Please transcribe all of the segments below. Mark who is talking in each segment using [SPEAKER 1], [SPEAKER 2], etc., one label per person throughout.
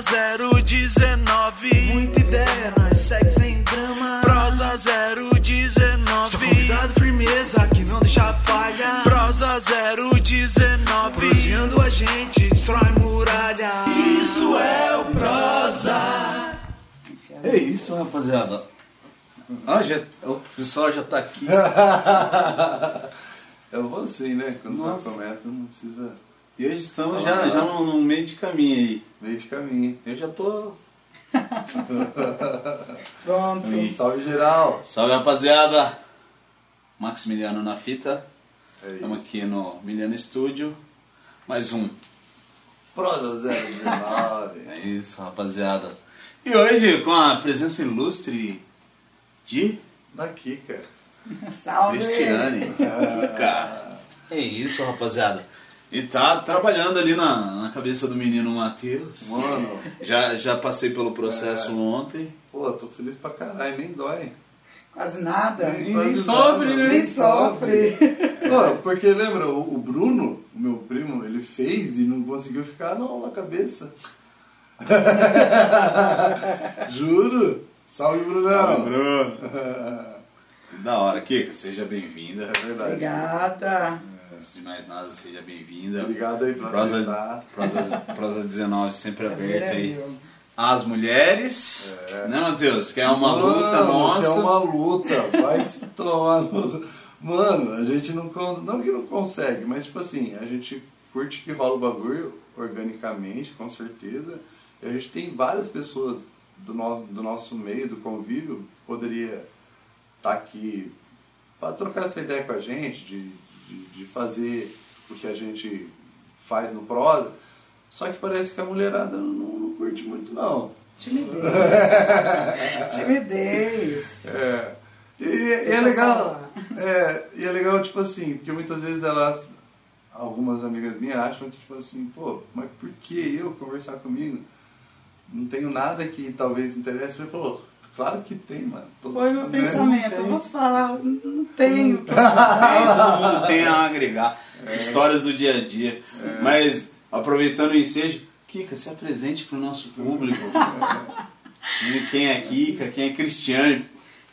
[SPEAKER 1] Prosa 019.
[SPEAKER 2] Muita ideia, nós segue sem drama.
[SPEAKER 1] Prosa 019.
[SPEAKER 2] Só convidado firmeza que não deixa falha.
[SPEAKER 1] Prosa 019.
[SPEAKER 2] Proseando a gente, destrói muralha. Isso é o prosa.
[SPEAKER 3] É isso, rapaziada. Ah, já, o pessoal já tá aqui.
[SPEAKER 4] Eu vou assim, né? Quando
[SPEAKER 3] Nossa.
[SPEAKER 4] começa, não precisa
[SPEAKER 3] E hoje estamos já, já no, no meio de caminho aí.
[SPEAKER 4] meio de caminho.
[SPEAKER 3] Eu já tô.
[SPEAKER 5] Pronto.
[SPEAKER 4] Salve geral!
[SPEAKER 3] Salve, rapaziada. Maximiliano na fita.
[SPEAKER 4] É
[SPEAKER 3] Estamos
[SPEAKER 4] isso.
[SPEAKER 3] aqui no Miliano Studio. Mais um.
[SPEAKER 4] Prosa 019.
[SPEAKER 3] É isso, rapaziada. E hoje com a presença ilustre de
[SPEAKER 4] Daqui, cara.
[SPEAKER 5] Salve.
[SPEAKER 3] Cristiane. Kika. É isso, rapaziada. E tá trabalhando ali na, na cabeça do menino Matheus.
[SPEAKER 4] Mano,
[SPEAKER 3] Já, já passei pelo processo ontem.
[SPEAKER 4] pô, tô feliz pra caralho, nem dói.
[SPEAKER 5] Quase nada.
[SPEAKER 3] Nem
[SPEAKER 4] Quase
[SPEAKER 3] sofre,
[SPEAKER 4] nada.
[SPEAKER 3] né?
[SPEAKER 5] Nem sofre.
[SPEAKER 4] Não, porque lembra, o, o Bruno, o meu primo, ele fez e não conseguiu ficar não na cabeça. Juro! Salve, Brunão!
[SPEAKER 3] Bruno. Da hora, Kika, seja bem-vinda.
[SPEAKER 4] É verdade.
[SPEAKER 5] Obrigada.
[SPEAKER 3] Antes de mais nada, seja bem-vinda.
[SPEAKER 4] Obrigado aí por
[SPEAKER 3] Prosa,
[SPEAKER 4] aceitar.
[SPEAKER 3] prosa, prosa 19 sempre
[SPEAKER 5] Prazer
[SPEAKER 3] aberto
[SPEAKER 5] é
[SPEAKER 3] aí.
[SPEAKER 5] meu.
[SPEAKER 3] As mulheres, né, Matheus? Que é uma
[SPEAKER 4] Mano,
[SPEAKER 3] luta nossa.
[SPEAKER 4] Que é uma luta, vai se tomar no... Mano, a gente não consegue, não que não consegue, mas tipo assim, a gente curte que rola o bagulho organicamente, com certeza. E a gente tem várias pessoas do nosso, do nosso meio, do convívio, poderia estar aqui para trocar essa ideia com a gente, de, de, de fazer o que a gente faz no prosa. Só que parece que a mulherada não, não curte muito, não.
[SPEAKER 5] Timidez. Timidez.
[SPEAKER 4] É. E, e é legal. É, e é legal, tipo assim, porque muitas vezes elas. Algumas amigas minhas acham que, tipo assim, pô, mas por que eu conversar comigo? Não tenho nada que talvez interesse. Ele falou, claro que tem, mano. Tô-
[SPEAKER 5] Foi meu
[SPEAKER 4] né?
[SPEAKER 5] pensamento. Eu vou falar, não tenho.
[SPEAKER 3] Tem, todo mundo tem a agregar. Histórias do dia a dia. Mas, aproveitando o ensejo, Kika, se apresente para o nosso público. Quem é Kika, quem é Cristiane.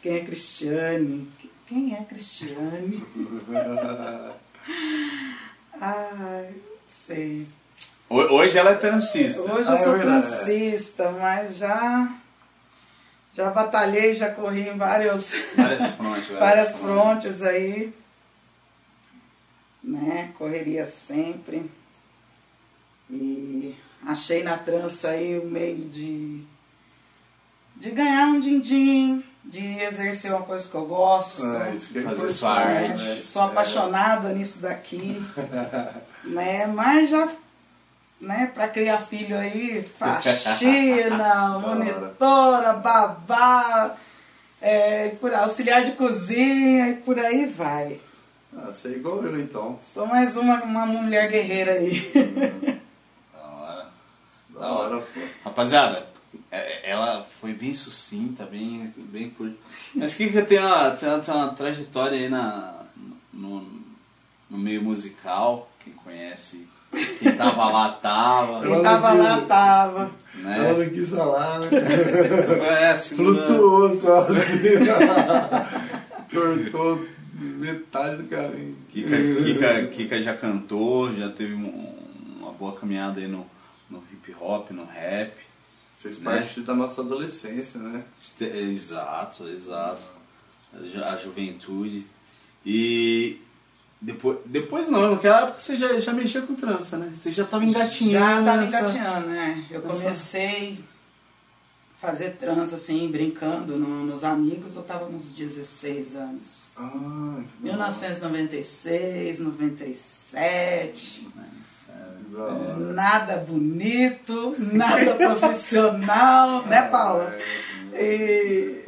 [SPEAKER 5] Quem é Cristiane? Quem é Cristiane? Ai, sei.
[SPEAKER 3] Ho- Hoje ela é transista.
[SPEAKER 5] Hoje
[SPEAKER 4] Ah,
[SPEAKER 5] eu
[SPEAKER 4] é
[SPEAKER 5] sou
[SPEAKER 4] verdade.
[SPEAKER 5] transista, mas já já batalhei, já corri em vários,
[SPEAKER 3] Várias frontes.
[SPEAKER 5] várias frontes aí. Né? Correria sempre. E achei na trança aí o meio de, de ganhar um din-din, de exercer uma coisa que eu gosto.
[SPEAKER 4] É, isso que é
[SPEAKER 3] Fazer sua arte,
[SPEAKER 5] né? Sou apaixonada nisso daqui. né? Mas já, né, para criar filho aí, faxina, monitora, babá, é, por, auxiliar de cozinha e por aí vai.
[SPEAKER 4] Ah, você é igual eu, então.
[SPEAKER 5] Sou mais uma, uma mulher guerreira aí.
[SPEAKER 3] Da hora.
[SPEAKER 4] Da hora, pô.
[SPEAKER 3] Rapaziada, é- ela foi bem sucinta, bem, bem curta. Mas Kika tem uma, tem, uma, tem uma trajetória aí na, no, no meio musical. Quem conhece, quem tava lá, tava.
[SPEAKER 5] Quem tava lá, tava.
[SPEAKER 3] Né?
[SPEAKER 4] Ela não quis falar, né?
[SPEAKER 3] Conhece,
[SPEAKER 4] Flutuou só assim. Cortou metade do caminho.
[SPEAKER 3] Kika, Kika, Kika já cantou, já teve um- uma boa caminhada aí no, no hip hop, no rap.
[SPEAKER 4] Fez
[SPEAKER 3] Né?
[SPEAKER 4] parte da nossa adolescência, né?
[SPEAKER 3] Exato, exato. A ju- A juventude. E depois, depois não, naquela época você já, já mexia com trança, né? Você já estava
[SPEAKER 5] Já
[SPEAKER 3] engatinhando.
[SPEAKER 5] tava
[SPEAKER 3] nessa-
[SPEAKER 5] engatinhando, né? Eu comecei a fazer trança assim, brincando no- nos amigos, eu tava nos 16 anos.
[SPEAKER 4] Ah, que da hora.
[SPEAKER 5] 1996, 97.
[SPEAKER 4] Que da hora.
[SPEAKER 5] Nada bonito, nada profissional, né, Paula? E...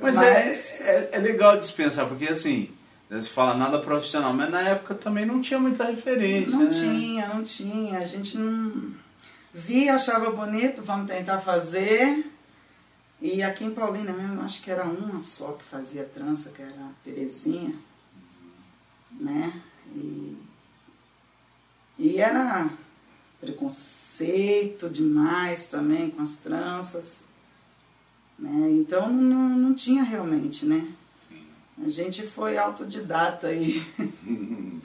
[SPEAKER 3] Mas, É, é, é legal dispensar, porque assim, você fala nada profissional, mas na época também não tinha muita referência.
[SPEAKER 5] Não
[SPEAKER 3] né?
[SPEAKER 5] tinha, não tinha. A gente não via, achava bonito, vamos tentar fazer. E aqui em Paulínia mesmo, acho que era uma só que fazia trança, que era a Terezinha. Né? E, e era preconceito demais também com as tranças. Né? Então não, não tinha realmente, né? A gente foi autodidata aí.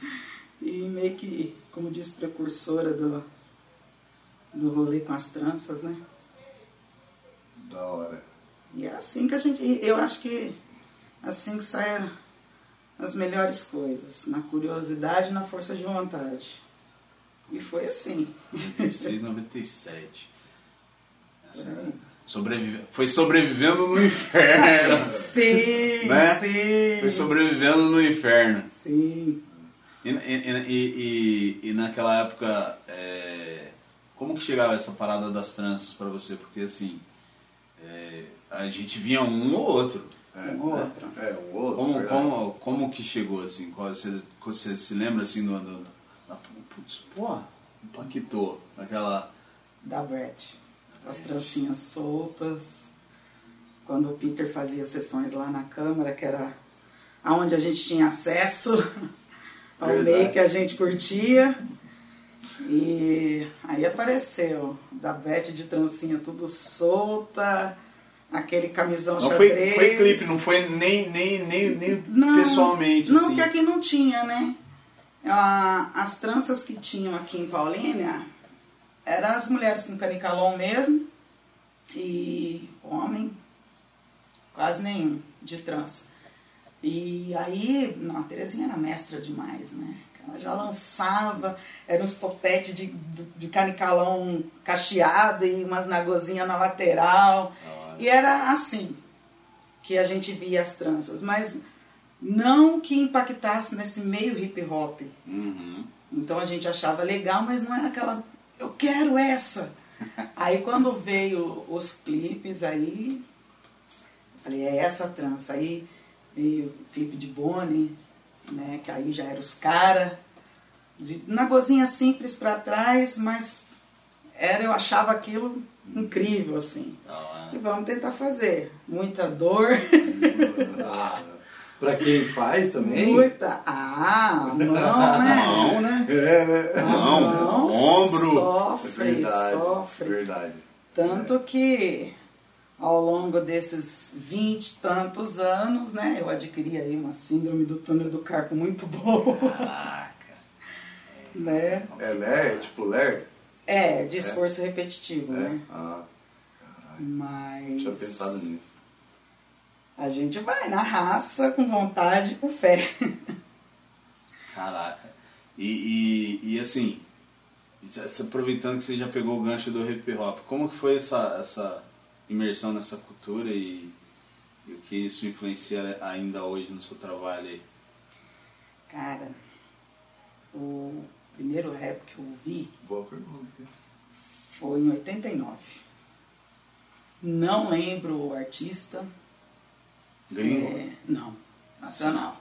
[SPEAKER 5] e meio que, como diz, precursora do, do rolê com as tranças, né?
[SPEAKER 6] Da hora.
[SPEAKER 5] E é assim que a gente. Eu acho que assim que saem as melhores coisas. Na curiosidade e na força de vontade. E foi assim.
[SPEAKER 3] 96, 97. Essa
[SPEAKER 5] É.
[SPEAKER 3] sobrevive... Foi sobrevivendo no inferno.
[SPEAKER 5] Sim,
[SPEAKER 3] Né?
[SPEAKER 5] sim.
[SPEAKER 3] Foi sobrevivendo no inferno.
[SPEAKER 5] Sim.
[SPEAKER 3] E, e, e, e- e naquela época, é, como que chegava essa parada das tranças pra você? Porque assim, é, a gente via um ou outro.
[SPEAKER 6] É,
[SPEAKER 5] Um outro.
[SPEAKER 6] É, um outro.
[SPEAKER 3] Como,
[SPEAKER 6] verdade.
[SPEAKER 3] como, como que chegou assim? Você, você se lembra assim do. do da, putz, pô, impactou naquela.
[SPEAKER 5] Da Brett. As trancinhas soltas. Quando o Peter fazia sessões lá na Câmara, que era aonde a gente tinha acesso ao
[SPEAKER 6] Verdade.
[SPEAKER 5] meio que a gente curtia. E aí apareceu da Beth de trancinha tudo solta, aquele camisão
[SPEAKER 3] Não foi,
[SPEAKER 5] xadrez.
[SPEAKER 3] foi clipe, não foi nem, nem, nem, nem
[SPEAKER 5] Não,
[SPEAKER 3] pessoalmente.
[SPEAKER 5] Não,
[SPEAKER 3] assim.
[SPEAKER 5] que aqui não tinha, né? Ah, as tranças que tinham aqui em Paulínia eram as mulheres com canicalon mesmo e homem quase nenhum de trança. E aí, não, a Terezinha era mestra demais, né? Ela já lançava, eram uns topetes de, de, de canicalão cacheado e umas nagozinhas na lateral.
[SPEAKER 3] Hora.
[SPEAKER 5] E era assim que a gente via as tranças, mas não que impactasse nesse meio hip hop.
[SPEAKER 3] Uhum.
[SPEAKER 5] Então a gente achava legal, mas não era aquela, eu quero essa. aí quando veio os clipes, aí eu falei, é essa trança. Aí veio o clipe de Bonnie, né, que aí já eram os caras, na gozinha simples pra trás, mas era, eu achava aquilo incrível, assim.
[SPEAKER 3] Hora.
[SPEAKER 5] E vamos tentar fazer. Muita dor,
[SPEAKER 6] Pra quem faz também.
[SPEAKER 5] muita. Ah, não, né?
[SPEAKER 3] Mão, né?
[SPEAKER 6] É, né?
[SPEAKER 3] Mão, ombro.
[SPEAKER 5] Sofre,
[SPEAKER 6] verdade.
[SPEAKER 5] sofre.
[SPEAKER 6] Verdade.
[SPEAKER 5] Tanto que ao longo desses vinte e tantos anos, né, eu adquiri aí uma síndrome do túnel do carpo muito boa,
[SPEAKER 3] Caraca.
[SPEAKER 5] né?
[SPEAKER 6] É Ler? Tipo Ler?
[SPEAKER 5] É, de esforço repetitivo,
[SPEAKER 6] É.
[SPEAKER 5] né?
[SPEAKER 6] Ah,
[SPEAKER 5] Mas
[SPEAKER 6] não tinha pensado nisso.
[SPEAKER 5] A gente vai na raça, com vontade, com fé.
[SPEAKER 3] Caraca. E, e, e assim, se aproveitando que você já pegou o gancho do hip hop, como que foi essa, essa imersão nessa cultura e, e o que isso influencia ainda hoje no seu trabalho aí?
[SPEAKER 5] Cara, o primeiro rap que eu ouvi
[SPEAKER 6] Boa pergunta.
[SPEAKER 5] foi em 89. Não lembro o artista.
[SPEAKER 3] Gringo?
[SPEAKER 5] É, não, nacional.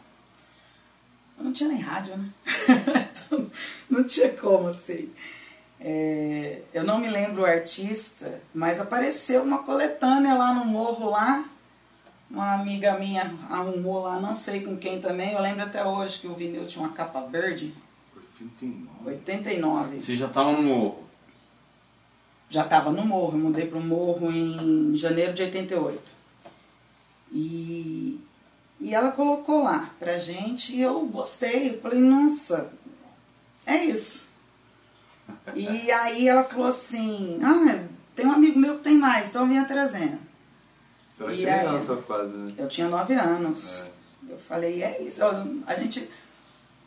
[SPEAKER 5] Eu não tinha nem rádio, né? Então, não tinha como assim. É, eu não me lembro o artista, mas apareceu uma coletânea lá no morro lá. Uma amiga minha arrumou lá, não sei com quem também. Eu lembro até hoje que o vinil tinha uma capa verde.
[SPEAKER 6] 89.
[SPEAKER 5] 89.
[SPEAKER 3] Você já tava no morro.
[SPEAKER 5] Já estava no morro, eu mudei para o morro em janeiro de 88. E, e ela colocou lá pra gente e eu gostei. Eu falei, nossa, é isso. E aí ela falou assim, ah, tem um amigo meu que tem mais, então eu vinha trazendo.
[SPEAKER 6] Você era criança quase, né?
[SPEAKER 5] Eu tinha nove anos.
[SPEAKER 6] É.
[SPEAKER 5] Eu falei, é isso. Eu- a gente.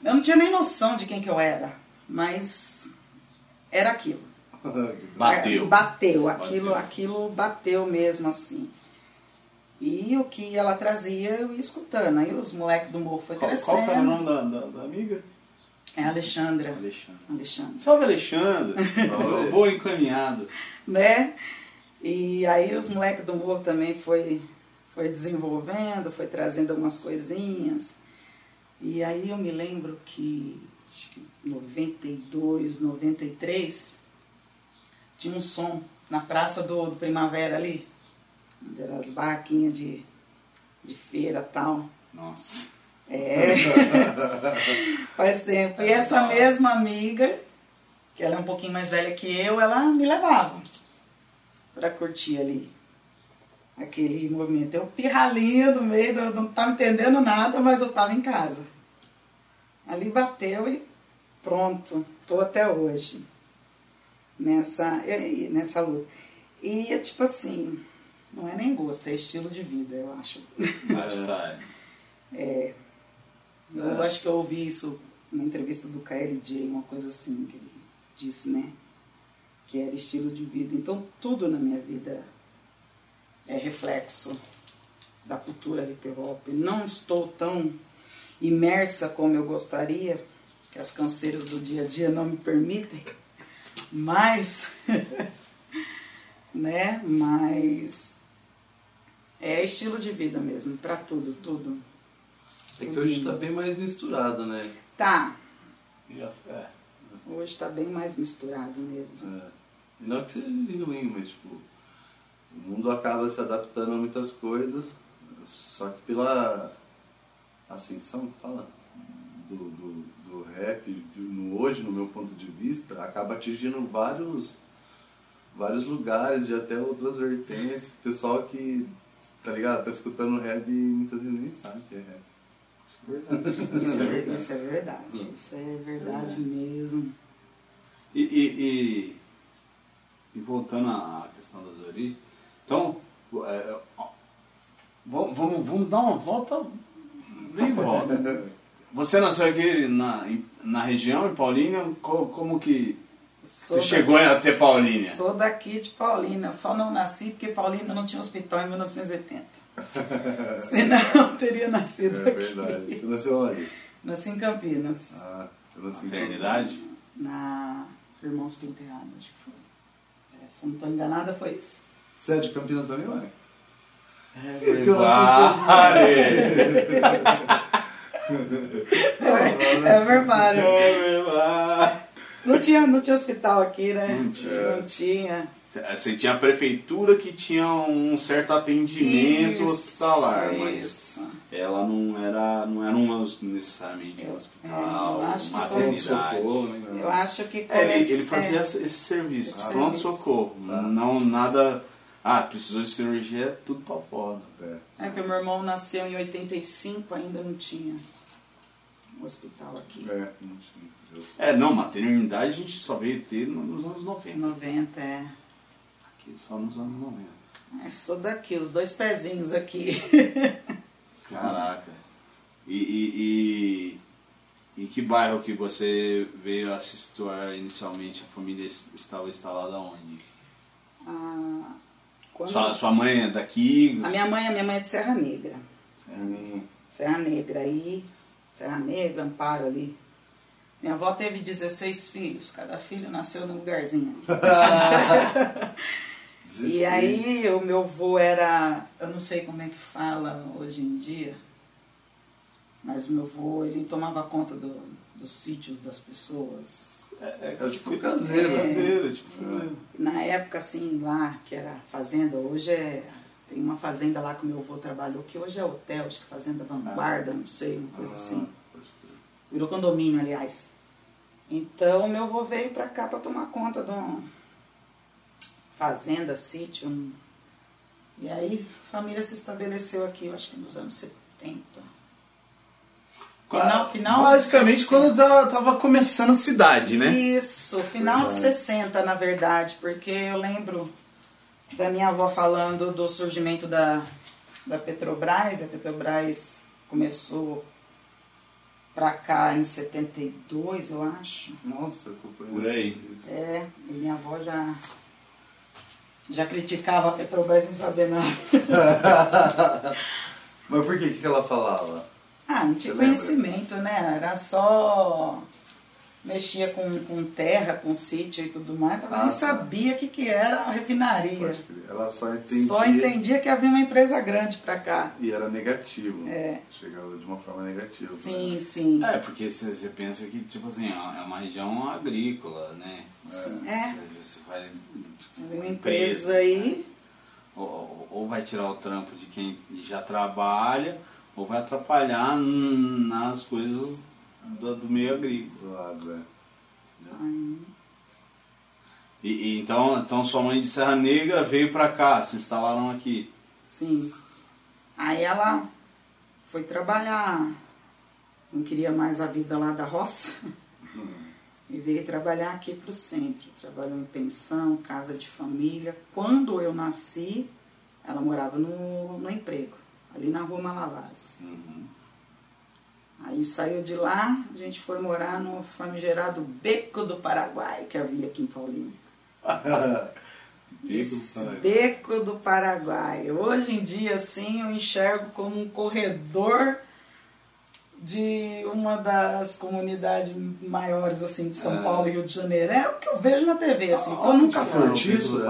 [SPEAKER 5] Eu não tinha nem noção de quem que eu era, mas era aquilo.
[SPEAKER 3] Bateu.
[SPEAKER 5] É, Bateu, aquilo,
[SPEAKER 3] Bateu.
[SPEAKER 5] aquilo bateu mesmo assim. E o que ela trazia eu ia escutando. Aí os moleques do morro foi
[SPEAKER 3] Qual,
[SPEAKER 5] crescendo.
[SPEAKER 3] qual era o nome da, da, da amiga?
[SPEAKER 5] É Alexandra.
[SPEAKER 3] Alexandre.
[SPEAKER 5] Alexandra.
[SPEAKER 3] Salve Alexandre!
[SPEAKER 6] Salve.
[SPEAKER 3] Boa encaminhado.
[SPEAKER 5] Né? E aí os moleques do morro também foi, foi desenvolvendo, foi trazendo algumas coisinhas. E aí eu me lembro que acho que 92, 93, tinha um som na praça do, do Primavera ali, onde eram as barraquinhas de, de feira e tal.
[SPEAKER 3] Nossa.
[SPEAKER 5] É. Faz tempo. E essa mesma amiga que ela é um pouquinho mais velha que eu, ela me levava pra curtir ali aquele movimento. Eu pirralinha no meio, do, não tava entendendo nada, mas eu tava em casa. Ali bateu e pronto, tô até hoje nessa, nessa luta. E é tipo assim, não é nem gosto, é estilo de vida, eu acho.
[SPEAKER 3] Lifestyle.
[SPEAKER 5] É, eu acho que eu ouvi isso numa entrevista do KLJ, uma coisa assim, que ele disse, né? Que era estilo de vida. Então tudo na minha vida é reflexo da cultura hip hop. Não estou tão imersa como eu gostaria, que as canseiras do dia a dia não me permitem, mas, né? Mas é estilo de vida mesmo, pra tudo, tudo.
[SPEAKER 6] É que hoje tá bem mais misturado, né?
[SPEAKER 5] Tá,
[SPEAKER 3] Já- é.
[SPEAKER 5] hoje tá bem mais misturado mesmo.
[SPEAKER 6] É. E não que seja ruim, mas tipo, o mundo acaba se adaptando a muitas coisas, só que pela ascensão, fala, do, do, do rap, no, hoje, no meu ponto de vista, acaba atingindo vários, vários lugares e até outras vertentes. Pessoal que, tá ligado, tá escutando rap e muitas vezes nem sabe que é rap.
[SPEAKER 5] Isso é, ver- isso é verdade, isso é verdade mesmo.
[SPEAKER 3] E, e, e, e voltando à questão das origens, então, é, ó, vamos, vamos, dar uma volta bem volta. Você nasceu aqui na, na região, em Paulínia, co- como que
[SPEAKER 5] Sou
[SPEAKER 3] você chegou até Paulínia?
[SPEAKER 5] Sou daqui de Paulínia, só não nasci porque Paulínia não tinha hospital em 1980. Senão eu teria nascido
[SPEAKER 6] É
[SPEAKER 5] aqui.
[SPEAKER 6] verdade. Você nasceu onde?
[SPEAKER 5] Nasci em Campinas,
[SPEAKER 6] Ah, eu nasci em
[SPEAKER 3] Maternidade?
[SPEAKER 5] na Irmãos Penteado, acho que foi. É, se eu não estou enganada, foi isso.
[SPEAKER 6] Você é de Campinas também, ué?
[SPEAKER 3] É
[SPEAKER 6] que eu nasci
[SPEAKER 5] É verdade.
[SPEAKER 3] verdade.
[SPEAKER 5] Não tinha, não tinha hospital aqui, né?
[SPEAKER 3] Não tinha.
[SPEAKER 5] Não tinha.
[SPEAKER 3] Você tinha a prefeitura que tinha um certo atendimento
[SPEAKER 5] Isso,
[SPEAKER 3] hospitalar, mas
[SPEAKER 5] isso.
[SPEAKER 3] ela não era, não era um, necessariamente um hospital,
[SPEAKER 5] é, eu acho que
[SPEAKER 3] maternidade.
[SPEAKER 6] Né?
[SPEAKER 5] Eu acho que
[SPEAKER 3] É, ele, ele fazia
[SPEAKER 5] é,
[SPEAKER 3] esse serviço,
[SPEAKER 5] Esse
[SPEAKER 3] pronto
[SPEAKER 5] serviço.
[SPEAKER 3] socorro.
[SPEAKER 6] Tá.
[SPEAKER 3] Não nada. Ah, precisou de cirurgia, é tudo pra fora.
[SPEAKER 6] É.
[SPEAKER 5] É, porque meu irmão nasceu em 85, ainda não tinha um hospital aqui.
[SPEAKER 6] É, não tinha.
[SPEAKER 3] É, não, maternidade a gente só veio ter no- nos anos 90.
[SPEAKER 5] 90, é.
[SPEAKER 3] Aqui só nos anos 90.
[SPEAKER 5] É, sou daqui, os dois pezinhos aqui.
[SPEAKER 3] Caraca. E, e, e, e que bairro que você veio a se situar inicialmente? A família es- estava instalada onde?
[SPEAKER 5] Ah, quando-
[SPEAKER 3] Sua, sua mãe é daqui?
[SPEAKER 5] A minha mãe, a minha mãe é de Serra Negra.
[SPEAKER 6] Hum,
[SPEAKER 5] Serra Negra aí, Serra Negra, Amparo ali. Minha avó teve 16 filhos, cada filho nasceu num lugarzinho. E
[SPEAKER 6] 16.
[SPEAKER 5] aí o meu avô era, eu não sei como é que fala hoje em dia, mas o meu avô, ele tomava conta do- dos sítios das pessoas.
[SPEAKER 3] É,
[SPEAKER 6] É tipo caseiro.
[SPEAKER 5] É.
[SPEAKER 3] caseiro, tipo caseiro.
[SPEAKER 5] Na época, assim, lá, que era fazenda, hoje é... Tem uma fazenda lá que o meu avô trabalhou, que hoje é hotel, acho que Fazenda Vanguarda, não sei, uma coisa assim. Virou condomínio, aliás. Então, meu avô veio pra cá pra tomar conta de uma fazenda, sítio. um- E aí, a família se estabeleceu aqui, eu acho que nos anos 70. Final, final
[SPEAKER 3] Basicamente
[SPEAKER 5] 60.
[SPEAKER 3] quando ta- tava começando a cidade, né?
[SPEAKER 5] Isso, final de 60, na verdade, porque eu lembro da minha avó falando do surgimento da, da Petrobras. A Petrobras começou pra cá em 72, eu acho.
[SPEAKER 6] Nossa.
[SPEAKER 3] Por aí.
[SPEAKER 5] É, e minha avó já, já criticava a Petrobras sem saber nada.
[SPEAKER 6] Mas por que? O que ela falava?
[SPEAKER 5] Ah, não tinha
[SPEAKER 6] Você lembra?
[SPEAKER 5] conhecimento, né? Era só. Mexia com, com terra, com sítio e tudo mais. Ela
[SPEAKER 6] Ah,
[SPEAKER 5] nem
[SPEAKER 6] tá.
[SPEAKER 5] sabia o que, que era a refinaria.
[SPEAKER 6] Ela só entendia.
[SPEAKER 5] Só entendia que havia uma empresa grande pra cá.
[SPEAKER 6] E era negativo.
[SPEAKER 5] É.
[SPEAKER 6] Chegava de uma forma negativa.
[SPEAKER 5] Sim, sim.
[SPEAKER 3] É, porque você você pensa que, tipo assim, é uma região agrícola, né?
[SPEAKER 5] sim. É.
[SPEAKER 3] Você, você vai.
[SPEAKER 5] Uma empresa aí.
[SPEAKER 3] Ou, ou- ou vai tirar o trampo de quem já trabalha, ou vai atrapalhar nas coisas do, do meio agrícola.
[SPEAKER 6] Do lado, é.
[SPEAKER 5] Aí,
[SPEAKER 3] E, e então, então sua mãe de Serra Negra veio pra cá, se instalaram aqui.
[SPEAKER 5] Sim. Aí ela foi trabalhar, não queria mais a vida lá da roça. E veio trabalhar aqui pro centro. Trabalhou em pensão, casa de família. Quando eu nasci, ela morava no, no emprego, ali na rua Malavares.
[SPEAKER 3] Uhum.
[SPEAKER 5] Aí saiu de lá, a gente foi morar no famigerado Beco do Paraguai, que havia aqui em Paulínia. Beco do Paraguai. Hoje em dia, assim, eu enxergo como um corredor de uma das comunidades maiores, assim, de São
[SPEAKER 3] Ah.
[SPEAKER 5] Paulo e Rio de Janeiro. É o que eu vejo na TV, assim, que eu nunca fui.
[SPEAKER 3] é?
[SPEAKER 6] Um cortiço.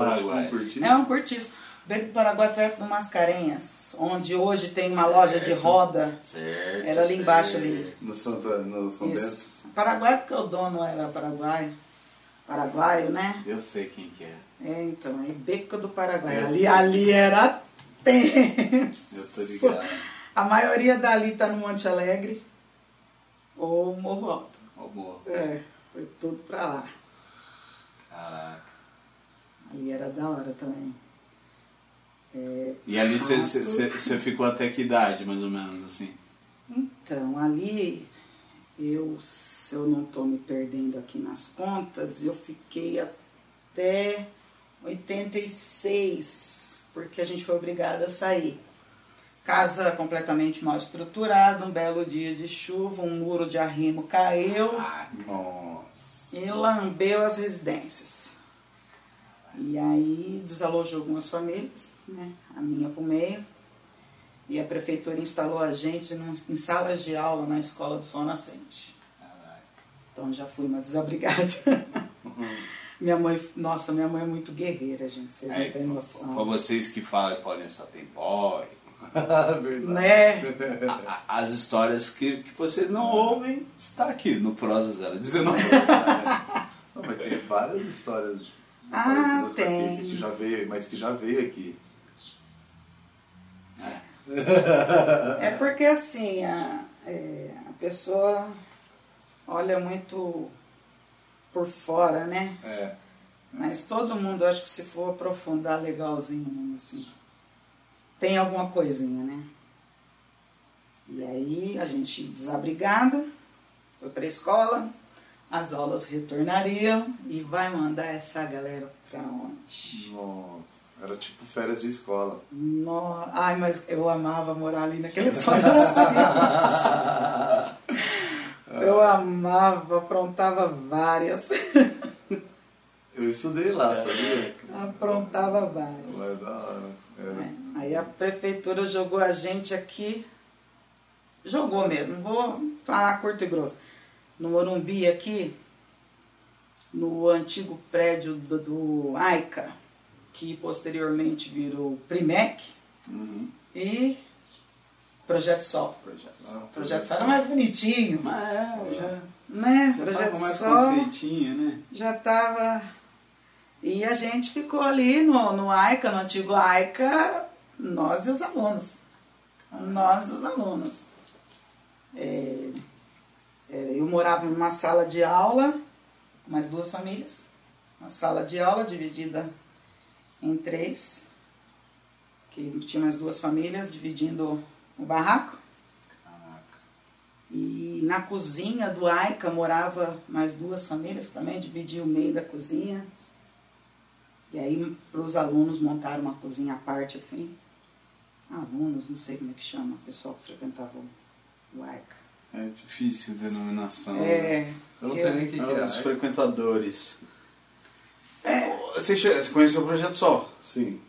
[SPEAKER 5] É um cortiço. Beco do Paraguai perto do Mascarenhas, onde hoje tem uma loja de roda.
[SPEAKER 3] Certo.
[SPEAKER 5] Era ali embaixo ali.
[SPEAKER 6] No Santa, no São Bento.
[SPEAKER 5] Paraguai porque o dono era paraguai. Paraguaio, né?
[SPEAKER 3] Eu sei quem que é.
[SPEAKER 5] É, então, aí Beco do Paraguai.
[SPEAKER 3] Eu
[SPEAKER 5] Ali,
[SPEAKER 3] sei.
[SPEAKER 5] ali era tenso.
[SPEAKER 3] Eu tô ligado.
[SPEAKER 5] A maioria dali tá no Monte Alegre ou Morro Alto.
[SPEAKER 3] Ó, boa.
[SPEAKER 5] É, foi tudo pra lá.
[SPEAKER 3] Caraca.
[SPEAKER 5] Ali era da hora também. É,
[SPEAKER 3] E ali você ficou até que idade, mais ou menos, assim?
[SPEAKER 5] Então, ali, eu, se eu não estou me perdendo aqui nas contas, eu fiquei até 86, porque a gente foi obrigada a sair. Casa completamente mal estruturada, um belo dia de chuva, um muro de arrimo caiu
[SPEAKER 6] Nossa.
[SPEAKER 5] e lambeu as residências. E aí desalojou algumas famílias, né? a minha pro meio. E a prefeitura instalou a gente num- em salas de aula na escola do Sol Nascente. Então já fui uma desabrigada. minha mãe, nossa, minha mãe é muito guerreira, gente, vocês
[SPEAKER 3] É,
[SPEAKER 5] não têm noção.
[SPEAKER 3] vocês que falam que Paulinho só tem boy.
[SPEAKER 5] Né?
[SPEAKER 3] as histórias que, que vocês não ouvem está aqui no Prosa 019.
[SPEAKER 6] Não, mas tem várias histórias
[SPEAKER 5] Ah, tem.
[SPEAKER 6] aquele que já veio, mas que já veio aqui.
[SPEAKER 5] É porque assim, a, é, a pessoa olha muito por fora, né?
[SPEAKER 6] É.
[SPEAKER 5] Mas todo mundo, acho que se for aprofundar legalzinho, assim, tem alguma coisinha, né? E aí a gente desabrigada, foi pra escola, as aulas retornariam e vai mandar essa galera pra onde?
[SPEAKER 6] Nossa. Era tipo férias de escola.
[SPEAKER 5] No... Ai, mas eu amava morar ali naquele sol Eu amava, aprontava várias.
[SPEAKER 6] Eu estudei lá, sabia?
[SPEAKER 5] aprontava várias.
[SPEAKER 6] Mas da hora.
[SPEAKER 5] É, Aí a prefeitura jogou a gente aqui, jogou mesmo, vou falar curto e grosso. No Morumbi aqui, no antigo prédio do, do AICA, que posteriormente virou Primec,
[SPEAKER 3] Uhum.
[SPEAKER 5] e Projeto Sol.
[SPEAKER 3] Projeto.
[SPEAKER 6] Ah,
[SPEAKER 5] Projeto Sol era mais bonitinho,
[SPEAKER 3] Mas é, já,
[SPEAKER 5] né?
[SPEAKER 3] já
[SPEAKER 5] Projeto
[SPEAKER 3] tava mais
[SPEAKER 5] Sol
[SPEAKER 3] conceitinho, né?
[SPEAKER 5] já tava. E a gente ficou ali no, no AICA, no antigo AICA, nós e os alunos. Nós e os alunos. É, é, eu morava numa sala de aula, com mais duas famílias. Uma sala de aula dividida em três, que tinha mais duas famílias dividindo o barraco.
[SPEAKER 3] Caraca.
[SPEAKER 5] E na cozinha do AICA morava mais duas famílias também, dividia o meio da cozinha. E aí para os alunos montaram uma cozinha à parte assim. Alunos, não sei como é que chama, o pessoal que frequentava o- AICA.
[SPEAKER 3] É difícil a denominação.
[SPEAKER 5] É,
[SPEAKER 6] Eu não sei nem o que, que é.
[SPEAKER 3] Os frequentadores.
[SPEAKER 5] é,
[SPEAKER 3] Você, você conheceu o Projeto Sol?
[SPEAKER 6] Sim.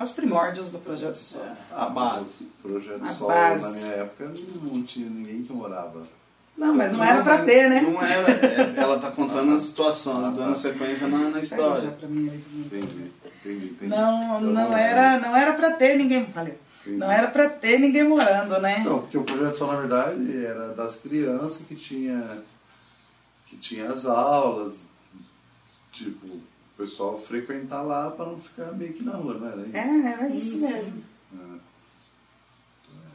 [SPEAKER 5] os primórdios do Projeto Sol.
[SPEAKER 3] A base.
[SPEAKER 6] O Projeto
[SPEAKER 5] A
[SPEAKER 6] Sol,
[SPEAKER 5] base.
[SPEAKER 6] na minha época, não tinha ninguém que morava.
[SPEAKER 5] Não, mas não era pra ter, né?
[SPEAKER 3] Não era. é, Ela tá contando a situação,
[SPEAKER 6] Ah,
[SPEAKER 3] dando sequência na, na história.
[SPEAKER 5] pra mim.
[SPEAKER 6] Entendi, entendi, entendi.
[SPEAKER 5] Não,
[SPEAKER 6] Então,
[SPEAKER 5] não era, não era pra ter ninguém. Valeu. Não era pra ter ninguém morando, né?
[SPEAKER 6] Não, porque o projeto Sol, na verdade, era das crianças que tinha, que tinha as aulas, tipo, o pessoal frequentar lá para não ficar meio que na rua, não era isso?
[SPEAKER 5] É, era isso mesmo.
[SPEAKER 6] É.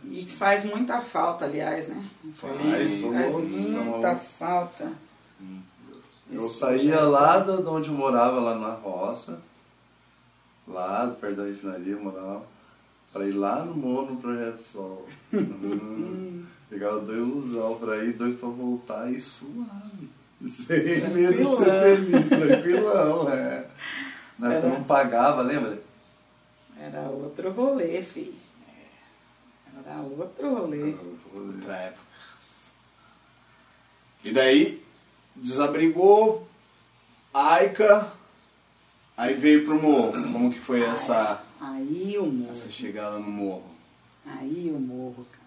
[SPEAKER 5] E que faz muita falta, aliás, né?
[SPEAKER 6] Faz,
[SPEAKER 5] faz muita falta.
[SPEAKER 6] Eu
[SPEAKER 5] esse
[SPEAKER 6] saía
[SPEAKER 5] projeto.
[SPEAKER 6] lá de onde eu morava, lá na roça, lá perto da refinaria eu morava, pra ir lá no morro no Projeto Sol. Uhum. Pegava dois ilusão pra ir, dois pra voltar e suave. Sem medo de ser feliz, tranquilão, é. Época eu não pagava, lembra?
[SPEAKER 5] Era outro rolê, filho. Era outro rolê.
[SPEAKER 3] Outra época. E daí, desabrigou, Aica, aí veio pro morro. Como que foi essa,
[SPEAKER 5] Aí o morro.
[SPEAKER 3] essa chegada no morro?
[SPEAKER 5] Aí o morro, cara.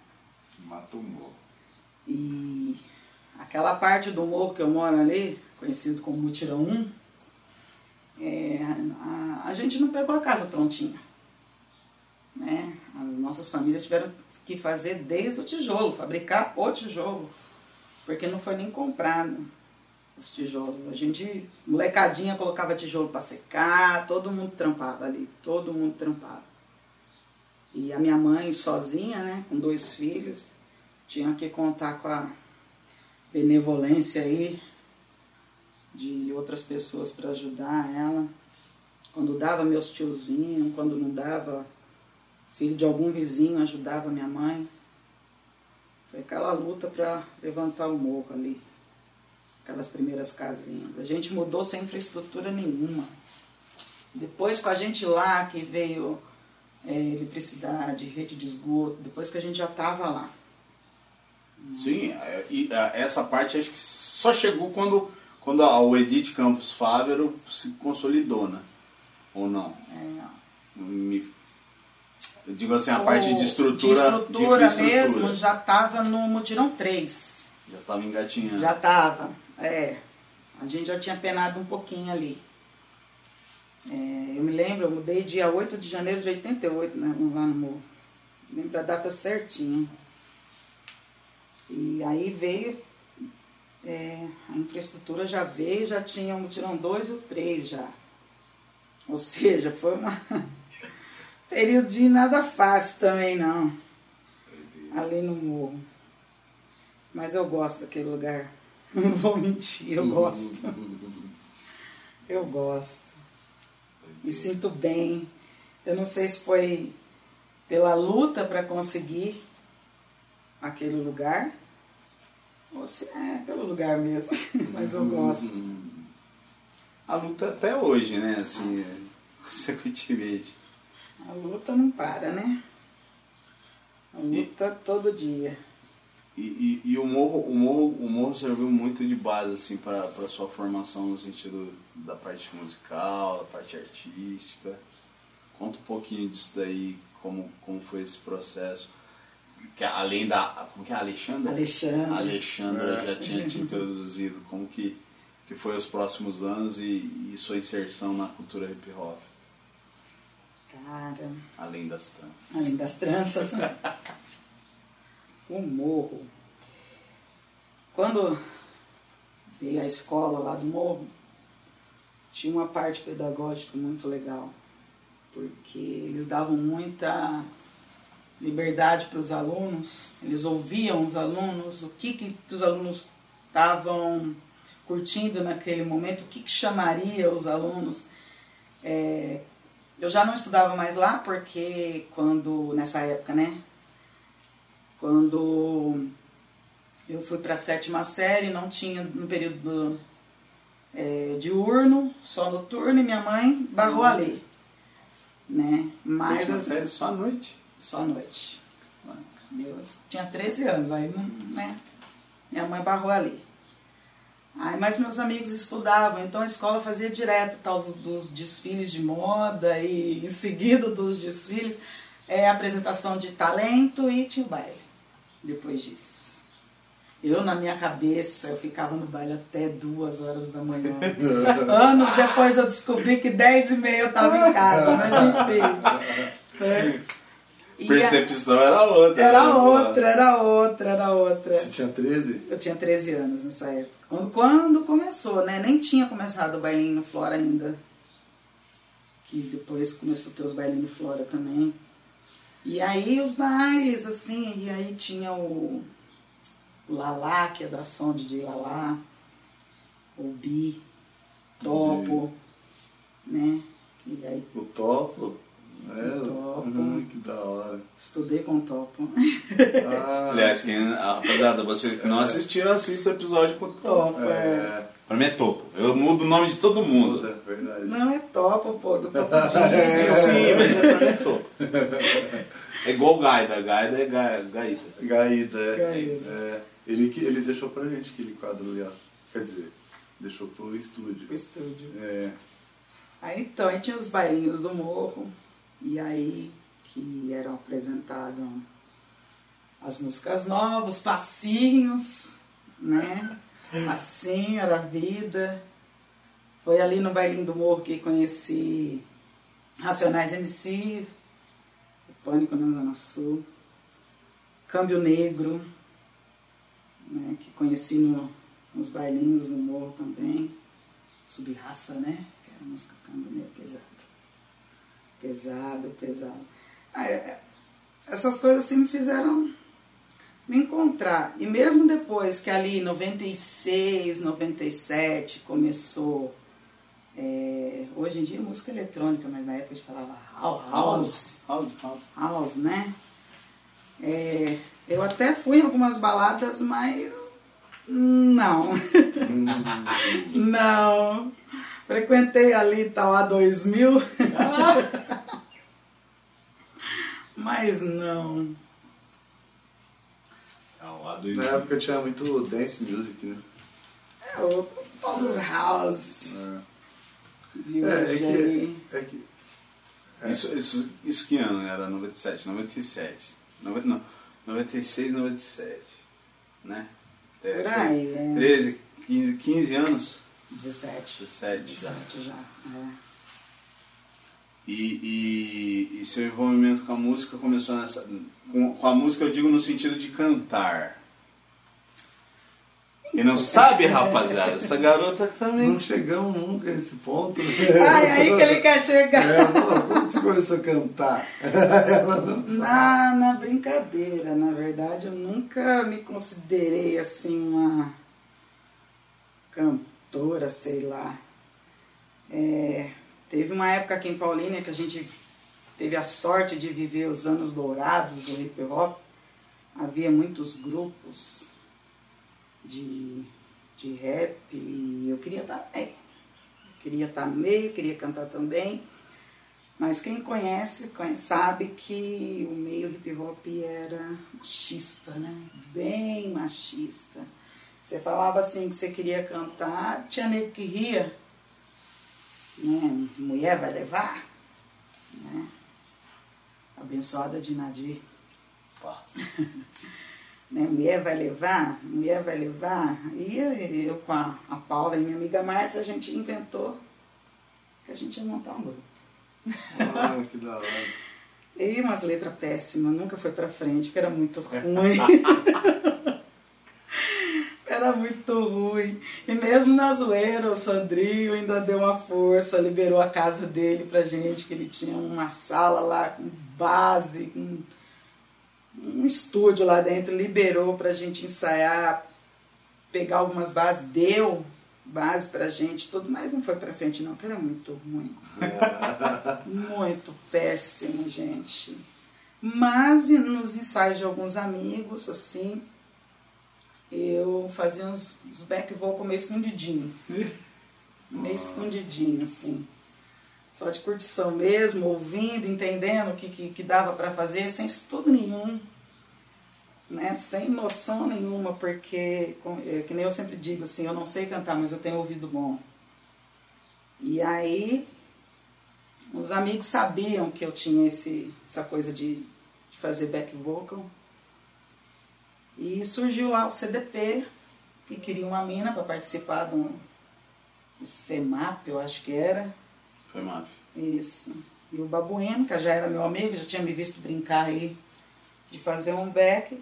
[SPEAKER 6] Matou o morro.
[SPEAKER 5] E aquela parte do morro que eu moro ali, conhecido como Mutirão 1, é, a, a gente não pegou a casa prontinha. Né? As nossas famílias tiveram que fazer desde o tijolo, fabricar o tijolo, porque não foi nem comprado os tijolos. A gente, molecadinha, colocava tijolo para secar, todo mundo trampava ali, todo mundo trampava. E a minha mãe sozinha, né, com dois filhos, tinha que contar com a benevolência aí de outras pessoas para ajudar ela. Quando dava, meus tios vinham, quando não dava, filho de algum vizinho ajudava minha mãe. Foi aquela luta para levantar o morro ali, aquelas primeiras casinhas. A gente mudou sem infraestrutura nenhuma. Depois com a gente lá que veio é, eletricidade, rede de esgoto, depois que a gente já estava lá.
[SPEAKER 3] Sim, é, e é, essa parte acho que só chegou quando, quando o Edith Campos Fávero se consolidou, né? Ou não?
[SPEAKER 5] É,
[SPEAKER 3] Me- eu digo assim, a parte
[SPEAKER 5] O-
[SPEAKER 3] de estrutura.
[SPEAKER 5] de estrutura
[SPEAKER 3] infraestrutura.
[SPEAKER 5] mesmo já estava no mutirão 3.
[SPEAKER 3] Já estava engatinhando.
[SPEAKER 5] Já estava, é. A gente já tinha penado um pouquinho ali. É, eu me lembro, eu mudei dia 8 de janeiro de 88, né, lá no morro. Lembro a data certinha. E aí veio, é, a infraestrutura já veio, já tinha o mutirão 2 e o 3 já. Ou seja, foi uma período de nada fácil também não. Ali no morro. Mas eu gosto daquele lugar. Não vou mentir, eu gosto. Eu gosto. Me sinto bem. Eu não sei se foi pela luta para conseguir aquele lugar ou se é pelo lugar mesmo. Mas eu gosto.
[SPEAKER 3] A luta até hoje, né? Assim, consecutivamente.
[SPEAKER 5] A luta não para, né? A luta todo dia.
[SPEAKER 3] E, e, e o, morro, o, morro, o morro serviu muito de base assim, para a sua formação no sentido da parte musical, da parte artística. Conta um pouquinho disso daí, como, como foi esse processo. Que além da. Como que é? Alexandra?
[SPEAKER 5] Alexandre.
[SPEAKER 3] A Alexandra já tinha te introduzido. Como que, que foi os próximos anos e, e sua inserção na cultura hip hop?
[SPEAKER 5] Cara,
[SPEAKER 3] Além das tranças.
[SPEAKER 5] além das tranças. né? o morro. Quando veio a escola lá do morro, tinha uma parte pedagógica muito legal, porque eles davam muita liberdade para os alunos, eles ouviam os alunos, o que, que os alunos estavam curtindo naquele momento, o que, que chamaria os alunos. É, eu já não estudava mais lá, porque quando, nessa época, né? Quando eu fui para a sétima série, não tinha no período é, diurno, só noturno, e minha mãe barrou a ler. Né? Mas assim,
[SPEAKER 3] série só à noite.
[SPEAKER 5] Só à noite. Eu tinha 13 anos, aí né? Minha mãe barrou ali. Aí, mas meus amigos estudavam, então a escola fazia direto tal dos, dos desfiles de moda e em seguida dos desfiles é apresentação de talento e tinha o baile depois disso. Eu, na minha cabeça, eu ficava no baile até duas horas da manhã. Anos depois eu descobri que dez e meia eu estava em casa, mas enfim. É. A-
[SPEAKER 3] Percepção era outra.
[SPEAKER 5] era
[SPEAKER 3] né,
[SPEAKER 5] outra, era outra, era outra.
[SPEAKER 6] Você tinha 13?
[SPEAKER 5] Eu tinha 13 anos nessa época. Quando, quando começou, né? Nem tinha começado o bailinho no Flora ainda. Que depois começou a ter os bailinhos no Flora também. E aí os bailes, assim, e aí tinha o, o Lalá, que é da som de Lalá. Ouvi, topo, né? E aí
[SPEAKER 6] O topo. É,
[SPEAKER 5] O topo.
[SPEAKER 6] Uhum, que da hora.
[SPEAKER 5] estudei com topo.
[SPEAKER 6] Ah,
[SPEAKER 3] Aliás, quem, a- rapaziada, vocês que não assistiram, assistam o episódio com o Topo.
[SPEAKER 5] Topo, é.
[SPEAKER 6] é,
[SPEAKER 3] Pra mim é Topo. Eu mudo o nome de todo mundo.
[SPEAKER 6] é verdade.
[SPEAKER 5] Não é topo, pô, do topo
[SPEAKER 3] É,
[SPEAKER 5] de
[SPEAKER 3] sim, mas é pra mim é Topo. É igual Gaida. Gaida é Ga- Gaida.
[SPEAKER 6] Gaída, é.
[SPEAKER 5] Gaída.
[SPEAKER 6] É, ele, que- ele deixou pra gente aquele quadro ali, ó. Quer dizer, deixou pro estúdio.
[SPEAKER 5] pro estúdio.
[SPEAKER 6] É.
[SPEAKER 5] Aí então, aí tinha os bailinhos do morro, e aí que eram apresentadas as músicas novas, passinhos, né? Assim era a vida. Foi ali no bailinho do morro que conheci Racionais MCs, Pânico na Zona Sul, Câmbio Negro, né? que conheci no- nos bailinhos do morro também. Subraça, né? Que era música câmbio negro pesado. Pesado, pesado. Ah, é- essas coisas assim me fizeram me encontrar. E mesmo depois que ali em 96, 97 começou. é, hoje em dia é música eletrônica, mas na época a gente falava house, house,
[SPEAKER 3] House, house.
[SPEAKER 5] house né? É, eu até fui em algumas baladas, mas não. não. Frequentei ali tal a 2000. mas não.
[SPEAKER 3] Lá do
[SPEAKER 6] Na época tinha muito dance music, né?
[SPEAKER 5] É o tal dos house.
[SPEAKER 6] É, é
[SPEAKER 5] hoje
[SPEAKER 6] que. É que
[SPEAKER 3] Isso, isso, isso que ano? Era 97, 97. Noven- Não, 96, 97. Né? É,
[SPEAKER 5] Por aí, é.
[SPEAKER 3] 13, 15, 15 anos?
[SPEAKER 5] 17.
[SPEAKER 3] 17 já.
[SPEAKER 5] 17 já. É.
[SPEAKER 3] E, e, e seu envolvimento com a música começou nessa. Com, com a música eu digo no sentido de cantar. Quem não sabe, rapaziada, essa garota também.
[SPEAKER 6] não chegamos nunca a esse ponto.
[SPEAKER 5] Ai, aí que ele quer chegar.
[SPEAKER 6] É, quando você começou a cantar?
[SPEAKER 5] Na, na brincadeira, na verdade, eu nunca me considerei assim uma cantora, sei lá. É, teve uma época aqui em Paulínia que a gente teve a sorte de viver os anos dourados do hip hop. Havia muitos grupos de, de rap e eu queria estar bem. Eu queria estar no meio, queria cantar também. Mas quem conhece, conhe- sabe que o meio hip hop era machista, né? Bem machista. Você falava assim que você queria cantar, tinha nego que ria. Né? Mulher vai levar. Né? Abençoada de Nadir. Né? Mulher vai levar, mulher vai levar. E eu com a, a Paula e minha amiga Márcia, a gente inventou que a gente ia montar um grupo.
[SPEAKER 6] Ah, que da hora.
[SPEAKER 5] E umas letras péssimas, nunca foi pra frente, que era muito ruim. Era muito ruim. E mesmo na zoeira, o Sandrinho ainda deu uma força, liberou a casa dele pra gente, que ele tinha uma sala lá com base, com um estúdio lá dentro, liberou pra gente ensaiar, pegar algumas bases, deu base pra gente, tudo, mas não foi pra frente não, que era muito ruim. Muito péssimo, gente. Mas nos ensaios de alguns amigos, assim, eu fazia uns, uns back vocal meio escondidinho. meio escondidinho, assim. Só de curtição mesmo, ouvindo, entendendo o que, que, que dava para fazer, sem estudo nenhum. Né? Sem noção nenhuma, porque, com- é, que nem eu sempre digo assim, eu não sei cantar, mas eu tenho ouvido bom. E aí, os amigos sabiam que eu tinha esse, essa coisa de, de fazer back vocal. E surgiu lá o CDP, que queria uma mina para participar do, do FEMAP, eu acho que era.
[SPEAKER 3] Foi mal.
[SPEAKER 5] Isso. E o Babuíno, que já era meu amigo, já tinha me visto brincar aí de fazer um back.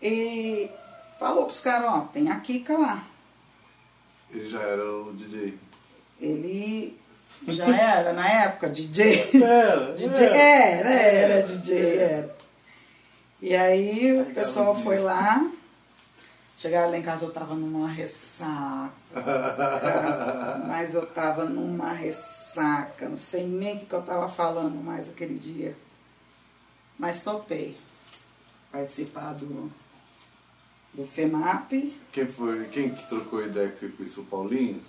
[SPEAKER 5] E falou pros caras, ó, tem a Kika lá.
[SPEAKER 6] Ele já era o DJ.
[SPEAKER 5] Ele já era, na época, DJ.
[SPEAKER 3] Era,
[SPEAKER 5] DJ, era, era DJ, era. E aí o pessoal foi lá, Chegaram lá em casa, eu tava numa ressaca. mas eu tava numa ressaca. Não sei nem o que, que eu tava falando mais aquele dia. Mas topei participar do, do FEMAP.
[SPEAKER 6] Quem foi? Quem que trocou ideia com você com isso? O Paulinho?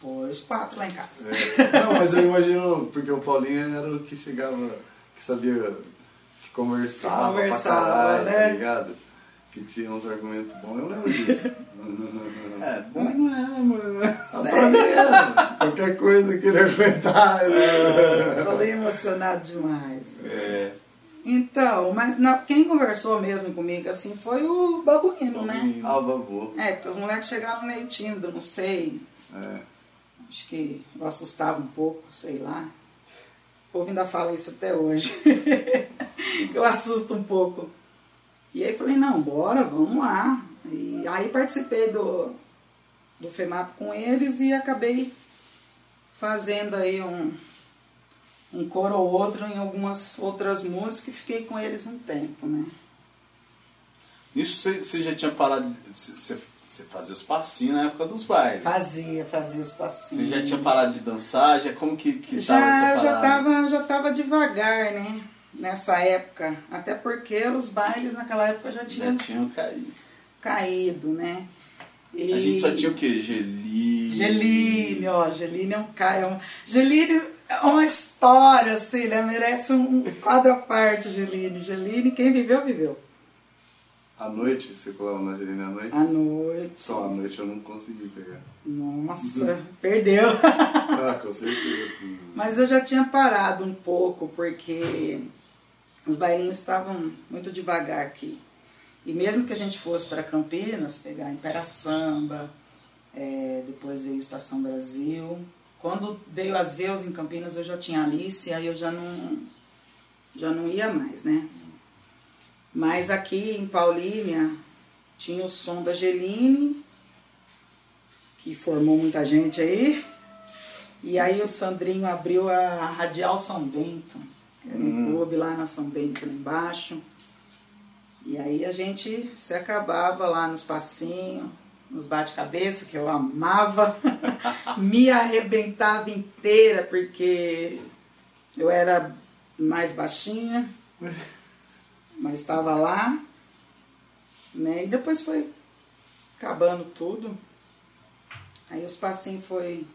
[SPEAKER 5] Foi os quatro lá em casa.
[SPEAKER 6] É. Não, mas eu imagino, porque o Paulinho era o que chegava, que sabia, que conversava,
[SPEAKER 5] Conversava,
[SPEAKER 6] pra caralho,
[SPEAKER 5] né?
[SPEAKER 6] tá ligado? Que tinha uns argumentos bons, eu lembro disso.
[SPEAKER 3] É, bom não é, mano.
[SPEAKER 6] Pra mim era. Qualquer coisa que ele aguentar. né?
[SPEAKER 5] Falei emocionado demais.
[SPEAKER 3] É.
[SPEAKER 5] Então, mas na- quem conversou mesmo comigo assim foi o Babuíno, né?
[SPEAKER 6] Ah, o babu.
[SPEAKER 5] É, porque os moleques chegaram meio tímidos, não sei.
[SPEAKER 6] É.
[SPEAKER 5] Acho que eu assustava um pouco, sei lá. O povo ainda fala isso até hoje. que eu assusto um pouco. E aí falei, não, bora, vamos lá. E aí participei do, do FEMAP com eles e acabei fazendo aí um, um coro ou outro em algumas outras músicas e fiquei com eles um tempo, né?
[SPEAKER 3] Isso você- você já tinha parado. Você, você fazia os passinhos na época dos bailes.
[SPEAKER 5] Fazia, fazia os
[SPEAKER 3] Você
[SPEAKER 5] passinhos.
[SPEAKER 3] já tinha parado de dançar? Já, como que, que tava
[SPEAKER 5] já,
[SPEAKER 3] essa
[SPEAKER 5] já
[SPEAKER 3] parada?
[SPEAKER 5] tava, já tava devagar, né? Nessa época. Até porque os bailes naquela época já tinham
[SPEAKER 3] Já tinham caído.
[SPEAKER 5] caído, né? E...
[SPEAKER 3] A gente só tinha o quê? Geline.
[SPEAKER 5] Geline, ó, Geline é um cara. é um- Geline é uma história, assim, né? Merece um quadro à parte, Geline. Geline, quem viveu, viveu.
[SPEAKER 6] À noite, você colava na Angelina à noite?
[SPEAKER 5] À noite.
[SPEAKER 6] Só à noite eu não consegui pegar.
[SPEAKER 5] Nossa, perdeu.
[SPEAKER 6] Ah, com certeza.
[SPEAKER 5] Mas eu já tinha parado um pouco, porque os bailinhos estavam muito devagar aqui. E mesmo que a gente fosse para Campinas, pegar Impera Samba, é, depois veio Estação Brasil. Quando veio a Zeus em Campinas, eu já tinha Alice, aí eu já não, já não ia mais, né? Mas aqui em Paulínia tinha o som da Geline, que formou muita gente aí. E aí o Sandrinho abriu a Radial São Bento, era um clube lá na São Bento, lá embaixo. E aí a gente se acabava lá nos passinhos, nos bate-cabeça, que eu amava, me arrebentava inteira, porque eu era mais baixinha, mas estava lá, né? E depois foi acabando tudo. Aí os passinhos foi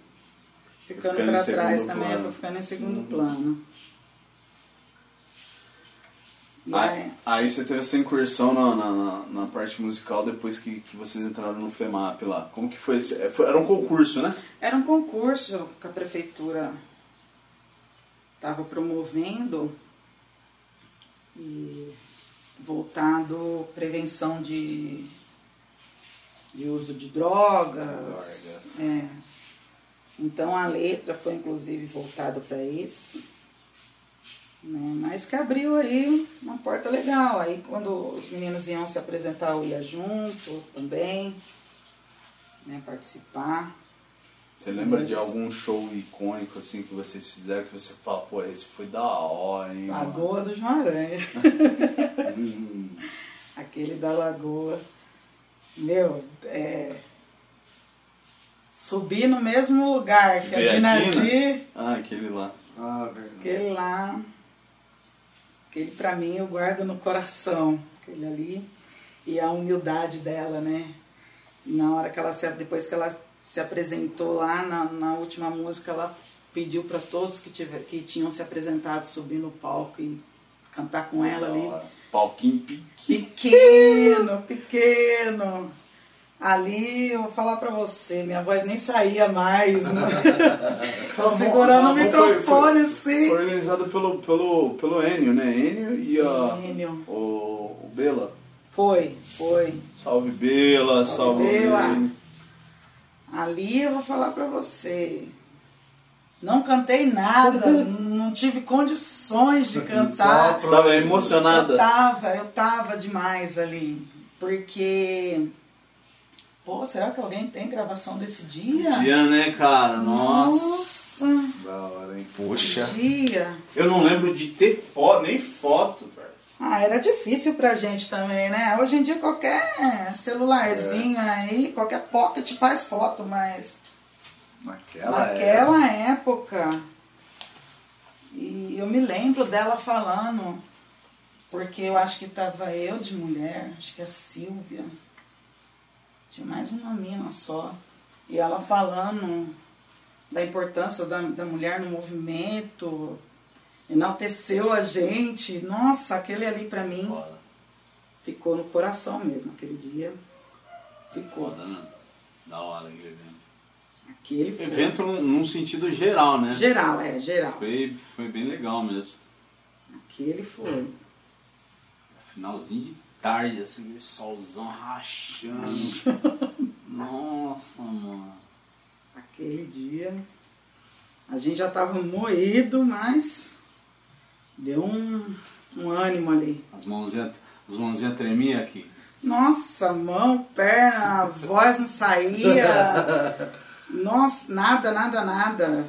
[SPEAKER 5] ficando para trás também,
[SPEAKER 3] plano.
[SPEAKER 5] foi ficando em segundo plano. E
[SPEAKER 3] Aí,
[SPEAKER 5] aí-
[SPEAKER 3] você teve essa incursão na, na, na- parte musical depois que, que vocês entraram no FEMAP lá. Como que foi esse? é, foi- Era um concurso, né?
[SPEAKER 5] Era um concurso que a prefeitura estava promovendo e voltado prevenção de, de uso de drogas.
[SPEAKER 3] Drogas.
[SPEAKER 5] É. Então a letra foi inclusive voltada para isso. Né? Mas que abriu aí uma porta legal. Aí quando os meninos iam se apresentar, eu ia junto também, né, participar.
[SPEAKER 3] Você lembra de algum show icônico assim que vocês fizeram que você fala, pô, esse foi da hora, hein? mano?"
[SPEAKER 5] Lagoa do João Aranha.
[SPEAKER 3] Hum,
[SPEAKER 5] Aquele da Lagoa. Meu, é. Subir no mesmo lugar que a
[SPEAKER 3] Ver a Dina?
[SPEAKER 5] Dinadi,
[SPEAKER 3] Ah, aquele lá.
[SPEAKER 6] Ah, verdade.
[SPEAKER 5] aquele lá. Aquele pra mim eu guardo no coração. Aquele ali. E a humildade dela, né? Na hora que ela se, depois que ela se apresentou lá na, na última música, ela pediu para todos que, tiver, que tinham se apresentado subir no palco e cantar com ela ali.
[SPEAKER 3] Palquinho pique.
[SPEAKER 5] Pequeno, pequeno. Ali eu vou falar pra você, minha voz nem saía mais. Né? Tô segurando o
[SPEAKER 3] Foi-
[SPEAKER 5] microfone
[SPEAKER 3] foi,
[SPEAKER 5] assim.
[SPEAKER 3] Foi organizado pelo, pelo, pelo Enio, né? Enio e a,
[SPEAKER 5] Enio.
[SPEAKER 3] o, o Bela.
[SPEAKER 5] Foi, foi.
[SPEAKER 3] Salve Bela,
[SPEAKER 5] Salve,
[SPEAKER 3] salve,
[SPEAKER 5] Bela.
[SPEAKER 3] Enio.
[SPEAKER 5] Ali eu vou falar pra você. Não cantei nada, não tive condições de cantar.
[SPEAKER 3] Você estava
[SPEAKER 5] Eu
[SPEAKER 3] emocionada.
[SPEAKER 5] tava, eu tava demais ali. Porque. Pô, será que alguém tem gravação desse dia?
[SPEAKER 3] Dia, né, cara? Nossa.
[SPEAKER 5] Nossa,
[SPEAKER 6] Da hora, hein?
[SPEAKER 3] Poxa.
[SPEAKER 5] dia.
[SPEAKER 3] Eu não lembro de ter foto, nem foto, parça.
[SPEAKER 5] Ah, era difícil pra gente também, né? Hoje em dia qualquer celularzinho aí, qualquer pocket faz foto, mas
[SPEAKER 6] Naquela,
[SPEAKER 5] naquela época. E eu me lembro dela falando, porque eu acho que tava eu de mulher, acho que a Silvia. Tinha mais uma mina só. E ela falando da importância da, da mulher no movimento, enalteceu a gente. Nossa, aquele ali pra mim
[SPEAKER 3] Foda.
[SPEAKER 5] ficou no coração mesmo, aquele dia. Ficou.
[SPEAKER 3] Foda, né? Da hora aquele evento.
[SPEAKER 5] Aquele foi.
[SPEAKER 3] Evento num, num sentido geral, né?
[SPEAKER 5] Geral, é, geral.
[SPEAKER 3] Foi, foi bem legal mesmo.
[SPEAKER 5] Aquele foi.
[SPEAKER 3] Finalzinho de tarde, assim, aquele solzão rachando. Nossa, mano.
[SPEAKER 5] Aquele dia. A gente já tava moído, mas deu um, um ânimo ali.
[SPEAKER 3] As mãozinhas, as mãozinhas tremiam aqui.
[SPEAKER 5] Nossa, mão, perna, a voz não saía. Nossa, nada, nada, nada.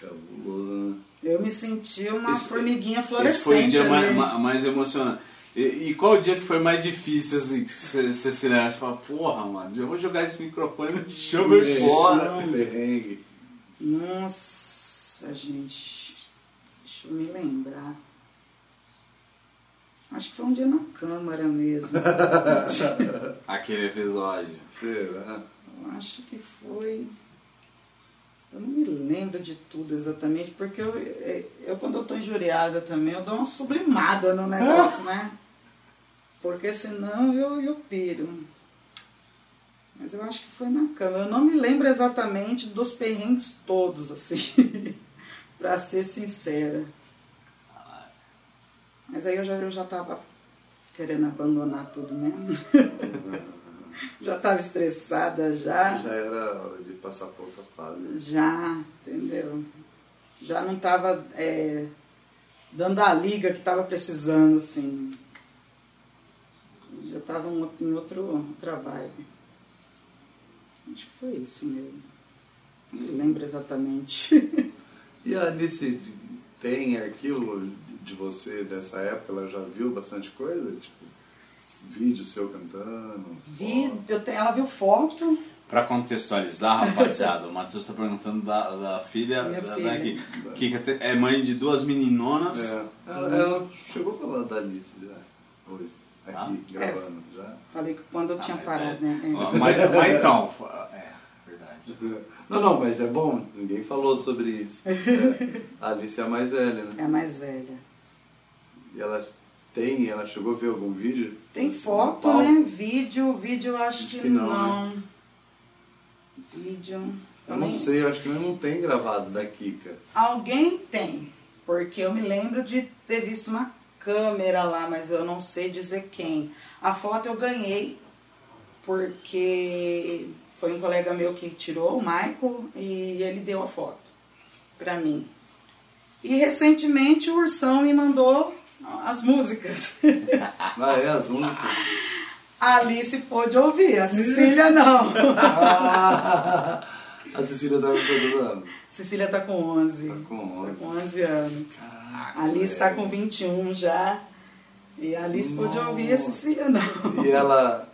[SPEAKER 6] Cabuloso, né?
[SPEAKER 5] Eu me senti uma
[SPEAKER 3] Esse-
[SPEAKER 5] formiguinha
[SPEAKER 3] Esse foi o dia mais, mais emocionante. E, e qual o dia que foi mais difícil, assim, que você se lembra? Você fala, porra, mano, eu vou jogar esse microfone no chão e fora.
[SPEAKER 5] Nossa, gente. Deixa eu me lembrar. Acho que foi um dia na Câmara mesmo.
[SPEAKER 3] Aquele episódio.
[SPEAKER 6] Será?
[SPEAKER 5] Eu acho que foi. Eu não me lembro de tudo exatamente, porque eu, eu quando eu tô injuriada também, eu dou uma sublimada no negócio, né? Porque senão eu, eu piro. Mas eu acho que foi na câmera. Eu não me lembro exatamente dos perrengues todos, assim, pra ser sincera. Mas aí eu já, eu já tava querendo abandonar tudo mesmo. já tava estressada já.
[SPEAKER 6] Já era hora de passar para outra fase.
[SPEAKER 5] Já, entendeu? Já não tava é, dando a liga que tava precisando, assim. Já tava outro- em outro, outra vibe. Acho que foi isso mesmo. Não lembro exatamente.
[SPEAKER 6] E a Alice tem arquivo de você dessa época? Ela já viu bastante coisa? Tipo, vídeo seu cantando?
[SPEAKER 5] Vi, eu ela viu foto.
[SPEAKER 3] Pra contextualizar, rapaziada, o Matheus tá perguntando da, da filha,
[SPEAKER 5] Minha
[SPEAKER 3] da,
[SPEAKER 5] filha.
[SPEAKER 3] da que, que é mãe de duas meninonas.
[SPEAKER 6] É. Ela, ela chegou a falar da Alice já, hoje, aqui,
[SPEAKER 3] Ah?
[SPEAKER 6] gravando, já.
[SPEAKER 5] Falei que quando eu
[SPEAKER 3] Ah,
[SPEAKER 5] tinha
[SPEAKER 3] mas
[SPEAKER 5] parado,
[SPEAKER 3] é-
[SPEAKER 5] né? É.
[SPEAKER 3] Mas, mas então, é, verdade.
[SPEAKER 6] Não, não, mas é bom, ninguém falou sobre isso. É, a Alice é a mais velha, né?
[SPEAKER 5] É a mais velha.
[SPEAKER 6] E ela tem, ela chegou a ver algum vídeo?
[SPEAKER 5] Tem foto, né? Vídeo, vídeo eu acho que,
[SPEAKER 6] que não,
[SPEAKER 5] não.
[SPEAKER 6] né?
[SPEAKER 5] Vídeo.
[SPEAKER 6] Eu não sei, eu acho que não tem gravado da Kika.
[SPEAKER 5] Alguém tem, porque eu me lembro de ter visto uma câmera lá, mas eu não sei dizer quem. A foto eu ganhei porque foi um colega meu que tirou, o Michael, e ele deu a foto pra mim. E recentemente o Ursão me mandou as músicas.
[SPEAKER 6] Ah, é, as músicas.
[SPEAKER 5] A Alice pôde ouvir, a Cecília não.
[SPEAKER 6] A Cecília tá com quantos anos?
[SPEAKER 5] Cecília tá com 11.
[SPEAKER 6] Tá com
[SPEAKER 5] Tá
[SPEAKER 6] 11.
[SPEAKER 5] com 11 anos.
[SPEAKER 6] Caraca,
[SPEAKER 5] A Alice tá com 21 já. E a Alice pôde
[SPEAKER 6] Nossa.
[SPEAKER 5] ouvir a Cecília não.
[SPEAKER 6] E ela,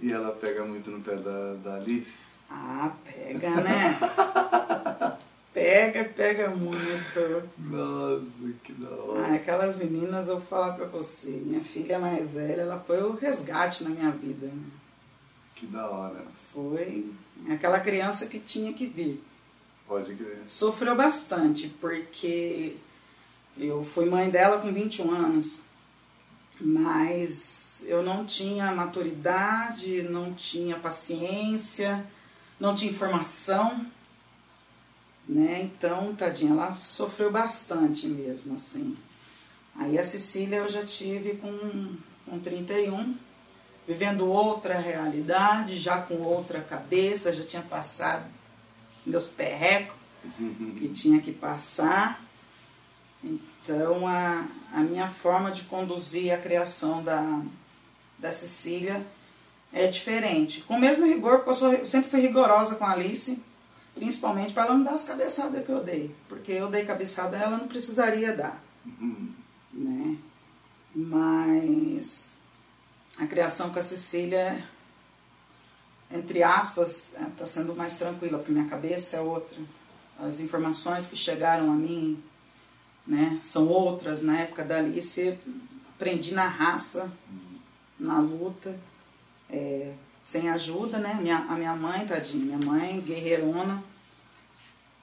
[SPEAKER 6] e ela pega muito no pé da, da Alice?
[SPEAKER 5] Ah, pega, né? pega, pega muito.
[SPEAKER 6] Nossa, que da hora.
[SPEAKER 5] Ah, aquelas meninas, eu vou falar pra você. Minha filha mais velha, ela foi o resgate na minha vida.
[SPEAKER 6] Que da hora.
[SPEAKER 5] Foi aquela criança que tinha que vir.
[SPEAKER 6] Pode crer.
[SPEAKER 5] Sofreu bastante, porque eu fui mãe dela com 21 anos, mas eu não tinha maturidade, não tinha paciência, não tinha informação, né? Então, tadinha, ela sofreu bastante mesmo, assim. Aí a Cecília eu já tive com, com 31, vivendo outra realidade, já com outra cabeça, já tinha passado meus perrecos que tinha que passar. Então, a, a minha forma de conduzir a criação da, da Cecília é diferente. Com o mesmo rigor, porque eu, sou, eu sempre fui rigorosa com a Alice, principalmente para ela não dar as cabeçadas que eu dei. Porque eu dei cabeçada, ela não precisaria dar. Né? Mas a criação com a Cecília, entre aspas, está sendo mais tranquila, porque minha cabeça é outra. As informações que chegaram a mim né, são outras. Na época da Alice, aprendi na raça, na luta, é, sem ajuda, né? Minha, a minha mãe, tadinha, minha mãe, guerreirona,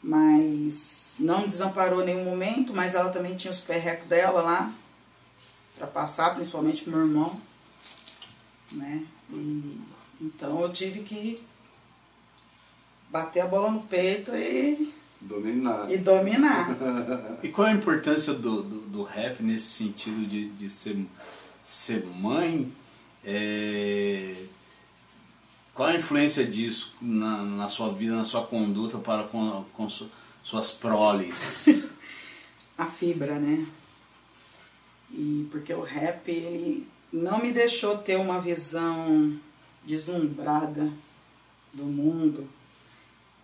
[SPEAKER 5] mas não desamparou em nenhum momento, mas ela também tinha os perrecos dela lá para passar, principalmente pro meu irmão, né? E, então eu tive que bater a bola no peito e
[SPEAKER 6] Dominar.
[SPEAKER 5] e dominar.
[SPEAKER 3] E qual a importância do, do, do rap nesse sentido de, de ser, ser mãe? É, Qual a influência disso na, na sua vida, na sua conduta para com, com su- suas proles?
[SPEAKER 5] a fibra, né? E porque o rap ele não me deixou ter uma visão deslumbrada do mundo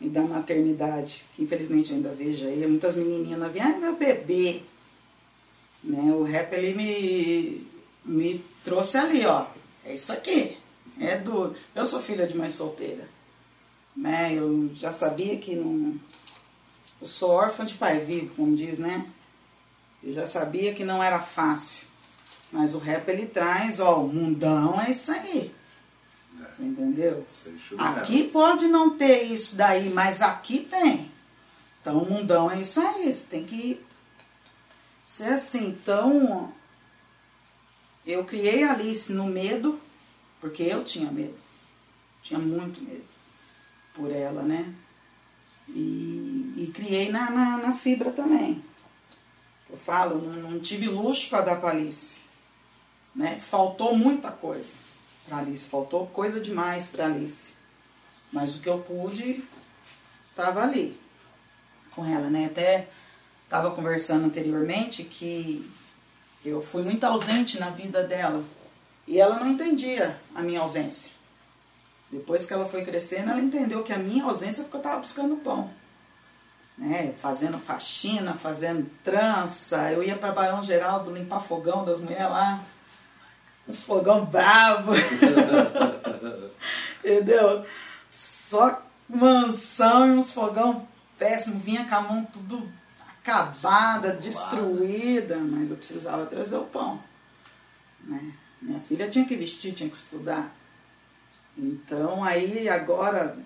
[SPEAKER 5] e da maternidade, que infelizmente eu ainda vejo aí, muitas menininhas vêm, ai meu bebê. Né? O rap ele me, me trouxe ali, ó. É isso aqui. É duro. Eu sou filha de mãe solteira. Né? Eu já sabia que não. Eu sou órfã de pai vivo, como diz, né? Eu já sabia que não era fácil. Mas o rap ele traz, ó, o mundão é isso aí. Você entendeu? Aqui pode não ter isso daí, mas aqui tem. Então o mundão é isso aí. Você tem que ser assim. Então eu criei a Alice no medo, porque eu tinha medo. Tinha muito medo por ela, né? E, e criei na, na, na fibra também. Eu falo, não, não tive luxo para dar para Alice. Né? Faltou muita coisa para Alice, faltou coisa demais para Alice. Mas o que eu pude estava ali com ela, né? Até estava conversando anteriormente que eu fui muito ausente na vida dela e ela não entendia a minha ausência. Depois que ela foi crescendo, ela entendeu que a minha ausência é porque eu estava buscando pão. Né? Fazendo faxina, fazendo trança. Eu ia para Barão Geraldo limpar fogão das mulheres lá. Uns fogão bravo. Entendeu? Só mansão e uns fogão péssimo. Vinha com a mão tudo acabada, destruída. Mas eu precisava trazer o pão. Né? Minha filha tinha que vestir, tinha que estudar. Então aí agora,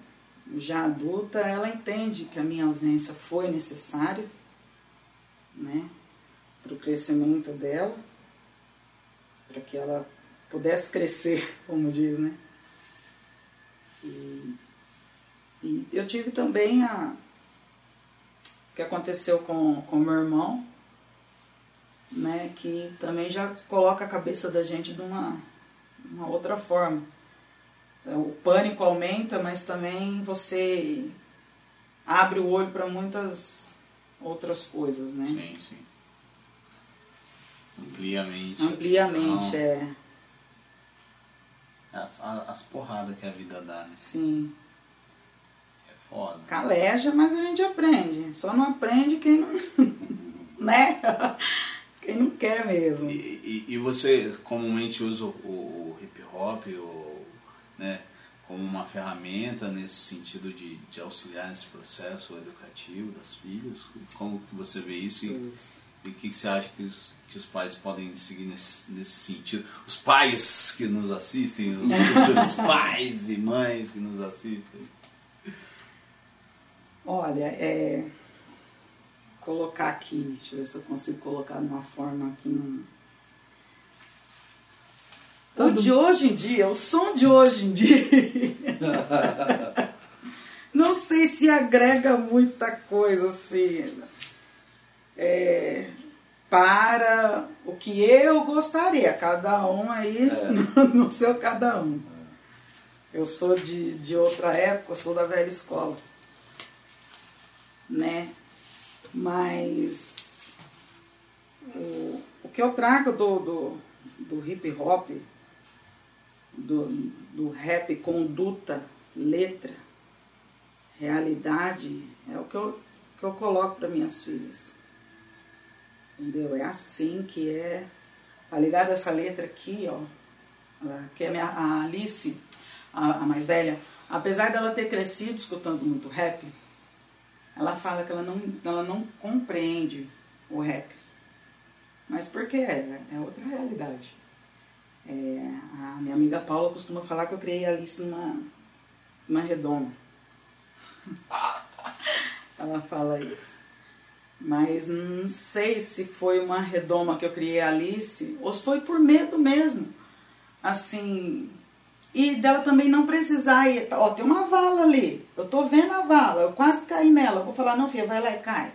[SPEAKER 5] já adulta, ela entende que a minha ausência foi necessária, né? Para o crescimento dela, para que ela pudesse crescer, como diz, né? E, e eu tive também a que aconteceu com o meu irmão, né? Que também já coloca a cabeça da gente de uma, uma outra forma o pânico aumenta, mas também você abre o olho para muitas outras coisas, né?
[SPEAKER 3] sim, sim. Amplia a mente.
[SPEAKER 5] Amplia a
[SPEAKER 3] visão.
[SPEAKER 5] mente, é.
[SPEAKER 3] As, as porradas que a vida dá, né?
[SPEAKER 5] Sim.
[SPEAKER 3] É foda.
[SPEAKER 5] Caleja, mas a gente aprende. Só não aprende quem não. né? Quem não quer mesmo.
[SPEAKER 3] E, e, e você comumente usa o, o hip hop o, né, como uma ferramenta nesse sentido de, de auxiliar nesse processo educativo das filhas? Como que você vê isso e o que, que você acha que os, que os pais podem seguir nesse, nesse sentido? Os pais que nos assistem, os futuros pais e mães que nos assistem.
[SPEAKER 5] Olha, é. Colocar aqui, deixa eu ver se eu consigo colocar de uma forma não. O de hoje em dia, o som de hoje em dia. não sei se agrega muita coisa assim. é, para o que eu gostaria. Cada um aí no, no seu cada um. Eu sou de, de outra época, eu sou da velha escola né? Mas o, o que eu trago do, do, do hip hop, do, do rap, conduta, letra, realidade, é o que eu, que eu coloco para minhas filhas. Entendeu? É assim que é Tá ligado essa letra aqui, ó? Que é minha, a Alice, a, a mais velha, apesar dela ter crescido escutando muito rap, ela fala que ela não, ela não compreende o rap. Mas porque é, é outra realidade. É, a minha amiga Paula costuma falar que eu criei a Alice numa, numa redoma. ela fala isso. Mas não sei se foi uma redoma que eu criei a Alice ou se foi por medo mesmo. Assim, e dela também não precisar ir. Ó, tem uma vala ali. Eu tô vendo a vala. Eu quase caí nela. Vou falar, não, filha, vai lá e cai.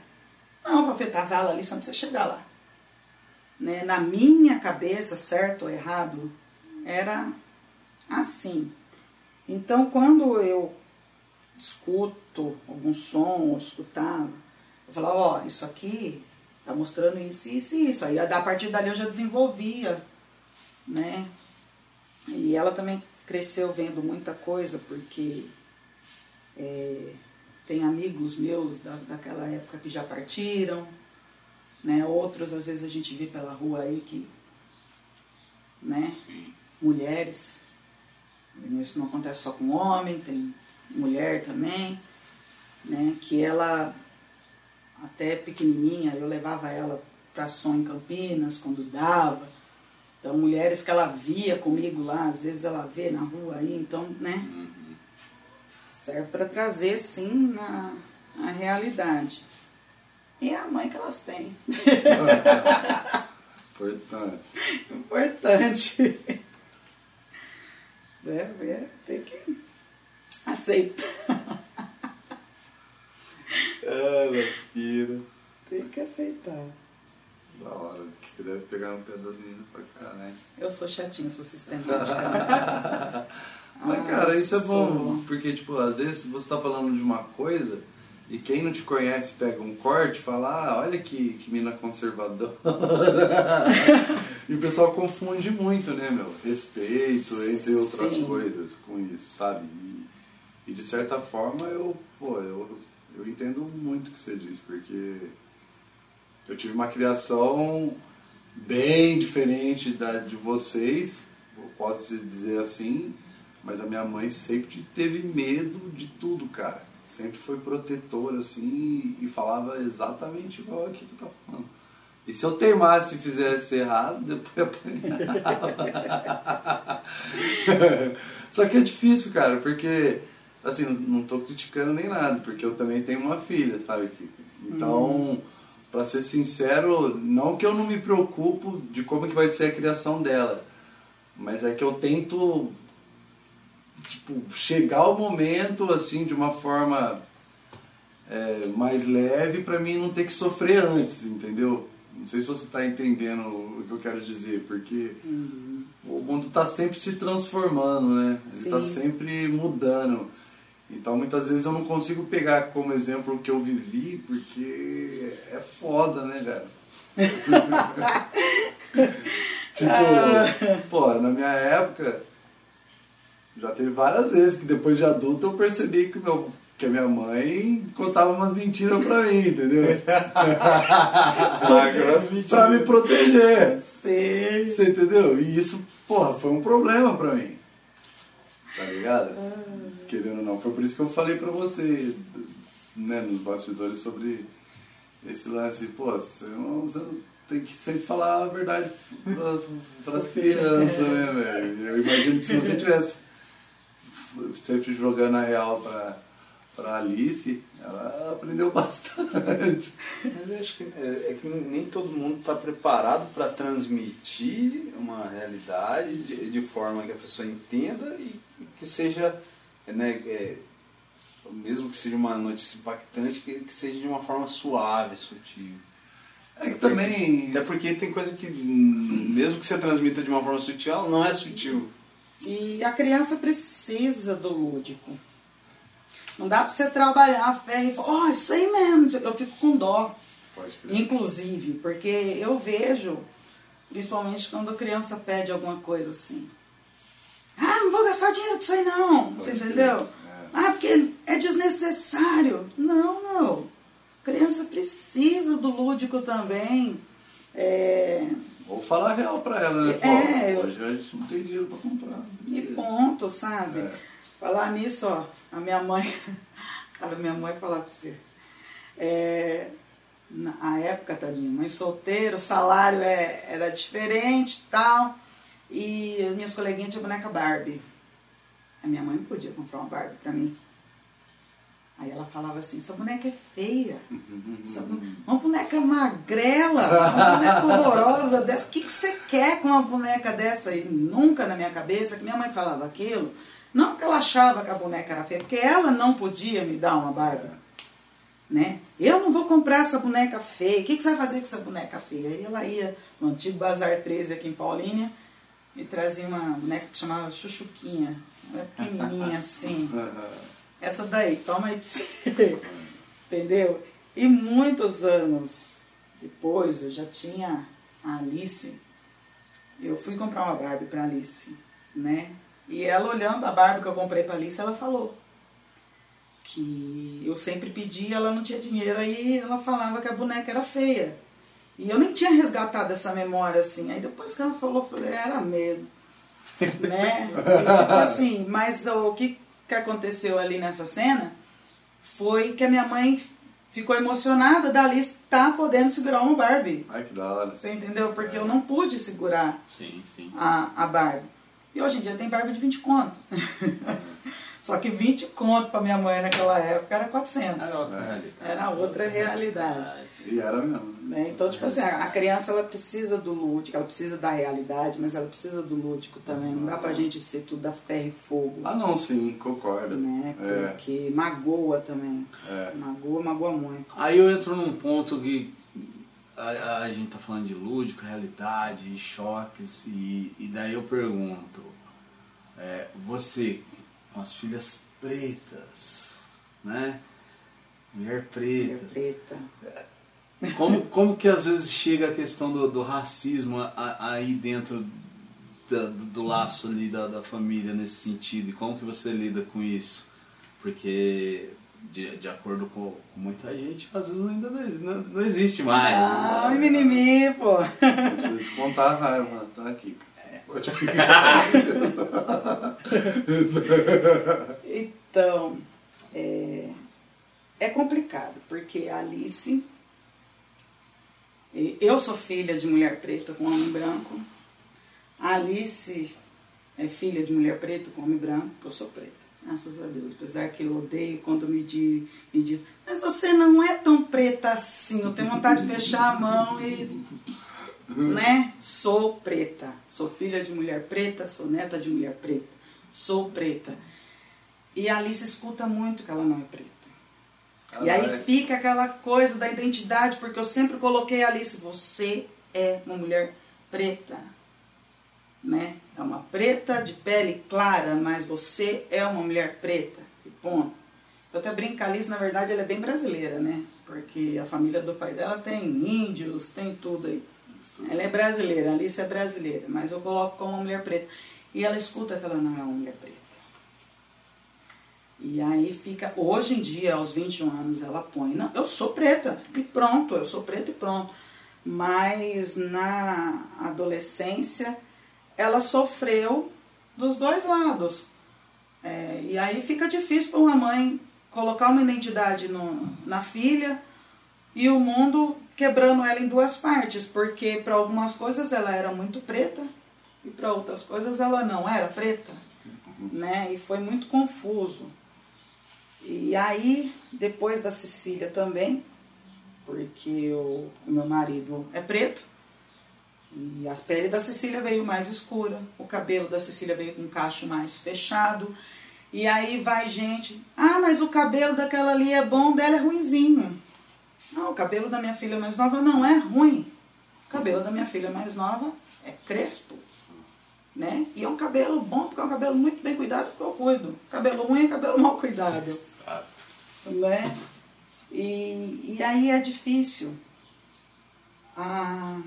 [SPEAKER 5] Não, vou tá a vala ali, só não precisa chegar lá. Né? Na minha cabeça, certo ou errado, era assim. Então, quando eu escuto algum som, ou escutava, eu falava, ó, isso aqui tá mostrando isso, isso e isso. Aí a partir dali eu já desenvolvia, né? E ela também cresceu vendo muita coisa, porque é, tem amigos meus da, daquela época que já partiram, né? Outros às vezes a gente vê pela rua aí que, né? Mulheres, isso não acontece só com homem, tem mulher também, né? Que ela até pequenininha eu levava ela para som em Campinas quando dava então, mulheres que ela via comigo lá, às vezes ela vê na rua aí, então, né? Uhum. Serve para trazer, sim, na, na realidade. E é a mãe que elas têm.
[SPEAKER 4] Importante.
[SPEAKER 5] Importante. Deve, é, tem que aceitar.
[SPEAKER 4] Ah, lasqueira.
[SPEAKER 5] Tem que aceitar.
[SPEAKER 4] Da hora, que você deve pegar no pé das meninas pra cá, né?
[SPEAKER 5] Eu sou chatinho, sou sistemante,
[SPEAKER 4] Mas, cara, isso é bom, porque, tipo, às vezes você tá falando de uma coisa e quem não te conhece pega um corte e fala, ah, olha que, que mina conservadora. e o pessoal confunde muito, né, meu? Respeito, entre outras Sim. coisas, com isso, sabe? E, e, de certa forma eu, pô, eu, eu entendo muito o que você diz, porque eu tive uma criação bem diferente da de vocês, posso dizer assim, mas a minha mãe sempre teve medo de tudo, cara. Sempre foi protetora, assim, e falava exatamente igual aqui que tu tá falando. E se eu teimasse e fizesse errado, depois eu apanhava. Só que é difícil, cara, porque, assim, não tô criticando nem nada, porque eu também tenho uma filha, sabe? Então, hum para ser sincero, não que eu não me preocupo de como que vai ser a criação dela, mas é que eu tento tipo, chegar ao momento assim de uma forma é, mais leve para mim não ter que sofrer antes, entendeu? Não sei se você está entendendo o que eu quero dizer, porque uhum. o mundo está sempre se transformando, né? Ele está sempre mudando. Então muitas vezes eu não consigo pegar como exemplo o que eu vivi, porque é foda, né, cara? tipo, pô, na minha época, já teve várias vezes que depois de adulto eu percebi que, meu, que a minha mãe contava umas mentiras pra mim, entendeu? pra me proteger.
[SPEAKER 5] Sim.
[SPEAKER 4] Você entendeu? E isso, porra, foi um problema pra mim. Tá ligado? Ah querendo ou não. Foi por isso que eu falei pra você, né, nos bastidores sobre esse lance. Pô, você não, você não tem que sempre falar a verdade para as crianças, né, velho? Eu imagino que se você tivesse sempre jogando a real para para Alice, ela aprendeu bastante.
[SPEAKER 3] Mas eu acho que é, é que nem todo mundo está preparado para transmitir uma realidade de, de, forma que a pessoa entenda e que seja né, é, mesmo que seja uma notícia impactante, que, que seja de uma forma suave, sutil.
[SPEAKER 4] É que também.
[SPEAKER 3] Até porque tem coisa que, mesmo que você transmita de uma forma sutil, ela não é sutil.
[SPEAKER 5] E a criança precisa do lúdico. Não dá pra você trabalhar a ferro e falar, oh, isso aí mesmo. Eu fico com dó. Inclusive, porque eu vejo, principalmente quando a criança pede alguma coisa assim. Ah, não vou gastar dinheiro com isso aí não. Pode você entendeu? É. Ah, porque é desnecessário. Não, não. criança precisa do lúdico também. É,
[SPEAKER 6] Ou falar real pra ela, né?
[SPEAKER 5] É,
[SPEAKER 6] Pô, hoje a gente não tem dinheiro pra comprar.
[SPEAKER 5] E ponto, sabe?
[SPEAKER 6] É.
[SPEAKER 5] Falar nisso, ó, a minha mãe, cara, minha mãe falar pra você. É, na época, tadinha, mãe solteira, o salário é, era diferente e tal. E as minhas coleguinhas tinham boneca Barbie. A minha mãe não podia comprar uma Barbie pra mim. Aí ela falava assim, essa boneca é feia. Bu- uma boneca magrela, uma boneca horrorosa dessa. O que, que você quer com uma boneca dessa? E nunca na minha cabeça que minha mãe falava aquilo. Não porque ela achava que a boneca era feia, porque ela não podia me dar uma Barbie. Né? Eu não vou comprar essa boneca feia. O que, que você vai fazer com essa boneca feia? Aí ela ia no antigo Bazar 13 aqui em Paulínia e trazia uma boneca que chamava Chuchuquinha. Ela é pequenininha assim. Essa daí, toma aí pra você. Entendeu? E muitos anos depois, eu já tinha a Alice. Eu fui comprar uma Barbie pra Alice, né? E ela olhando a Barbie que eu comprei pra Alice, ela falou que eu sempre pedi, ela não tinha dinheiro, aí ela falava que a boneca era feia. E eu nem tinha resgatado essa memória assim. Aí depois que ela falou, eu falei, era mesmo. né? E, tipo assim, mas o que, que aconteceu ali nessa cena foi que a minha mãe ficou emocionada da Alice estar podendo segurar uma Barbie.
[SPEAKER 6] Ai, que da hora.
[SPEAKER 5] Você entendeu? Porque eu não pude segurar
[SPEAKER 3] Sim, sim.
[SPEAKER 5] a, a Barbie. E hoje em dia tem Barbie de 20 conto. Só que 20 conto pra minha mãe naquela época era 400.
[SPEAKER 3] Era outra realidade.
[SPEAKER 5] Era outra realidade.
[SPEAKER 6] E era mesmo.
[SPEAKER 5] né? Então, tipo assim, a criança ela precisa do lúdico, ela precisa da realidade, mas ela precisa do lúdico também. Não dá pra gente ser tudo a ferro e fogo.
[SPEAKER 6] Ah, não, sim, concordo.
[SPEAKER 5] Né?
[SPEAKER 6] É,
[SPEAKER 5] Porque magoa também.
[SPEAKER 6] é.
[SPEAKER 5] Magoa, magoa muito.
[SPEAKER 3] Aí eu entro num ponto que a, a gente tá falando de lúdico, realidade, choques, e, e daí eu pergunto, é, você com as filhas pretas, né? Mulher
[SPEAKER 5] Mulher
[SPEAKER 3] preta.
[SPEAKER 5] preta.
[SPEAKER 3] Como, como que às vezes chega a questão do, do racismo aí dentro da- do, do laço ali da, da família nesse sentido? E como que você lida com isso? Porque de, de acordo com, com muita gente, o racismo ainda não, não, não existe mais.
[SPEAKER 5] Ai, mimimi, pô.
[SPEAKER 6] Não precisa descontar a raiva, tá aqui. Pode ficar.
[SPEAKER 5] Então, é, é complicado, porque a Alice. Eu sou filha de mulher preta com homem branco. A Alice é filha de mulher preta com homem branco, eu sou preta. Graças a Deus. Apesar que eu odeio quando me, di, me diz, mas você não é tão preta assim. Eu tenho vontade de fechar a mão e né? Sou preta. Sou filha de mulher preta, sou neta de mulher preta. Sou preta. E a Alice escuta muito que ela não é preta. e
[SPEAKER 6] Ah,
[SPEAKER 5] aí
[SPEAKER 6] é.
[SPEAKER 5] fica aquela coisa da identidade, porque eu sempre coloquei a Alice, você é uma mulher preta. Né? É uma preta de pele clara, mas você é uma mulher preta. E ponto. Eu até brinco a Alice, na verdade, ela é bem brasileira, né? Porque a família do pai dela tem índios, tem tudo aí. Ela é brasileira, a Alice é brasileira, mas eu coloco como uma mulher preta. E ela escuta que ela não é uma mulher preta. E aí fica, hoje em dia, aos 21 anos, ela põe, não, eu sou preta, e pronto, eu sou preta e pronto. Mas na adolescência, ela sofreu dos dois lados. É, e aí fica difícil para uma mãe colocar uma identidade no, na filha e o mundo quebrando ela em duas partes, porque para algumas coisas ela era muito preta e para outras coisas ela não era preta, né? E foi muito confuso. E aí, depois da Cecília também, porque o, o meu marido é preto, e a pele da Cecília veio mais escura, o cabelo da Cecília veio com um cacho mais fechado. E aí vai gente, ah, mas o cabelo daquela ali é bom, dela é ruinzinho. Não, o cabelo da minha filha mais nova não é ruim. O cabelo da minha filha mais nova é crespo. Né? E é um cabelo bom, porque é um cabelo muito bem cuidado, porque eu cuido. Cabelo ruim é cabelo mal cuidado. Né? E, e aí é difícil. A,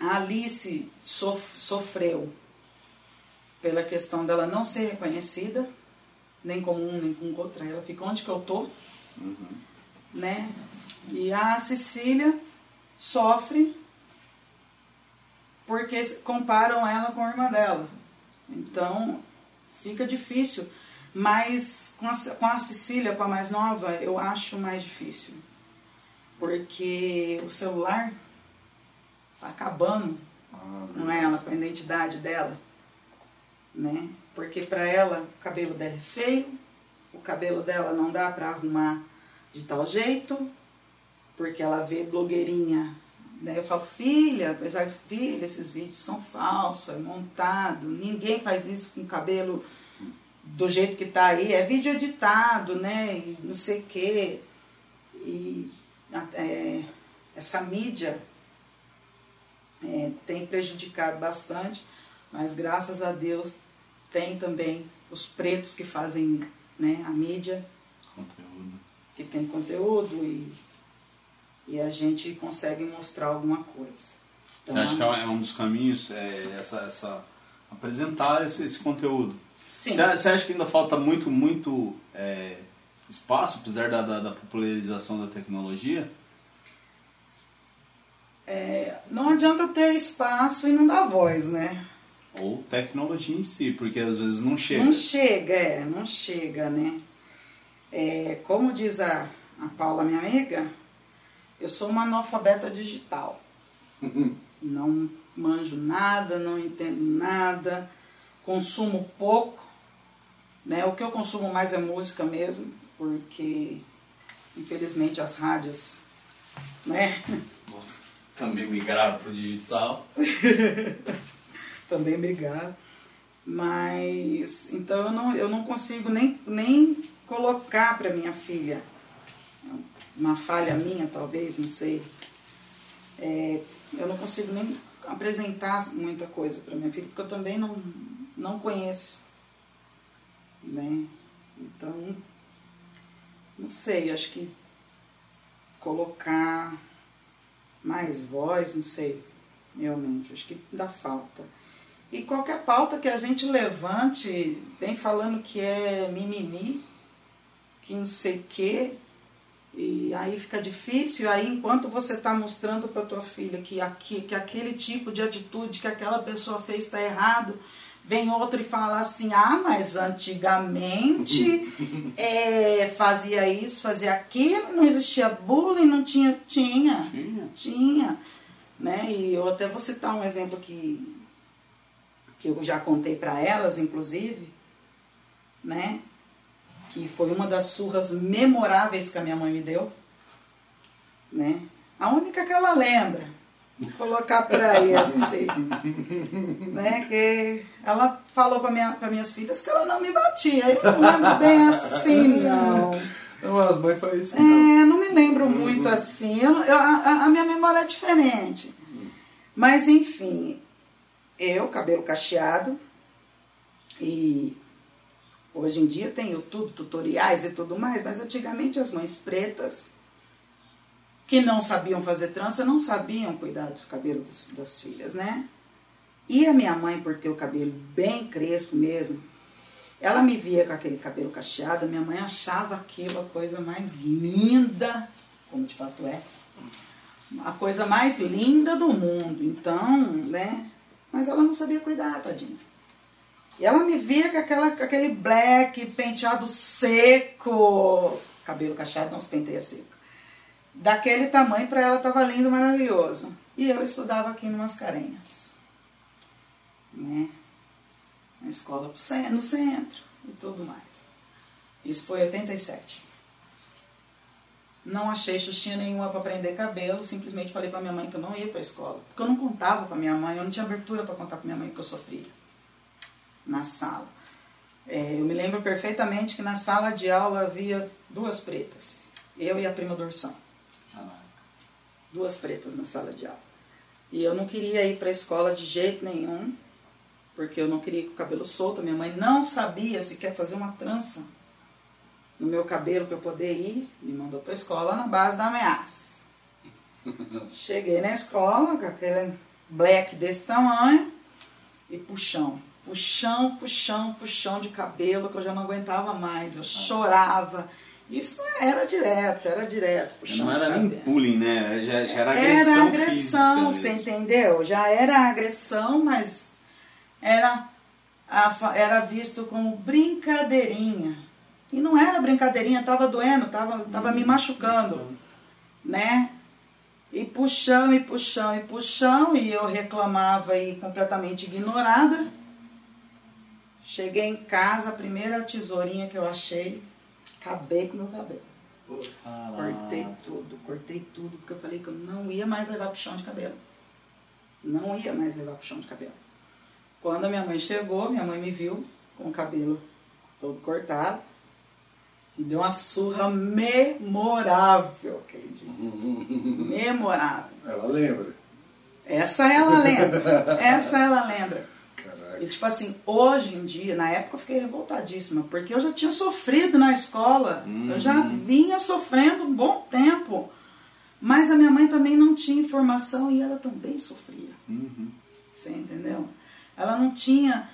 [SPEAKER 5] a Alice sof, sofreu pela questão dela não ser reconhecida, nem como um, nem como outra. Ela fica onde que eu tô, né? E a Cecília sofre porque comparam ela com a irmã dela. Então, fica difícil. Mas com a, com a Cecília, com a mais nova, eu acho mais difícil. Porque o celular tá acabando
[SPEAKER 6] Ah,
[SPEAKER 5] com ela, com a identidade dela. Né? Porque para ela o cabelo dela é feio, o cabelo dela não dá para arrumar de tal jeito, porque ela vê blogueirinha. Né? Eu falo, filha, apesar de filha, esses vídeos são falsos, é montado, ninguém faz isso com cabelo do jeito que tá aí, é vídeo editado, né? E não sei o quê. E é, essa mídia é, tem prejudicado bastante, mas graças a Deus tem também os pretos que fazem né, a mídia,
[SPEAKER 3] Conteúdo.
[SPEAKER 5] que tem conteúdo e, e a gente consegue mostrar alguma coisa. Então,
[SPEAKER 3] Você acha que é um dos caminhos é, essa, essa, apresentar esse, esse conteúdo?
[SPEAKER 5] Sim,
[SPEAKER 3] Você, você acha que ainda falta muito, muito é, espaço, apesar da, da, da popularização da tecnologia?
[SPEAKER 5] É, não adianta ter espaço e não dar voz, né?
[SPEAKER 3] Ou tecnologia em si, porque às vezes não chega.
[SPEAKER 5] Não chega, é, não chega, né? É, como diz a, a Paula, minha amiga, eu sou uma analfabeta digital. não manjo nada, não entendo nada, consumo pouco, né? O que eu consumo mais é música mesmo, porque infelizmente as rádios, né?
[SPEAKER 3] Nossa, também migraram pro digital.
[SPEAKER 5] também brigaram. Mas então eu não, eu não consigo nem, nem colocar para minha filha uma falha minha, talvez, não sei. É, eu não consigo nem apresentar muita coisa para minha filha, porque eu também não, não conheço. Né? Então, não sei, acho que colocar mais voz, não sei, realmente, acho que dá falta. E qualquer pauta que a gente levante, vem falando que é mimimi, que não sei o quê, e aí fica difícil, aí enquanto você está mostrando para tua filha que, aqui, que aquele tipo de atitude que aquela pessoa fez está errado, vem outro e fala assim, ah, mas antigamente é, fazia isso, fazia aquilo, não existia bullying, não tinha, tinha,
[SPEAKER 3] Tinha.
[SPEAKER 5] tinha, né? E eu até vou citar um exemplo que, que eu já contei para elas, inclusive, né? Que foi uma das surras memoráveis que a minha mãe me deu, né? A única que ela lembra. Colocar para esse, né? Que ela falou para minha, minhas filhas que ela não me batia. Eu não lembro bem assim, não.
[SPEAKER 6] Não, as mães fazem isso. não.
[SPEAKER 5] É, não me lembro muito assim. Eu, eu- a, a minha memória é diferente. Mas, enfim, eu, cabelo cacheado, e hoje em dia tem YouTube, tutoriais e tudo mais, mas antigamente as mães pretas, que não sabiam fazer trança, não sabiam cuidar dos cabelos dos- das filhas, né? E a minha mãe, por ter o cabelo bem crespo mesmo, ela me via com aquele cabelo cacheado, minha mãe achava aquilo a coisa mais linda, como de fato é, a coisa mais linda do mundo. Então, né? Mas ela não sabia cuidar, tadinha. E ela me via com, aquela, com aquele black, penteado seco, cabelo cacheado, não se penteia seco. Daquele tamanho, para ela tava lindo, maravilhoso. E eu estudava aqui no Mascarenhas. Né? na escola no centro e tudo mais. Isso foi em 87. Não achei xuxinha nenhuma para prender cabelo, simplesmente falei para minha mãe que eu não ia para a escola. Porque eu não contava para minha mãe, eu não tinha abertura para contar para minha mãe que eu sofria na sala. É, eu me lembro perfeitamente que na sala de aula havia duas pretas, eu e a prima do Ursão. Duas pretas na sala de aula. E eu não queria ir para a escola de jeito nenhum, porque eu não queria ir com o cabelo solto. Minha mãe não sabia se quer fazer uma trança no meu cabelo para eu poder ir. Me mandou para a escola na base da ameaça. Cheguei na escola com aquele black desse tamanho e puxão. Puxão, puxão, puxão de cabelo que eu já não aguentava mais. Eu chorava, Isso era direto, era direto. puxão
[SPEAKER 3] Não era nem
[SPEAKER 5] cabelo.
[SPEAKER 3] bullying, né? Já, já era agressão
[SPEAKER 5] Era agressão, você entendeu? Já era agressão, mas era, era visto como brincadeirinha. E não era brincadeirinha, tava doendo, tava, tava me machucando, né? E puxão, e puxão, e puxão, e eu reclamava e completamente ignorada. Cheguei em casa, a primeira tesourinha que eu achei, acabei com o meu cabelo. Cortei tudo, cortei tudo, porque eu falei que eu não ia mais levar puxão de cabelo. Não ia mais levar puxão de cabelo. Quando a minha mãe chegou, minha mãe me viu com o cabelo todo cortado e deu uma surra memorável aquele dia. Memorável.
[SPEAKER 6] Ela lembra.
[SPEAKER 5] Essa ela lembra. Essa ela lembra. E tipo assim, hoje em dia, na época eu fiquei revoltadíssima, porque eu já tinha sofrido na escola. Eu já vinha sofrendo um bom tempo. Mas a minha mãe também não tinha informação e ela também sofria.
[SPEAKER 3] Uhum.
[SPEAKER 5] Você entendeu? Ela não tinha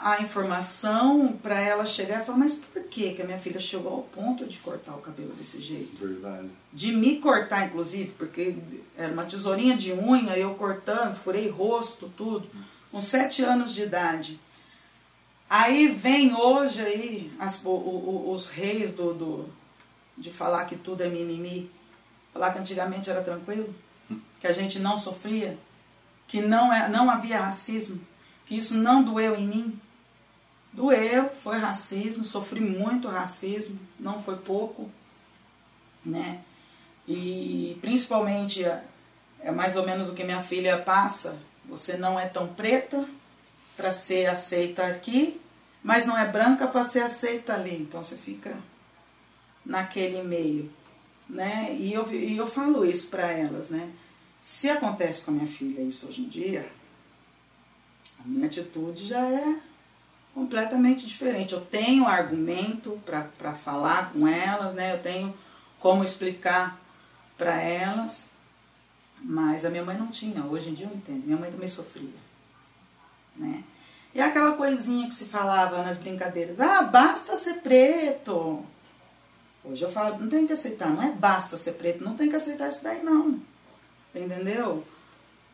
[SPEAKER 5] a informação para ela chegar e falar, mas por que que a minha filha chegou ao ponto de cortar o cabelo desse jeito?
[SPEAKER 6] Verdade.
[SPEAKER 5] de me cortar, inclusive, porque era uma tesourinha de unha, eu cortando, furei rosto, tudo, com sete anos de idade. Aí vem hoje aí as- o- o- os reis do, do- de falar que tudo é mimimi, falar que antigamente era tranquilo, que a gente não sofria, que não, é, não havia racismo, que isso não doeu em mim. Doeu, foi racismo, sofri muito racismo, não foi pouco, né? E principalmente é é mais ou menos o que minha filha passa. Você não é tão preta para ser aceita aqui, mas não é branca para ser aceita ali. Então você fica naquele meio, né? E eu, e eu falo isso para elas, né? Se acontece com a minha filha isso hoje em dia, a minha atitude já é completamente diferente. Eu tenho argumento para falar com elas, né? Eu tenho como explicar para elas, mas a minha mãe não tinha. Hoje em dia eu entendo. Minha mãe também sofria, né? E aquela coisinha que se falava nas brincadeiras, ah, basta ser preto. Hoje eu falo, não tem que aceitar, não é basta ser preto, não tem que aceitar isso daí não. Você entendeu?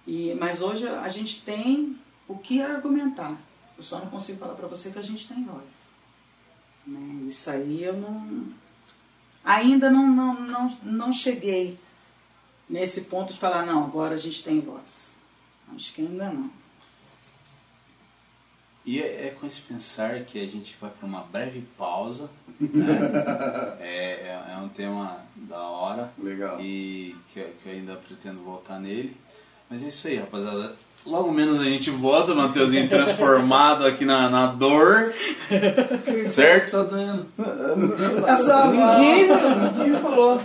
[SPEAKER 5] E, mas hoje a gente tem o que argumentar. Eu só não consigo falar pra você que a gente tem voz. Né? Isso aí eu não. Ainda não, não, não, não cheguei nesse ponto de falar, não, agora a gente tem voz. Acho que ainda não.
[SPEAKER 3] E é, é com esse pensar que a gente vai para uma breve pausa. né? é, é, é um tema da hora.
[SPEAKER 6] Legal.
[SPEAKER 3] E que, eu- que eu ainda pretendo voltar nele. Mas é isso aí, rapaziada. Logo menos a gente volta, Mateuzinho transformado aqui na, na dor. certo?
[SPEAKER 6] Tá doendo.
[SPEAKER 5] A sua
[SPEAKER 3] Ninguém, ninguém falou.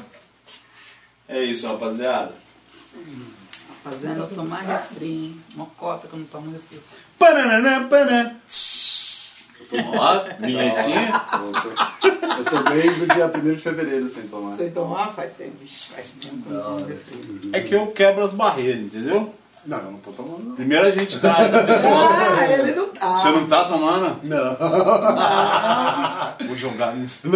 [SPEAKER 3] É isso, rapaziada.
[SPEAKER 5] Fazendo eu tomar refri, hein? Mocota que eu não tomo refri.
[SPEAKER 3] Pananana, panã. Ó, vinhetinha.
[SPEAKER 6] Eu tô desde o dia 1 de fevereiro sem tomar.
[SPEAKER 5] Sem tomar faz tempo. Vixe, faz tempo que eu não tomo refri.
[SPEAKER 3] É que eu quebro as barreiras, entendeu?
[SPEAKER 6] Não, eu não tô tomando. não.
[SPEAKER 3] Primeiro a gente traz a pessoa.
[SPEAKER 5] Ah, ele não tá.
[SPEAKER 3] Você não tá tomando?
[SPEAKER 6] Não.
[SPEAKER 3] Vou jogar nisso.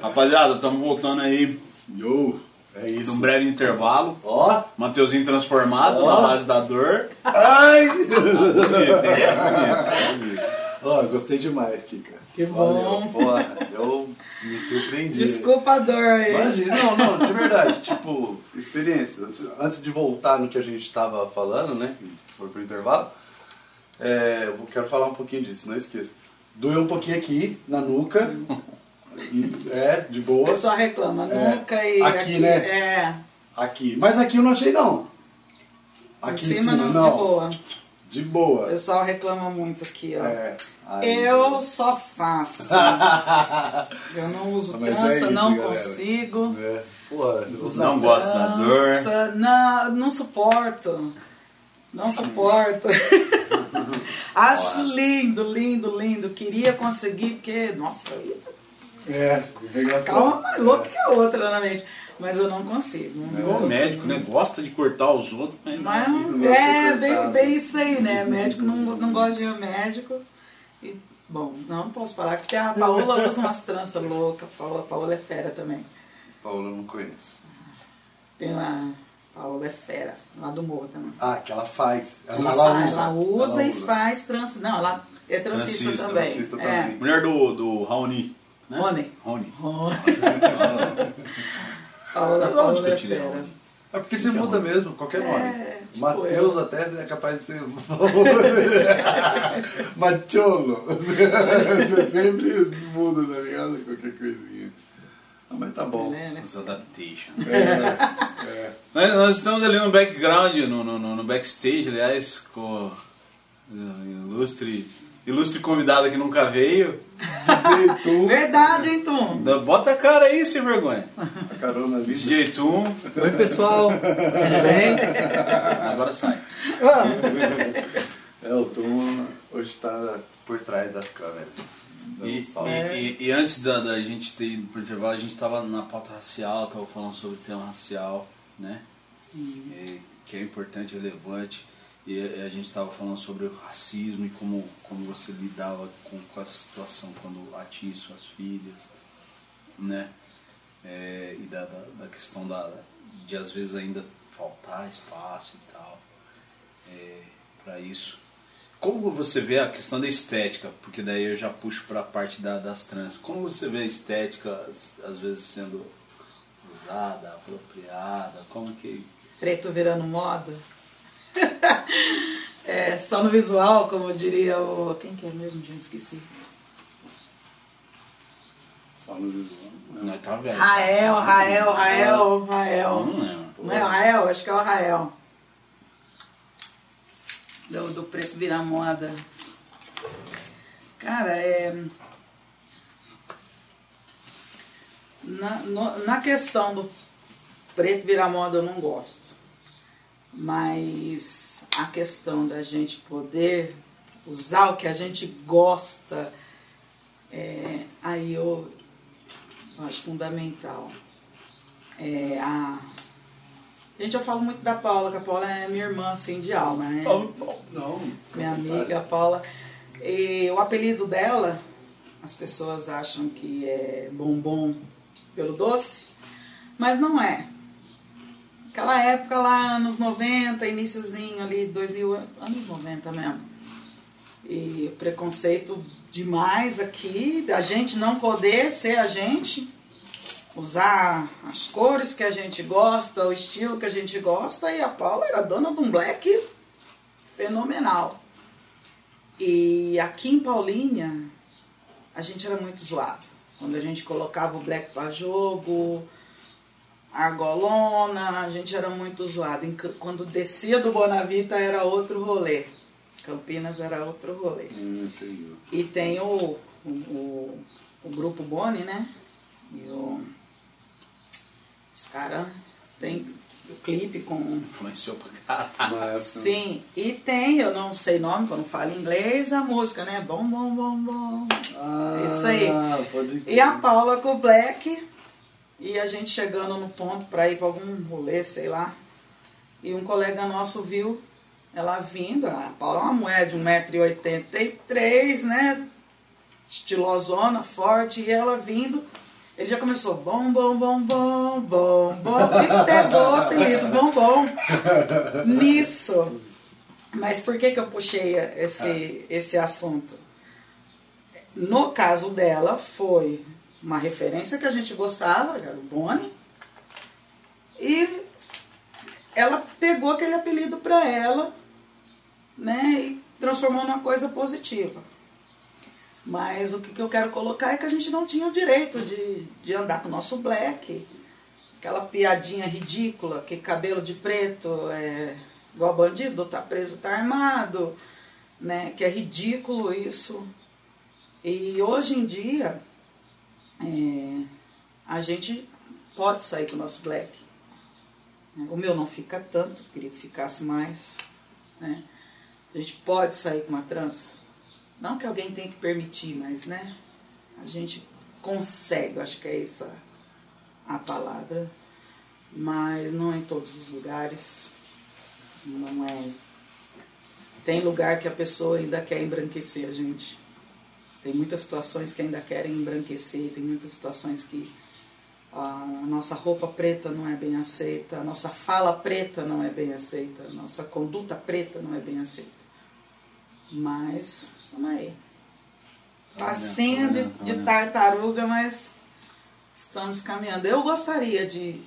[SPEAKER 3] Rapaziada, estamos voltando aí
[SPEAKER 6] Yo, é
[SPEAKER 3] de
[SPEAKER 6] isso.
[SPEAKER 3] um breve intervalo.
[SPEAKER 6] Ó.
[SPEAKER 3] Mateuzinho transformado
[SPEAKER 6] Ó.
[SPEAKER 3] na base da dor.
[SPEAKER 6] Ai!
[SPEAKER 3] Bonito, hein? É bonito.
[SPEAKER 6] Ó, gostei demais, Kika.
[SPEAKER 5] Que bom.
[SPEAKER 6] Valeu. Porra, eu me surpreendi.
[SPEAKER 5] Desculpa a dor aí.
[SPEAKER 6] Imagina, não, não, de verdade, tipo, experiência. Antes de voltar no que a gente estava falando, né, que foi pro intervalo, é, eu quero falar um pouquinho disso, não esqueça. Doeu um pouquinho aqui, na nuca, é, de
[SPEAKER 5] O
[SPEAKER 6] boa,
[SPEAKER 5] pessoal reclama
[SPEAKER 6] É.
[SPEAKER 5] nunca e
[SPEAKER 6] Aqui,
[SPEAKER 5] aqui,
[SPEAKER 6] né?
[SPEAKER 5] É.
[SPEAKER 6] aqui. Mas aqui eu não achei, não. Aqui
[SPEAKER 5] em cima, não, de boa.
[SPEAKER 6] De
[SPEAKER 5] O
[SPEAKER 6] boa.
[SPEAKER 5] pessoal reclama muito aqui, ó.
[SPEAKER 6] É,
[SPEAKER 5] Eu só faço. Eu não uso
[SPEAKER 6] Mas é
[SPEAKER 5] trança,
[SPEAKER 6] isso,
[SPEAKER 5] não
[SPEAKER 6] galera.
[SPEAKER 5] consigo.
[SPEAKER 6] É, porra,
[SPEAKER 3] Não gosta da dor.
[SPEAKER 5] Não, não suporto. Não suporto. Acho lindo, lindo, lindo. Queria conseguir, porque, nossa, eu ia
[SPEAKER 6] é, regaçou.
[SPEAKER 5] ficar mais louca que a outra na mente. Mas eu não consigo. não
[SPEAKER 3] Igual o
[SPEAKER 5] consigo.
[SPEAKER 3] médico, né? Gosta de cortar os outros, mas
[SPEAKER 5] Mas
[SPEAKER 6] Não
[SPEAKER 5] é bem,
[SPEAKER 6] cortar.
[SPEAKER 5] bem isso aí, né? Médico não, não gosta de ir médico. E Bom, não, posso falar, porque a Paola usa umas tranças loucas. A Paola, a Paola é fera também.
[SPEAKER 6] Paula eu não conheço.
[SPEAKER 5] Tem uma. A Paola é fera, lá do morro também.
[SPEAKER 6] Ah, que ela faz.
[SPEAKER 5] Ela, faz, ela usa e faz trança. Não, ela é transista,
[SPEAKER 3] Transista,
[SPEAKER 5] também.
[SPEAKER 6] transista
[SPEAKER 5] é.
[SPEAKER 6] também.
[SPEAKER 3] Mulher do, do Raoni. Né?
[SPEAKER 5] Rony.
[SPEAKER 3] Rony.
[SPEAKER 5] Rony. Paola,
[SPEAKER 3] que eu
[SPEAKER 5] é
[SPEAKER 3] tirei
[SPEAKER 5] fera.
[SPEAKER 3] Rony?
[SPEAKER 6] É porque você muda mesmo, qualquer nome.
[SPEAKER 5] É, tipo
[SPEAKER 6] Mateus
[SPEAKER 5] eu.
[SPEAKER 6] até é capaz de ser. Macholo. Você sempre muda, tá ligado? Qualquer coisinha. Ah, mas tá bom.
[SPEAKER 5] É, né?
[SPEAKER 3] As adaptation.
[SPEAKER 6] É, é.
[SPEAKER 3] Nós, nós estamos ali no background, no, no, no- no backstage, aliás, com o ilustre, ilustre convidado que nunca veio.
[SPEAKER 6] DJ Tum,
[SPEAKER 5] Verdade, hein, Tom?
[SPEAKER 3] Da- Bota a cara aí, sem vergonha.
[SPEAKER 6] a carona ali.
[SPEAKER 3] DJ Tum,
[SPEAKER 7] Oi, pessoal. Tudo bem?
[SPEAKER 3] agora sai.
[SPEAKER 6] É, o Tum hoje tá por trás das câmeras.
[SPEAKER 3] E, e- e- e antes da, da gente ter ido pro intervalo, a gente tava na pauta racial, tava falando sobre o tema racial, né? E- que é importante, relevante. E a, a gente estava falando sobre o racismo e como, como você lidava com, com essa situação quando atinge suas filhas, né? É, e da, da, da questão da, de às vezes ainda faltar espaço e tal para isso. Como você vê a questão da estética? Porque daí eu já puxo para a parte da, das trans. Como você vê a estética às vezes sendo usada, apropriada? Como que
[SPEAKER 5] Preto virando moda. é, só no visual, como diria o. Quem que é mesmo, gente? Esqueci.
[SPEAKER 6] Só no visual.
[SPEAKER 3] nós tá velho?
[SPEAKER 5] Rael, Rael, Rael, Rael.
[SPEAKER 3] Não lembro.
[SPEAKER 5] Não é o Rael? Acho que é o Rael. Do, do preto virar moda. Cara, é. Na, no- na questão do preto virar moda eu não gosto. Mas a questão da gente poder usar o que a gente gosta, é, aí eu, eu acho fundamental. É, a, gente, eu falo muito da Paula, que a Paula é minha irmã, assim, de alma, né?
[SPEAKER 6] Não,
[SPEAKER 5] minha amiga a Paula. E o apelido dela, as pessoas acham que é bombom pelo doce, mas não é. Aquela época lá, anos 90, iníciozinho ali, 2000, anos 90 mesmo. E preconceito demais aqui, da gente não poder ser a gente, usar as cores que a gente gosta, o estilo que a gente gosta, e a Paula era dona de um black fenomenal. E aqui em Paulínia, a gente era muito zoado. Quando a gente colocava o black para jogo, argolona, a gente era muito zoado. Quando descia do Bonavita era outro rolê. Campinas era outro rolê.
[SPEAKER 6] Hum.
[SPEAKER 5] E tem o, o, o, o grupo Boni, né? E o, os caras tem o clipe com
[SPEAKER 3] Influenciou pra caralho.
[SPEAKER 5] Sim, e tem, eu não sei nome, quando falo inglês, a música, né? Bom, bom, bom, bom.
[SPEAKER 6] Ah,
[SPEAKER 5] Isso aí.
[SPEAKER 6] Pode
[SPEAKER 5] E a Paula com o Black, e a gente chegando no ponto pra ir pra algum rolê, sei lá. E um colega nosso viu ela vindo, a Paula é uma mulher de 1,83m, né? Estilosona, forte, e ela vindo. Ele já começou bom, bom, bom, bom, bom, bom, e pegou o apelido bom, bom nisso. Mas por que, que eu puxei esse, esse assunto? No caso dela, foi uma referência que a gente gostava, que era o Bonnie, e ela pegou aquele apelido para ela, né, e transformou numa coisa positiva. Mas o que, que eu quero colocar é que a gente não tinha o direito de, de andar com o nosso black, aquela piadinha ridícula, que cabelo de preto é igual bandido, tá preso, tá armado, né, que é ridículo isso. E hoje em dia, é, a gente pode sair com o nosso black. O meu não fica tanto, queria que ficasse mais. Né? A gente pode sair com uma trança. Não que alguém tenha que permitir, mas né? A gente consegue, acho que é essa a palavra. Mas não em todos os lugares. Não é. Tem lugar que a pessoa ainda quer embranquecer a gente. Tem muitas situações que ainda querem embranquecer, tem muitas situações que a nossa roupa preta não é bem aceita, a nossa fala preta não é bem aceita, a nossa conduta preta não é bem aceita. Mas, vamos aí. Passinho de, de tartaruga, mas estamos caminhando. Eu gostaria de,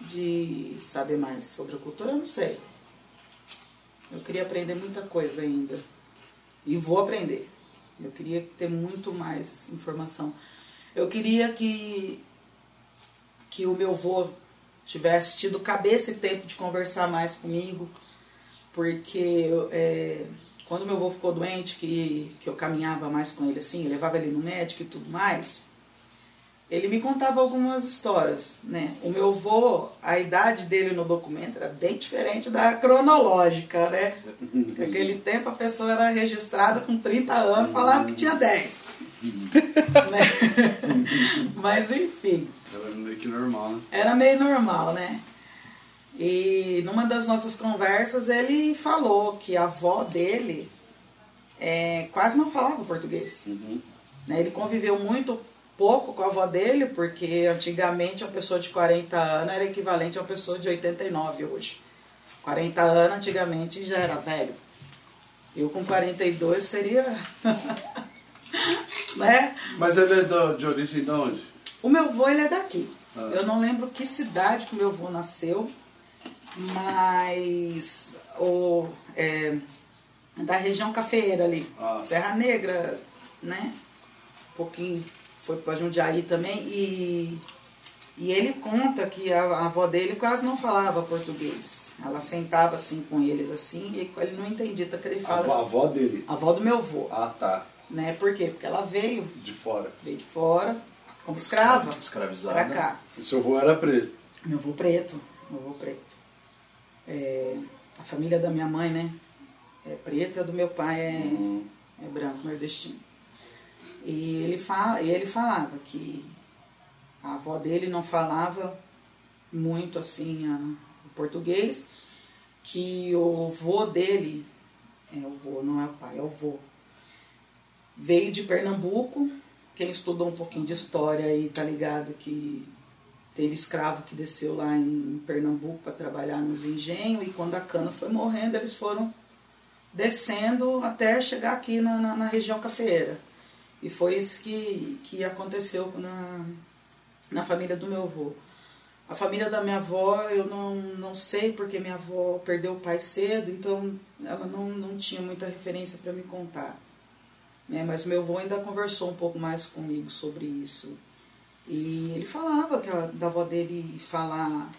[SPEAKER 5] de saber mais sobre a cultura, eu não sei. Eu queria aprender muita coisa ainda. E vou aprender. Eu queria ter muito mais informação. Eu queria que, que o meu avô tivesse tido cabeça e tempo de conversar mais comigo, porque é, quando meu avô ficou doente, que, que eu caminhava mais com ele assim, levava ele no médico e tudo mais, ele me contava algumas histórias, né? O meu avô, a idade dele no documento era bem diferente da cronológica, né? Naquele tempo a pessoa era registrada com 30 anos, falava que tinha 10. né? Mas enfim.
[SPEAKER 4] Era meio que normal, né?
[SPEAKER 5] Era meio normal, né? E numa das nossas conversas ele falou que a avó dele é, quase não falava português.
[SPEAKER 4] Uhum.
[SPEAKER 5] Né? Ele conviveu muito pouco com a avó dele, porque antigamente uma pessoa de 40 anos era equivalente a uma pessoa de 89 hoje. 40 anos antigamente já era velho. Eu com 42 seria. né?
[SPEAKER 4] Mas ele é do- de origem de onde?
[SPEAKER 5] O meu avô ele é daqui.
[SPEAKER 4] Ah.
[SPEAKER 5] Eu não lembro que cidade que o meu avô nasceu, mas o, é, da região cafeeira ali.
[SPEAKER 4] Ah.
[SPEAKER 5] Serra Negra, né? Um pouquinho foi para Jundiaí também. E, e ele conta que a, a avó dele quase não falava português. Ela sentava assim com eles assim e ele não entendia. Então que ele fala
[SPEAKER 4] avó, a
[SPEAKER 5] assim,
[SPEAKER 4] avó dele.
[SPEAKER 5] a avó do meu avô,
[SPEAKER 4] Ah, tá.
[SPEAKER 5] né? Por quê? Porque ela veio,
[SPEAKER 4] De fora.
[SPEAKER 5] veio de fora, como escrava,
[SPEAKER 3] Escravizada.
[SPEAKER 5] pra cá.
[SPEAKER 4] O seu avô era preto.
[SPEAKER 5] Meu avô preto, meu avô preto. É, a família da minha mãe, né? É preta, a do meu pai é,
[SPEAKER 4] Uhum.
[SPEAKER 5] é branco, nordestino. E ele, fala, e ele falava que a avó dele não falava muito assim a, o português, que o vô dele, é o vô, não é o pai, é o vô, veio de Pernambuco, quem estudou um pouquinho de história aí tá ligado que teve escravo que desceu lá em Pernambuco para trabalhar nos engenhos e quando a cana foi morrendo eles foram descendo até chegar aqui na, na, na região cafeeira. E foi isso que, que aconteceu na, na família do meu avô. A família da minha avó, eu não, não sei porque minha avó perdeu o pai cedo, então ela não, não tinha muita referência para me contar. Né? Mas meu avô ainda conversou um pouco mais comigo sobre isso. E ele falava que a, da avó dele falar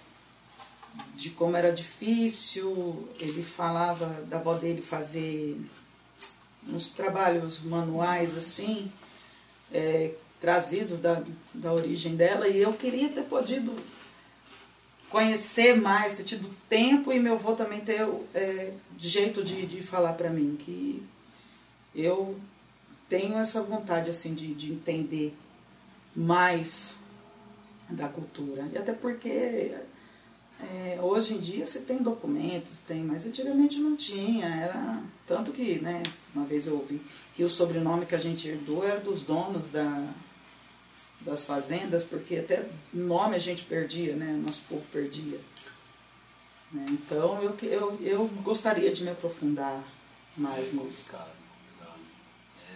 [SPEAKER 5] de como era difícil, ele falava da avó dele fazer uns trabalhos manuais assim, é, trazidos da, da origem dela, e eu queria ter podido conhecer mais, ter tido tempo e meu avô também ter é, jeito de, de falar para mim, que eu tenho essa vontade assim de, de entender mais da cultura. E até porque é, hoje em dia você tem documentos, tem, mas antigamente não tinha. Era tanto que, né, uma vez eu ouvi que o sobrenome que a gente herdou era dos donos da, das fazendas, porque até nome a gente perdia, né? Nosso povo perdia. Né? Então eu, eu, eu gostaria de me aprofundar mais nisso.
[SPEAKER 3] Complicado, complicado.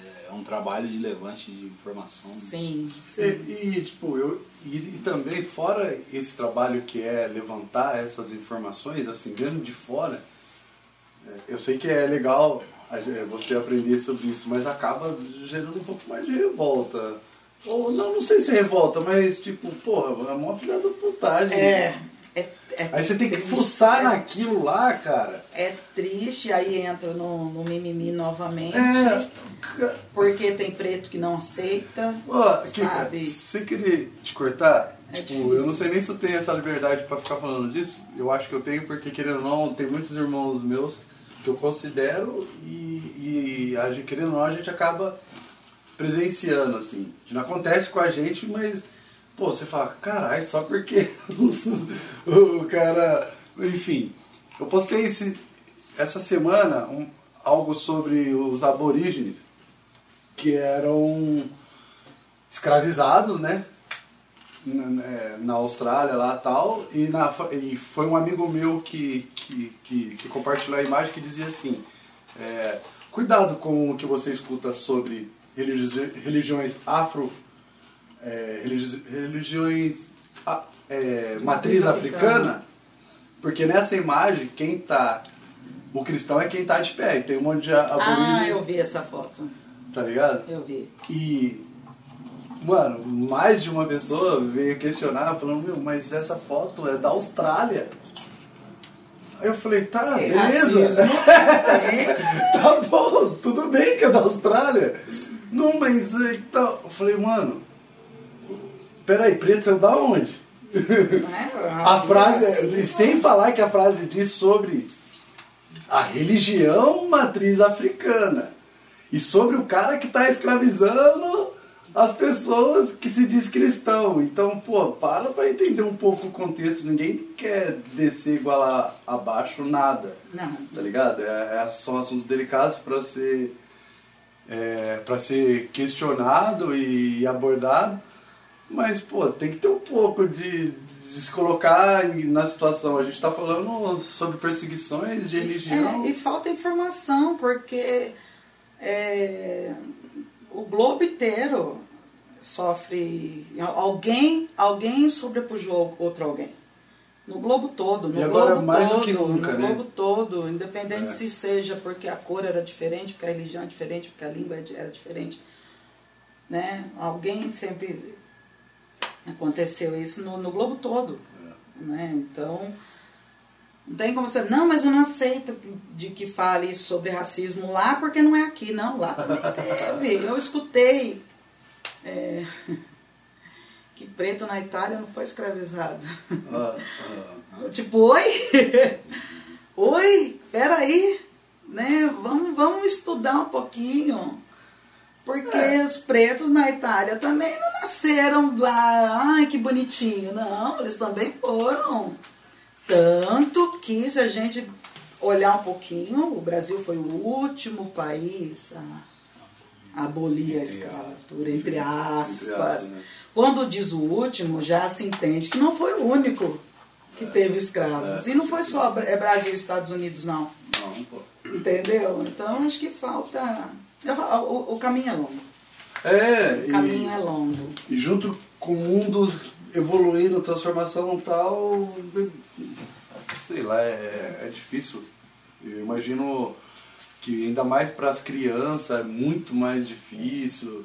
[SPEAKER 3] É, é um trabalho de levante de informação.
[SPEAKER 5] Sim,
[SPEAKER 4] E, e, tipo, eu, e, e também, fora esse trabalho que é levantar essas informações, assim, mesmo de fora, é, eu sei que é legal você aprender sobre isso, mas acaba gerando um pouco mais de revolta. Ou não, não sei se é revolta, mas tipo, porra, é uma filha da putagem.
[SPEAKER 5] É, é, é
[SPEAKER 4] Aí você tem que
[SPEAKER 5] triste,
[SPEAKER 4] fuçar
[SPEAKER 5] é-
[SPEAKER 4] naquilo lá, cara.
[SPEAKER 5] É triste, aí entra no, no mimimi novamente.
[SPEAKER 4] É.
[SPEAKER 5] Porque tem preto que não aceita,
[SPEAKER 4] Ó,
[SPEAKER 5] sabe?
[SPEAKER 4] sem querer te cortar,
[SPEAKER 5] É
[SPEAKER 4] tipo, eu não sei nem se eu tenho essa liberdade pra ficar falando disso. Eu acho que eu tenho, porque querendo ou não, tem muitos irmãos meus que eu considero e, e a gente- querendo ou não, a gente acaba presenciando, assim. Que não acontece com a gente, mas, pô, você fala, caralho, só porque o cara. Enfim, eu postei esse, essa semana um- algo sobre os aborígenes que eram escravizados, né? Na, é, na Austrália lá tal, e, na, e foi um amigo meu que, que, que, que compartilhou a imagem que dizia assim, é, cuidado com o que você escuta sobre religi religiões afro, é, religi religiões a, é, matriz africana, porque nessa imagem quem tá o cristão é quem tá de pé, e tem um monte de aborígenes.
[SPEAKER 5] Ah, eu vi essa foto.
[SPEAKER 4] Tá ligado?
[SPEAKER 5] Eu vi.
[SPEAKER 4] E, mano, mais de uma pessoa veio questionar, falando, meu, mas essa foto é da Austrália. Aí eu falei, tá,
[SPEAKER 5] É
[SPEAKER 4] beleza. tá bom, tudo bem que é da Austrália. Não, mas então. Eu falei, mano, peraí, preto saiu da onde?
[SPEAKER 5] Né?
[SPEAKER 4] A
[SPEAKER 5] Racismo,
[SPEAKER 4] frase, e sem falar que a frase diz sobre a religião matriz africana e sobre o cara que está escravizando as pessoas que se diz cristão. Então, pô, para pra entender um pouco o contexto. Ninguém quer descer igual a, abaixo nada,
[SPEAKER 5] Não.
[SPEAKER 4] tá ligado? É, é- são assuntos delicados para ser é, ser questionado e abordado. Mas, pô, tem que ter um pouco de, de se colocar na situação. A gente está falando sobre perseguições de religião.
[SPEAKER 5] É, e falta informação, porque é, o globo inteiro sofre. Alguém, alguém sobrepujou outro alguém. No globo todo, no
[SPEAKER 4] E agora
[SPEAKER 5] globo
[SPEAKER 4] mais do
[SPEAKER 5] todo,
[SPEAKER 4] que nunca,
[SPEAKER 5] no
[SPEAKER 4] né?
[SPEAKER 5] globo todo, independente
[SPEAKER 4] É.
[SPEAKER 5] se seja porque a cor era diferente, porque a religião é diferente, porque a língua era diferente, né? Alguém sempre aconteceu isso no, no globo todo,
[SPEAKER 4] É.
[SPEAKER 5] né? Então não tem como você, não, mas eu não aceito de que fale sobre racismo lá porque não é aqui, não, lá também teve. Eu escutei é, que preto na Itália não foi escravizado.
[SPEAKER 4] Ah, ah.
[SPEAKER 5] Tipo, oi? oi, peraí, né? Vamos, vamos estudar um pouquinho. Porque os pretos na Itália também não nasceram lá, ai que bonitinho. Não, eles também foram. Tanto que se a gente olhar um pouquinho, o Brasil foi o último país a abolir a escravatura, entre aspas.
[SPEAKER 4] Entre aspas, né?
[SPEAKER 5] Quando diz o último, já se entende que não foi o único que teve escravos.
[SPEAKER 4] É.
[SPEAKER 5] E não foi só é Brasil e Estados Unidos, não.
[SPEAKER 4] Não, pô.
[SPEAKER 5] Entendeu? Então acho que falta. falo, O, o caminho é longo.
[SPEAKER 4] É,
[SPEAKER 5] O caminho
[SPEAKER 4] e,
[SPEAKER 5] é longo.
[SPEAKER 4] e junto com o mundo evoluindo, transformação tal, sei lá, é, é difícil. Eu imagino que ainda mais para as crianças é muito mais difícil,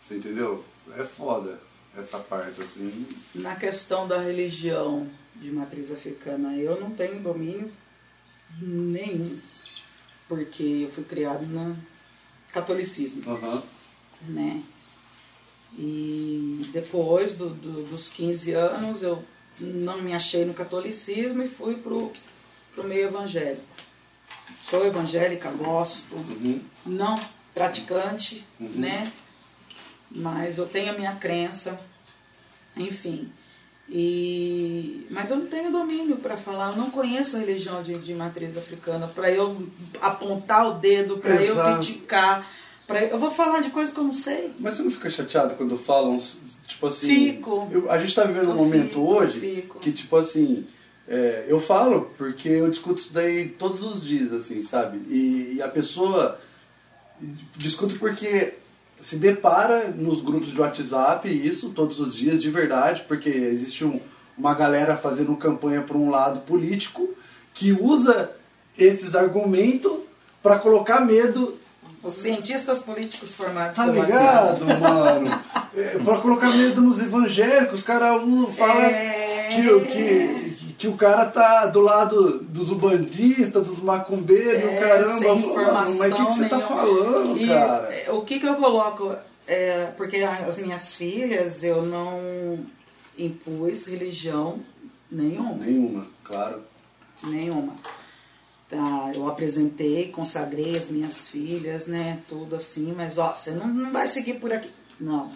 [SPEAKER 4] você entendeu? É foda essa parte, assim.
[SPEAKER 5] Na questão da religião de matriz africana, eu não tenho domínio nenhum. Porque eu fui criado no catolicismo.
[SPEAKER 4] Aham.
[SPEAKER 5] né? E depois do, do- dos 15 anos eu não me achei no catolicismo e fui pro, pro meio evangélico. Sou evangélica, gosto,
[SPEAKER 4] Uhum.
[SPEAKER 5] não praticante,
[SPEAKER 4] Uhum.
[SPEAKER 5] né? Mas eu tenho a minha crença, enfim. E, mas eu não tenho domínio para falar, eu não conheço a religião de, de matriz africana para eu apontar o dedo, para eu criticar, para eu vou falar de coisa que eu não sei.
[SPEAKER 4] Mas você não fica chateado quando falam, tipo assim.
[SPEAKER 5] Fico.
[SPEAKER 4] eu- a gente tá vivendo um momento
[SPEAKER 5] fico,
[SPEAKER 4] hoje que, tipo assim. É, eu falo porque eu discuto isso daí todos os dias, assim, sabe? E, e a pessoa discute porque se depara nos grupos de WhatsApp isso todos os dias de verdade, porque existe um- uma galera fazendo campanha por um lado político que usa esses argumentos para colocar medo
[SPEAKER 5] Os cientistas políticos formados
[SPEAKER 4] Tá ligado, mano? É, pra colocar medo nos evangélicos, os caras um, falam
[SPEAKER 5] É.
[SPEAKER 4] que, que, que o cara tá do lado dos ubandistas, dos macumbeiros,
[SPEAKER 5] É,
[SPEAKER 4] caramba.
[SPEAKER 5] sem informação
[SPEAKER 4] mas o que, que você tá falando,
[SPEAKER 5] E
[SPEAKER 4] cara?
[SPEAKER 5] é, o que, que eu coloco? É, porque as minhas filhas eu não impus religião nenhuma.
[SPEAKER 4] Nenhuma, claro.
[SPEAKER 5] Nenhuma. Tá, eu apresentei, consagrei as minhas filhas, né? Tudo assim, mas ó, você não, não vai seguir por aqui. Não.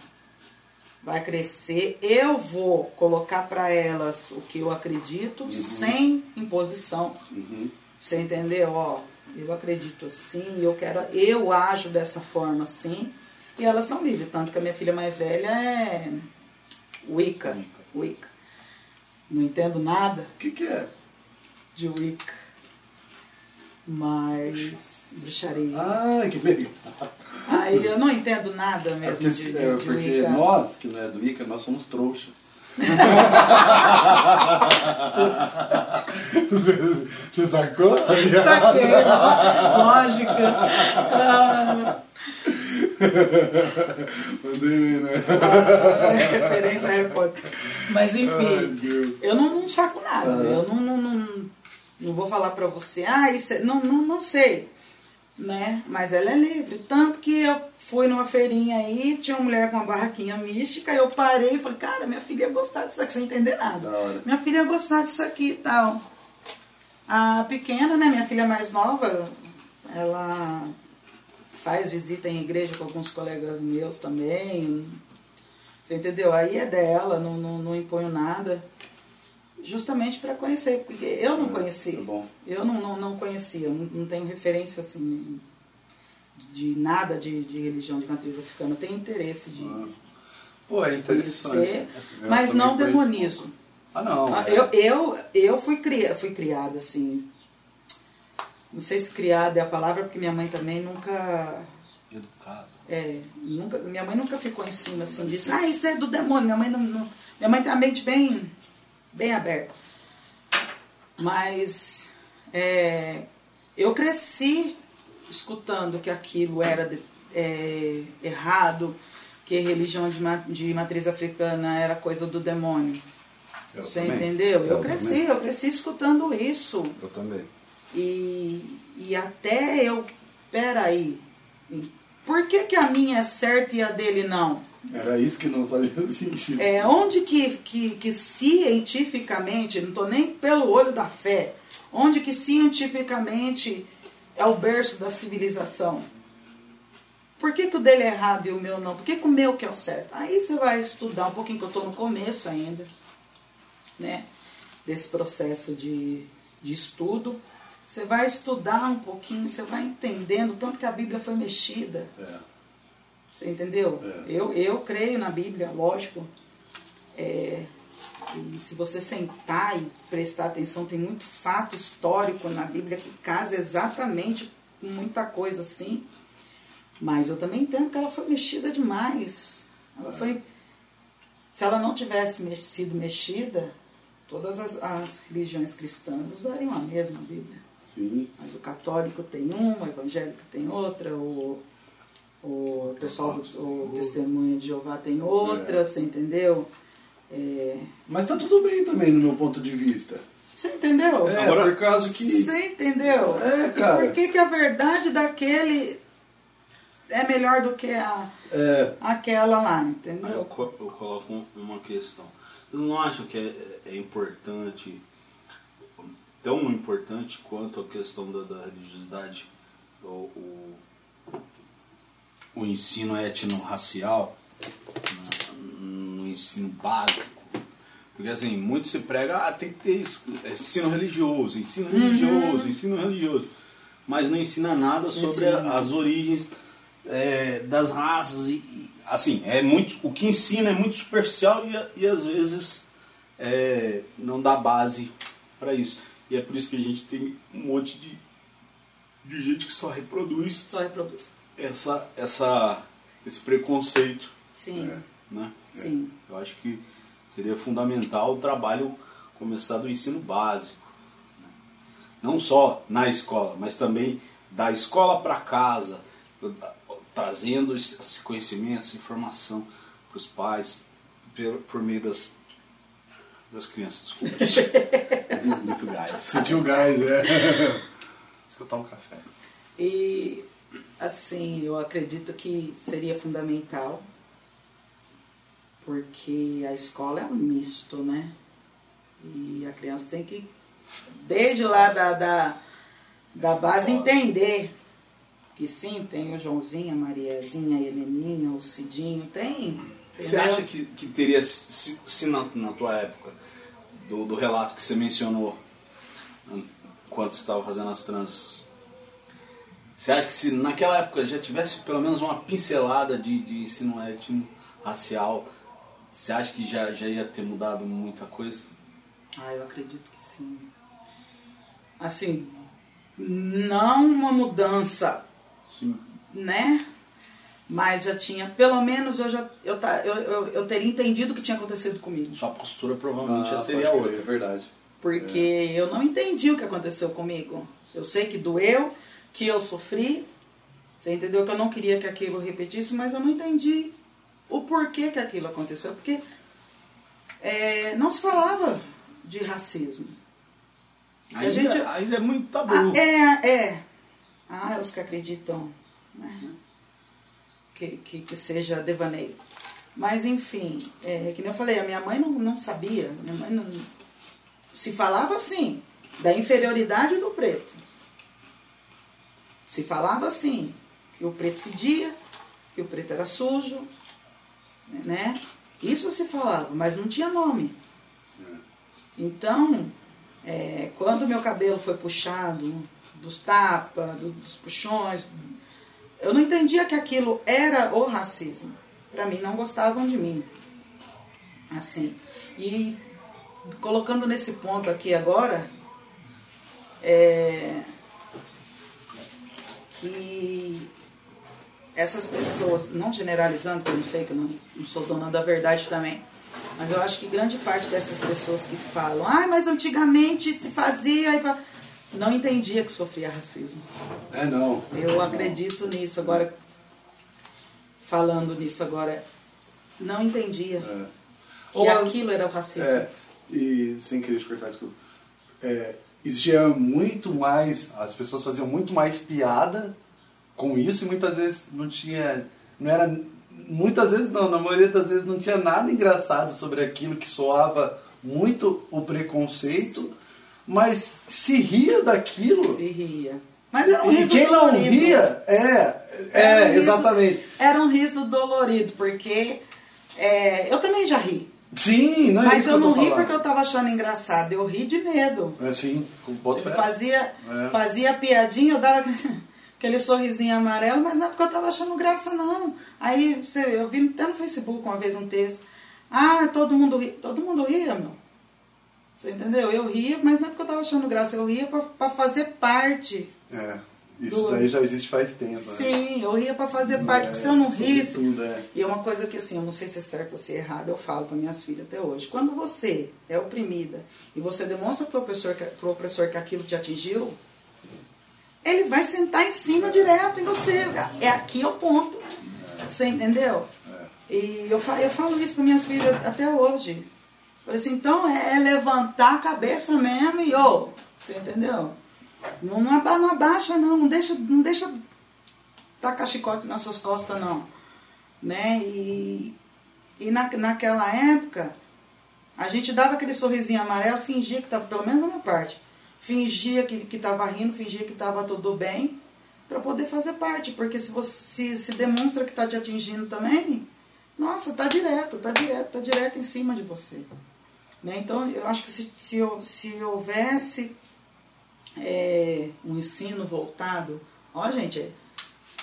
[SPEAKER 5] Vai crescer. Eu vou colocar para elas o que eu acredito sem imposição.
[SPEAKER 4] Uhum.
[SPEAKER 5] Você entendeu? Ó, eu acredito assim, eu quero, eu ajo dessa forma assim. E elas são livres, tanto que a minha filha mais velha é Wicca. Wicca. Não entendo nada
[SPEAKER 6] O que, que é?
[SPEAKER 5] de Wicca. Mas bruxaria.
[SPEAKER 4] Ah, que legal.
[SPEAKER 5] Aí eu não entendo nada
[SPEAKER 4] É
[SPEAKER 5] mesmo
[SPEAKER 4] porque,
[SPEAKER 5] de, de,
[SPEAKER 4] é
[SPEAKER 5] de
[SPEAKER 4] porque
[SPEAKER 5] Wicca.
[SPEAKER 4] nós, que não é do Ica, nós somos trouxas. Você sacou?
[SPEAKER 5] Saquei, ló- lógica. Ah,
[SPEAKER 4] Mandei né?
[SPEAKER 5] referência a Harry Potter. Mas
[SPEAKER 4] Ai,
[SPEAKER 5] enfim,
[SPEAKER 4] Deus.
[SPEAKER 5] eu não, não saco nada. Eu não, não, não, não vou falar pra você, ah, isso é, não, não, não sei. Né? Mas ela é livre. Tanto que eu fui numa feirinha aí, tinha uma mulher com uma barraquinha mística, eu parei e falei, cara, minha filha ia gostar disso aqui sem entender nada. Minha filha ia gostar disso aqui e tal. A pequena, né, minha filha mais nova, ela faz visita em igreja com alguns colegas meus também. Você entendeu? Aí é dela, não, não, não imponho nada. Justamente para conhecer, porque eu não conhecia.
[SPEAKER 4] Tá bom.
[SPEAKER 5] Eu não, não, não conhecia, não, não tenho referência assim de, de nada de, de religião de matriz africana. Eu tenho interesse de,
[SPEAKER 4] Pô, é interessante.
[SPEAKER 5] conhecer, mas não demonizo.
[SPEAKER 4] pouco. Ah, não.
[SPEAKER 5] Ah,
[SPEAKER 4] é.
[SPEAKER 5] Eu, eu, eu fui, cria, fui criada assim. Não sei se criada é a palavra, porque minha mãe também nunca.
[SPEAKER 3] Educado.
[SPEAKER 5] É, nunca minha mãe nunca ficou em cima assim disso. Ah, isso é do demônio. Minha mãe não. não- minha mãe tem a mente bem, bem aberta. Mas é, eu cresci escutando que aquilo era de- é, errado, que religião de, de matriz africana era coisa do demônio.
[SPEAKER 4] Eu
[SPEAKER 5] Você
[SPEAKER 4] também.
[SPEAKER 5] entendeu? Eu,
[SPEAKER 4] Eu
[SPEAKER 5] cresci,
[SPEAKER 4] também.
[SPEAKER 5] eu cresci escutando isso.
[SPEAKER 4] Eu também.
[SPEAKER 5] E, e até eu. Peraí. Por que, que a minha é certa e a dele não?
[SPEAKER 4] Era isso que não fazia sentido.
[SPEAKER 5] É, onde que, que, que cientificamente, não estou nem pelo olho da fé, onde que cientificamente é o berço da civilização? Por que, que o dele é errado e o meu não? Por que, que o meu que é o certo? Aí você vai estudar um pouquinho, que eu estou no começo ainda, né? Desse processo de, de estudo. Você vai estudar um pouquinho, você vai entendendo o tanto que a Bíblia foi mexida.
[SPEAKER 4] É.
[SPEAKER 5] Você entendeu?
[SPEAKER 4] É.
[SPEAKER 5] Eu, eu creio na Bíblia, lógico. É, e se você sentar e prestar atenção, tem muito fato histórico na Bíblia que casa exatamente com muita coisa assim. Mas eu também entendo que ela foi mexida demais. Ela foi. Se ela não tivesse mex- sido mexida, todas as, as religiões cristãs usariam a mesma Bíblia.
[SPEAKER 4] Sim.
[SPEAKER 5] Mas o católico tem uma, o evangélico tem outra, o, o pessoal do o testemunho de Jeová tem outra, você entendeu? É,
[SPEAKER 4] Mas tá tudo bem também no meu ponto de vista.
[SPEAKER 5] você entendeu?
[SPEAKER 4] É,
[SPEAKER 3] Agora-
[SPEAKER 4] por causa que.
[SPEAKER 5] Você entendeu?
[SPEAKER 4] É,
[SPEAKER 5] E
[SPEAKER 4] cara.
[SPEAKER 5] Por que, que a verdade daquele é melhor do que a,
[SPEAKER 4] É,
[SPEAKER 5] aquela lá,
[SPEAKER 3] Aí eu,
[SPEAKER 5] entendeu?
[SPEAKER 3] co- eu coloco um- uma questão. Vocês não acham que é, é importante, tão importante quanto a questão da, da religiosidade, o, o, o ensino étnico-racial no, no ensino básico? Porque assim, muito se prega, ah, tem que ter es- ensino religioso, ensino religioso, ensino religioso. Mas não ensina nada sobre a- as origens é, das raças e, e, assim é muito o que ensina é muito superficial e, e às vezes é, não dá base para isso e é por isso que a gente tem um monte de, de gente que só reproduz
[SPEAKER 5] Só reproduz.
[SPEAKER 3] Essa essa esse preconceito
[SPEAKER 5] Sim,
[SPEAKER 3] né
[SPEAKER 5] sim.
[SPEAKER 3] eu acho que seria fundamental o trabalho começar do ensino básico né? não só na escola mas também da escola para casa trazendo esse conhecimento, essa informação para os pais por, por meio das, das crianças. Muito gás.
[SPEAKER 4] sentiu o gás, é.
[SPEAKER 3] Escutar um café.
[SPEAKER 5] E assim, eu acredito que seria fundamental, porque a escola é um misto, né? E a criança tem que, desde lá da, da, da base, entender que sim, tem o Joãozinho, a Mariazinha, a Heleninha, o Cidinho, tem.
[SPEAKER 3] Você acha que, que teria, se, se na, na tua época, do, do relato que você mencionou, enquanto você estava fazendo as tranças, Você acha que se naquela época já tivesse pelo menos uma pincelada de, de ensino étnico racial, você acha que já, já ia ter mudado muita coisa?
[SPEAKER 5] Ah, eu acredito que sim. Assim, não uma mudança,
[SPEAKER 3] Sim.
[SPEAKER 5] né? Mas já tinha, pelo menos eu já eu, eu, eu, eu teria entendido o que tinha acontecido comigo.
[SPEAKER 3] Sua postura provavelmente já
[SPEAKER 4] Ah,
[SPEAKER 3] seria
[SPEAKER 4] pode crer,
[SPEAKER 3] outra.
[SPEAKER 4] É verdade.
[SPEAKER 5] Porque eu não entendi o que aconteceu comigo. Eu sei que doeu, que eu sofri. Você entendeu que eu não queria que aquilo repetisse, mas eu não entendi o porquê que aquilo aconteceu. Porque é, não se falava de racismo.
[SPEAKER 3] Ainda,
[SPEAKER 5] gente-
[SPEAKER 3] ainda é muito tabu.
[SPEAKER 5] Ah, é, é. Ah, os que acreditam né, que, que, que seja devaneio. Mas, enfim, é, que nem eu falei, a minha mãe não, não sabia. Minha mãe não. Se falava assim, da inferioridade do preto. Se falava assim, que o preto fedia, que o preto era sujo, né? Isso se falava, mas não tinha nome. Então, é, quando meu cabelo foi puxado dos tapas, do- dos puxões, eu não entendia que aquilo era o racismo. Para mim, não gostavam de mim. Assim. E colocando nesse ponto aqui agora, é, que essas pessoas, não generalizando, que eu não sei, que eu não, não sou dona da verdade também, mas eu acho que grande parte dessas pessoas que falam, ah, mas antigamente se fazia, e pa-", não entendia que sofria racismo.
[SPEAKER 4] É, não.
[SPEAKER 5] Eu acredito nisso agora, falando nisso agora, não entendia
[SPEAKER 4] É.
[SPEAKER 5] que
[SPEAKER 4] Ou-
[SPEAKER 5] aquilo era o racismo.
[SPEAKER 4] É, e sem querer cortar, desculpa. É, existia muito mais, as pessoas faziam muito mais piada com isso e muitas vezes não tinha, não era, muitas vezes não, na maioria das vezes não tinha nada engraçado sobre aquilo que soava muito o preconceito, mas se ria daquilo.
[SPEAKER 5] Se ria. Mas era um
[SPEAKER 4] e
[SPEAKER 5] riso
[SPEAKER 4] quem não
[SPEAKER 5] dolorido.
[SPEAKER 4] ria, é,
[SPEAKER 5] Era
[SPEAKER 4] é,
[SPEAKER 5] um riso-
[SPEAKER 4] exatamente.
[SPEAKER 5] Era um riso dolorido, porque é, eu também já ri.
[SPEAKER 4] Sim, não é
[SPEAKER 5] Mas eu não ri
[SPEAKER 4] falando.
[SPEAKER 5] porque eu tava achando engraçado, eu ri de medo.
[SPEAKER 4] É
[SPEAKER 5] Eu
[SPEAKER 4] fé.
[SPEAKER 5] fazia,
[SPEAKER 4] É.
[SPEAKER 5] fazia piadinha, eu dava aquele sorrisinho amarelo, mas não é porque eu tava achando graça, não. Aí eu vi até no Facebook uma vez um texto. Ah, todo mundo ri. Todo mundo ria, meu. Você entendeu? Eu ria, mas não é porque eu tava achando graça, eu ria pra fazer parte.
[SPEAKER 4] É, isso
[SPEAKER 5] Do-
[SPEAKER 4] daí já existe faz tempo. né?
[SPEAKER 5] Sim, eu ria pra fazer parte,
[SPEAKER 4] É,
[SPEAKER 5] porque se eu não risse,
[SPEAKER 4] sobretudo, é.
[SPEAKER 5] E é uma coisa que assim, eu não sei se é certo ou se é errado, eu falo para minhas filhas até hoje. Quando você é oprimida e você demonstra pro opressor que, pro opressor que aquilo te atingiu, ele vai sentar em cima direto em você. É aqui é o ponto. Você entendeu? E eu falo, eu falo isso para minhas filhas até hoje. Falei assim, então é, é levantar a cabeça mesmo e ô, você entendeu? Não, não, não abaixa não, não deixa, não deixa tacar chicote nas suas costas não né? E, e na, naquela época, a gente dava aquele sorrisinho amarelo, fingia que estava, pelo menos na minha parte, fingia que estava rindo, fingia que estava tudo bem, para poder fazer parte. Porque se você se, se demonstra que está te atingindo também, nossa, tá direto, tá direto, tá direto em cima de você. Né? Então, eu acho que se, se, se houvesse é, um ensino voltado, ó, gente, é,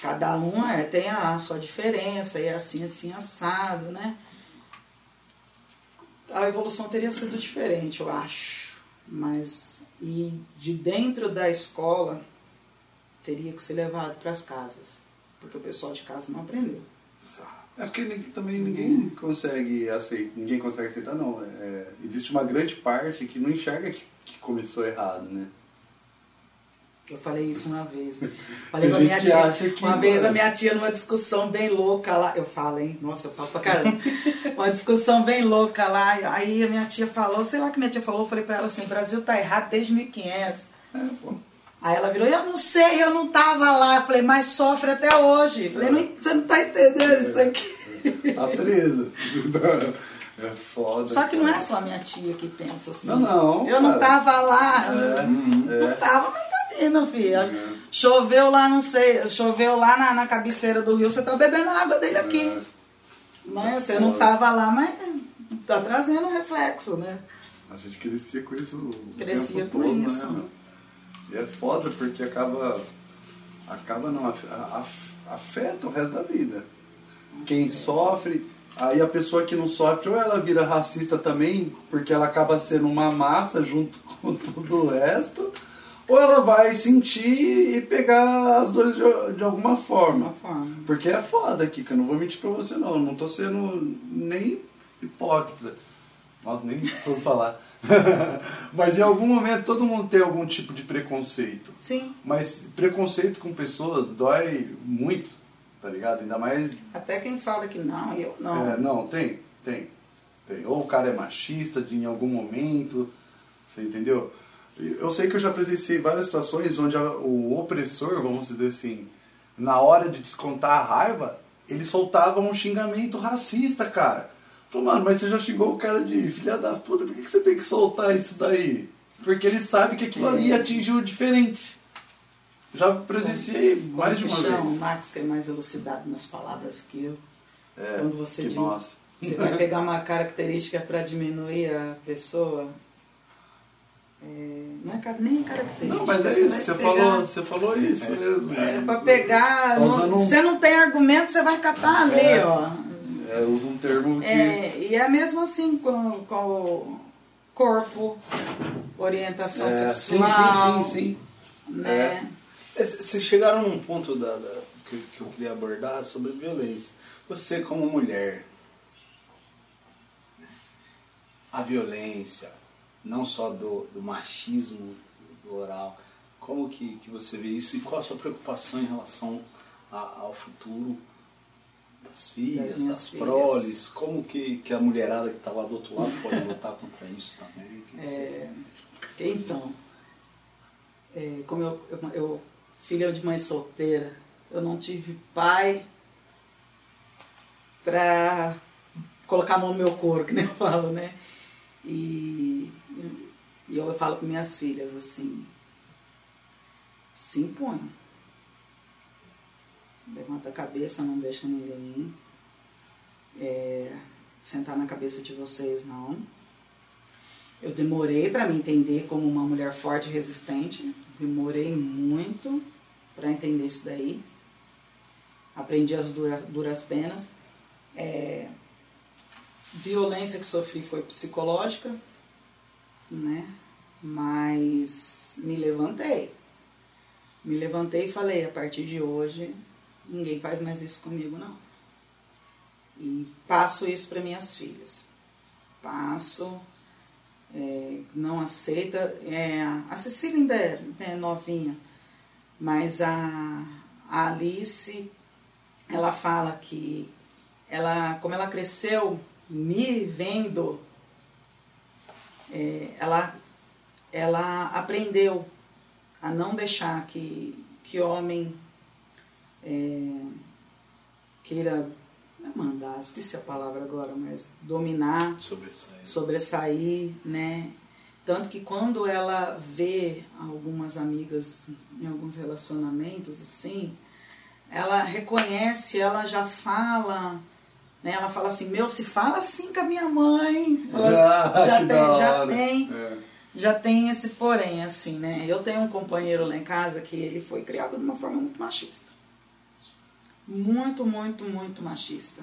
[SPEAKER 5] Cada um é, tem a sua diferença, e é assim, assim, assado, né? A evolução teria sido diferente, eu acho. Mas, e de dentro da escola, teria que ser levado para as casas. Porque o pessoal de casa não aprendeu.
[SPEAKER 4] É porque também ninguém consegue aceitar, ninguém consegue aceitar não. É, existe uma grande parte que não enxerga que, que começou errado, né?
[SPEAKER 5] Eu falei isso uma vez. Falei
[SPEAKER 4] Tem
[SPEAKER 5] com a
[SPEAKER 4] gente
[SPEAKER 5] minha tia.
[SPEAKER 4] que
[SPEAKER 5] uma
[SPEAKER 4] não
[SPEAKER 5] vez
[SPEAKER 4] é.
[SPEAKER 5] a minha tia numa discussão bem louca lá. Eu falo, hein? Nossa, eu falo pra caramba. uma discussão bem louca lá. Aí a minha tia falou, sei lá o que minha tia falou, eu falei pra ela assim, o Brasil tá errado desde 1500.
[SPEAKER 4] É, pô.
[SPEAKER 5] Aí ela virou, eu não sei, eu não tava lá. Eu falei, mas sofre até hoje. Eu falei, não, você não tá entendendo isso aqui.
[SPEAKER 4] Tá preso. É foda.
[SPEAKER 5] Só que não é
[SPEAKER 4] cara.
[SPEAKER 5] só a minha tia que pensa assim.
[SPEAKER 4] Não, não,
[SPEAKER 5] Eu não
[SPEAKER 4] cara.
[SPEAKER 5] tava lá.
[SPEAKER 4] É,
[SPEAKER 5] Não
[SPEAKER 4] é.
[SPEAKER 5] tava, mas vindo, filho. Choveu lá, não sei, choveu lá na, na cabeceira do rio, você tá bebendo a água dele aqui.
[SPEAKER 4] É.
[SPEAKER 5] Né? Você não tava lá, mas tá trazendo reflexo, né?
[SPEAKER 4] A gente crescia com isso
[SPEAKER 5] Crescia com
[SPEAKER 4] todo,
[SPEAKER 5] isso.
[SPEAKER 4] né? E é foda porque acaba acaba não afeta o resto da vida. Quem sofre, aí a pessoa que não sofre ou ela vira racista também, porque ela acaba sendo uma massa junto com todo o resto, ou ela vai sentir e pegar as dores de, de alguma
[SPEAKER 5] De
[SPEAKER 4] forma.
[SPEAKER 5] forma.
[SPEAKER 4] Porque é foda eu não vou mentir pra você não, eu não tô sendo nem hipócrita. Nossa, nem soube falar. Mas em algum momento todo mundo tem algum tipo de preconceito.
[SPEAKER 5] Sim,
[SPEAKER 4] Mas preconceito com pessoas dói muito, tá ligado? Ainda mais.
[SPEAKER 5] até quem fala que não, eu não.
[SPEAKER 4] É, não, tem, tem, tem. Ou o cara é machista de, em algum momento, você entendeu? Eu sei que eu já presenciei várias situações onde a- o opressor, vamos dizer assim, na hora de descontar a raiva, ele soltava um xingamento racista, cara. Falou, mano, mas você já xingou o cara de filha da puta, por que, que você tem que soltar isso daí? Porque ele sabe que aquilo ali atingiu diferente. Já presenciei mais de
[SPEAKER 5] Como
[SPEAKER 4] uma
[SPEAKER 5] chama? O
[SPEAKER 4] vez.
[SPEAKER 5] Max que é mais elucidado nas palavras que eu.
[SPEAKER 4] É,
[SPEAKER 5] Quando você diz-. Você vai pegar uma característica para diminuir a pessoa. É, não é nem característica.
[SPEAKER 4] Não, mas é
[SPEAKER 5] você
[SPEAKER 4] isso, você
[SPEAKER 5] pegar-
[SPEAKER 4] falou, você falou isso mesmo.
[SPEAKER 5] É pra pegar.
[SPEAKER 4] Tá
[SPEAKER 5] não-
[SPEAKER 4] um-
[SPEAKER 5] Você não tem argumento, você vai catar ali,
[SPEAKER 4] É.
[SPEAKER 5] ó.
[SPEAKER 4] É, usa um termo que.
[SPEAKER 5] É, e é mesmo assim com, com o corpo, orientação
[SPEAKER 4] É, sim,
[SPEAKER 5] sexual.
[SPEAKER 4] sim, sim, sim.
[SPEAKER 5] Né?
[SPEAKER 7] É, Vocês chegaram num ponto da, da- que, que eu queria abordar sobre violência. Você como mulher, a violência, não só do, do machismo do oral, como que, que você vê isso e qual a sua preocupação em relação a- ao futuro das filhas,
[SPEAKER 5] Das
[SPEAKER 7] das,
[SPEAKER 5] filhas.
[SPEAKER 7] proles, como que, que a mulherada que está lá do outro lado pode lutar contra isso também?
[SPEAKER 5] É, então, é, como eu, eu, eu, filha de mãe solteira, eu não tive pai pra colocar a mão no meu couro, que nem eu falo, né? E, e eu falo com minhas filhas assim, se impõe. Levanta a cabeça, não deixa ninguém é, sentar na cabeça de vocês, não. Eu demorei para me entender como uma mulher forte e resistente. Demorei muito para entender isso daí. Aprendi as duras, duras penas. É, violência que sofri foi psicológica, né? Mas me levantei. Me levantei e falei, a partir de hoje, ninguém faz mais isso comigo, não. E passo isso para minhas filhas. Passo é, não aceita. É, a Cecília ainda é, é novinha, mas a, a Alice, ela fala que ela, como ela cresceu me vendo, é, ela, ela aprendeu a não deixar que, que homem é, queira não é mandar, esqueci a palavra agora, mas dominar
[SPEAKER 7] sobressair.
[SPEAKER 5] sobressair, né? Tanto que quando ela vê algumas amigas em alguns relacionamentos assim, ela reconhece, ela já fala, né? Ela fala assim, meu, se fala assim com a minha mãe. Ela
[SPEAKER 4] Ah,
[SPEAKER 5] já tem, já tem,
[SPEAKER 4] É.
[SPEAKER 5] já tem esse porém, assim, né? Eu tenho um companheiro lá em casa que ele foi criado de uma forma muito machista. Muito, muito, muito machista.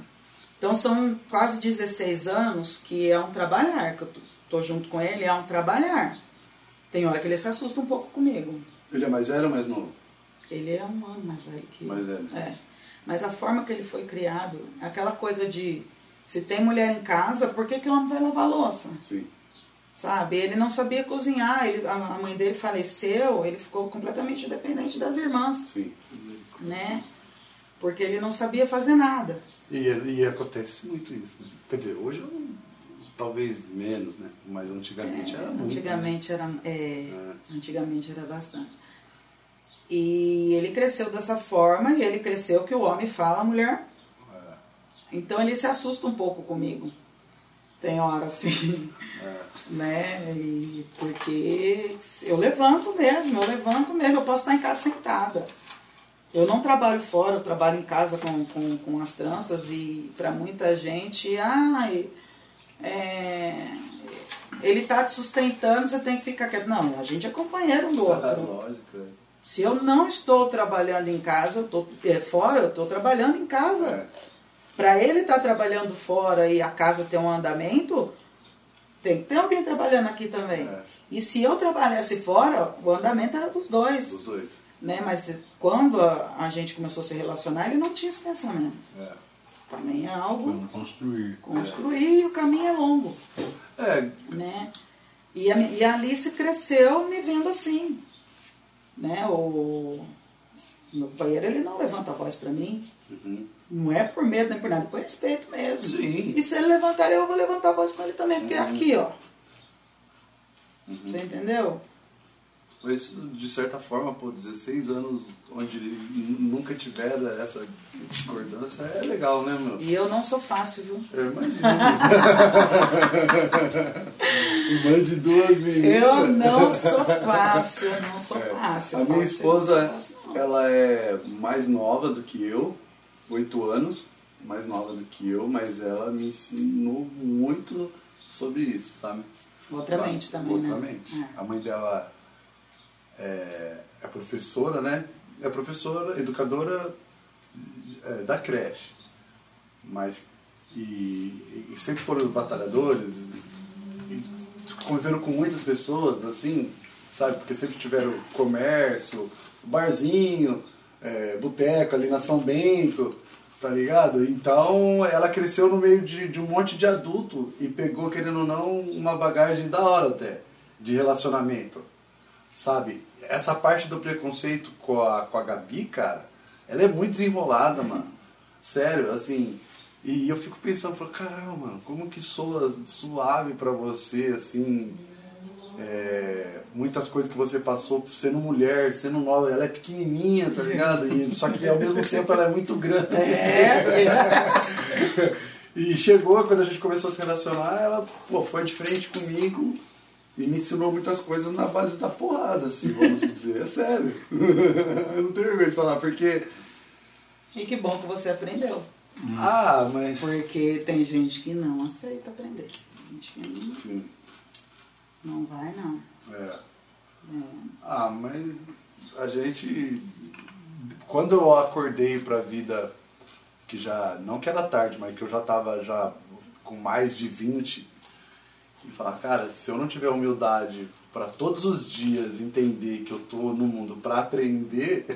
[SPEAKER 5] Então são quase 16 anos que é um trabalhar, que eu tô, junto com ele, é um trabalhar. Tem hora que ele se assusta um pouco comigo.
[SPEAKER 4] Ele é mais velho ou mais novo?
[SPEAKER 5] Ele é um ano mais velho que eu.
[SPEAKER 4] Mais velho.
[SPEAKER 5] É. Mas a forma que ele foi criado, aquela coisa de se tem mulher em casa, por que, que o homem vai lavar louça?
[SPEAKER 4] Sim.
[SPEAKER 5] Sabe? Ele não sabia cozinhar, ele, a mãe dele faleceu, ele ficou completamente dependente das irmãs,
[SPEAKER 4] Sim.
[SPEAKER 5] né? Porque ele não sabia fazer nada.
[SPEAKER 4] E, e acontece muito isso. Né? Quer dizer, hoje talvez menos, né? Mas antigamente
[SPEAKER 5] É,
[SPEAKER 4] era muito.
[SPEAKER 5] antigamente era é,
[SPEAKER 4] É.
[SPEAKER 5] antigamente era bastante e ele cresceu dessa forma e ele cresceu que o homem fala a mulher
[SPEAKER 4] É.
[SPEAKER 5] então ele se assusta um pouco comigo tem hora assim
[SPEAKER 4] É.
[SPEAKER 5] né e porque eu levanto mesmo eu levanto mesmo eu posso estar em casa sentada eu não trabalho fora eu trabalho em casa com, com, com as tranças e para muita gente ai é, ele tá te sustentando, você tem que ficar quieto. Não, a gente é companheiro do
[SPEAKER 4] Ah,
[SPEAKER 5] outro.
[SPEAKER 4] lógico. é.
[SPEAKER 5] Se eu não estou trabalhando em casa, eu estou é, fora, eu estou trabalhando em casa.
[SPEAKER 4] É.
[SPEAKER 5] Para ele estar trabalhando fora e a casa ter um andamento, tem que ter alguém trabalhando aqui também.
[SPEAKER 4] É.
[SPEAKER 5] E se eu trabalhasse fora, o andamento era dos dois.
[SPEAKER 4] Dos dois.
[SPEAKER 5] Né? Mas quando a, a gente começou a se relacionar, ele não tinha esse pensamento.
[SPEAKER 4] É.
[SPEAKER 5] Também é algo
[SPEAKER 7] Vamos construir.
[SPEAKER 5] construir e o caminho é longo.
[SPEAKER 4] É,
[SPEAKER 5] Né? E, a, e a Alice cresceu me vendo assim. Né? O meu companheiro ele não levanta a voz para mim.
[SPEAKER 4] Uhum.
[SPEAKER 5] Não é por medo nem por nada, é por respeito mesmo.
[SPEAKER 4] Sim.
[SPEAKER 5] E se ele levantar, eu vou levantar a voz com ele também, porque é
[SPEAKER 4] Uhum.
[SPEAKER 5] aqui, ó. Você entendeu?
[SPEAKER 4] Mas, de certa forma, pô, 16 anos onde nunca tiveram essa discordância é legal, né, meu?
[SPEAKER 5] E eu não sou fácil, viu?
[SPEAKER 4] Eu imagino. Irmã de duas meninas.
[SPEAKER 5] Eu não sou fácil, eu não sou fácil.
[SPEAKER 4] A minha
[SPEAKER 5] falo, "Você não
[SPEAKER 4] esposa,
[SPEAKER 5] fácil, não."
[SPEAKER 4] ela é mais nova do que eu, oito anos, mais nova do que eu, mas ela me ensinou muito sobre isso, sabe?
[SPEAKER 5] Outra mente também,
[SPEAKER 4] Outra
[SPEAKER 5] né?
[SPEAKER 4] mente.
[SPEAKER 5] É.
[SPEAKER 4] A mãe dela é, é professora, né? É professora, educadora é, da creche. Mas, e, e sempre foram batalhadores, e conviveram com muitas pessoas, assim, sabe? Porque sempre tiveram comércio, barzinho, é, boteco ali na São Bento, tá ligado? Então ela cresceu no meio de, de um monte de adulto e pegou, querendo ou não, uma bagagem da hora até, de relacionamento, sabe? Essa parte do preconceito com a, com a Gabi, cara, ela é muito desenrolada, mano. Sério, assim. E eu fico pensando, falo, caramba, mano, como que soa suave pra você, assim. é, muitas coisas que você passou sendo mulher, sendo nova, ela é pequenininha, tá ligado? E, só que ao mesmo tempo ela é muito grande. E chegou, quando a gente começou a se relacionar, ela pô, foi de frente comigo e me ensinou muitas coisas na base da porrada, assim, vamos dizer. É sério. Eu não tenho vergonha de falar, porque.
[SPEAKER 5] E que bom que você aprendeu.
[SPEAKER 4] Ah, mas.
[SPEAKER 5] Porque tem gente que não aceita aprender. Gente que não,
[SPEAKER 4] Sim,
[SPEAKER 5] não vai, não.
[SPEAKER 4] É.
[SPEAKER 5] É.
[SPEAKER 4] Ah, mas a gente. Quando eu acordei pra vida, que já. Não que era tarde, mas que eu já tava já com mais de 20, e falar, cara, se eu não tiver humildade pra todos os dias entender que eu tô no mundo pra aprender,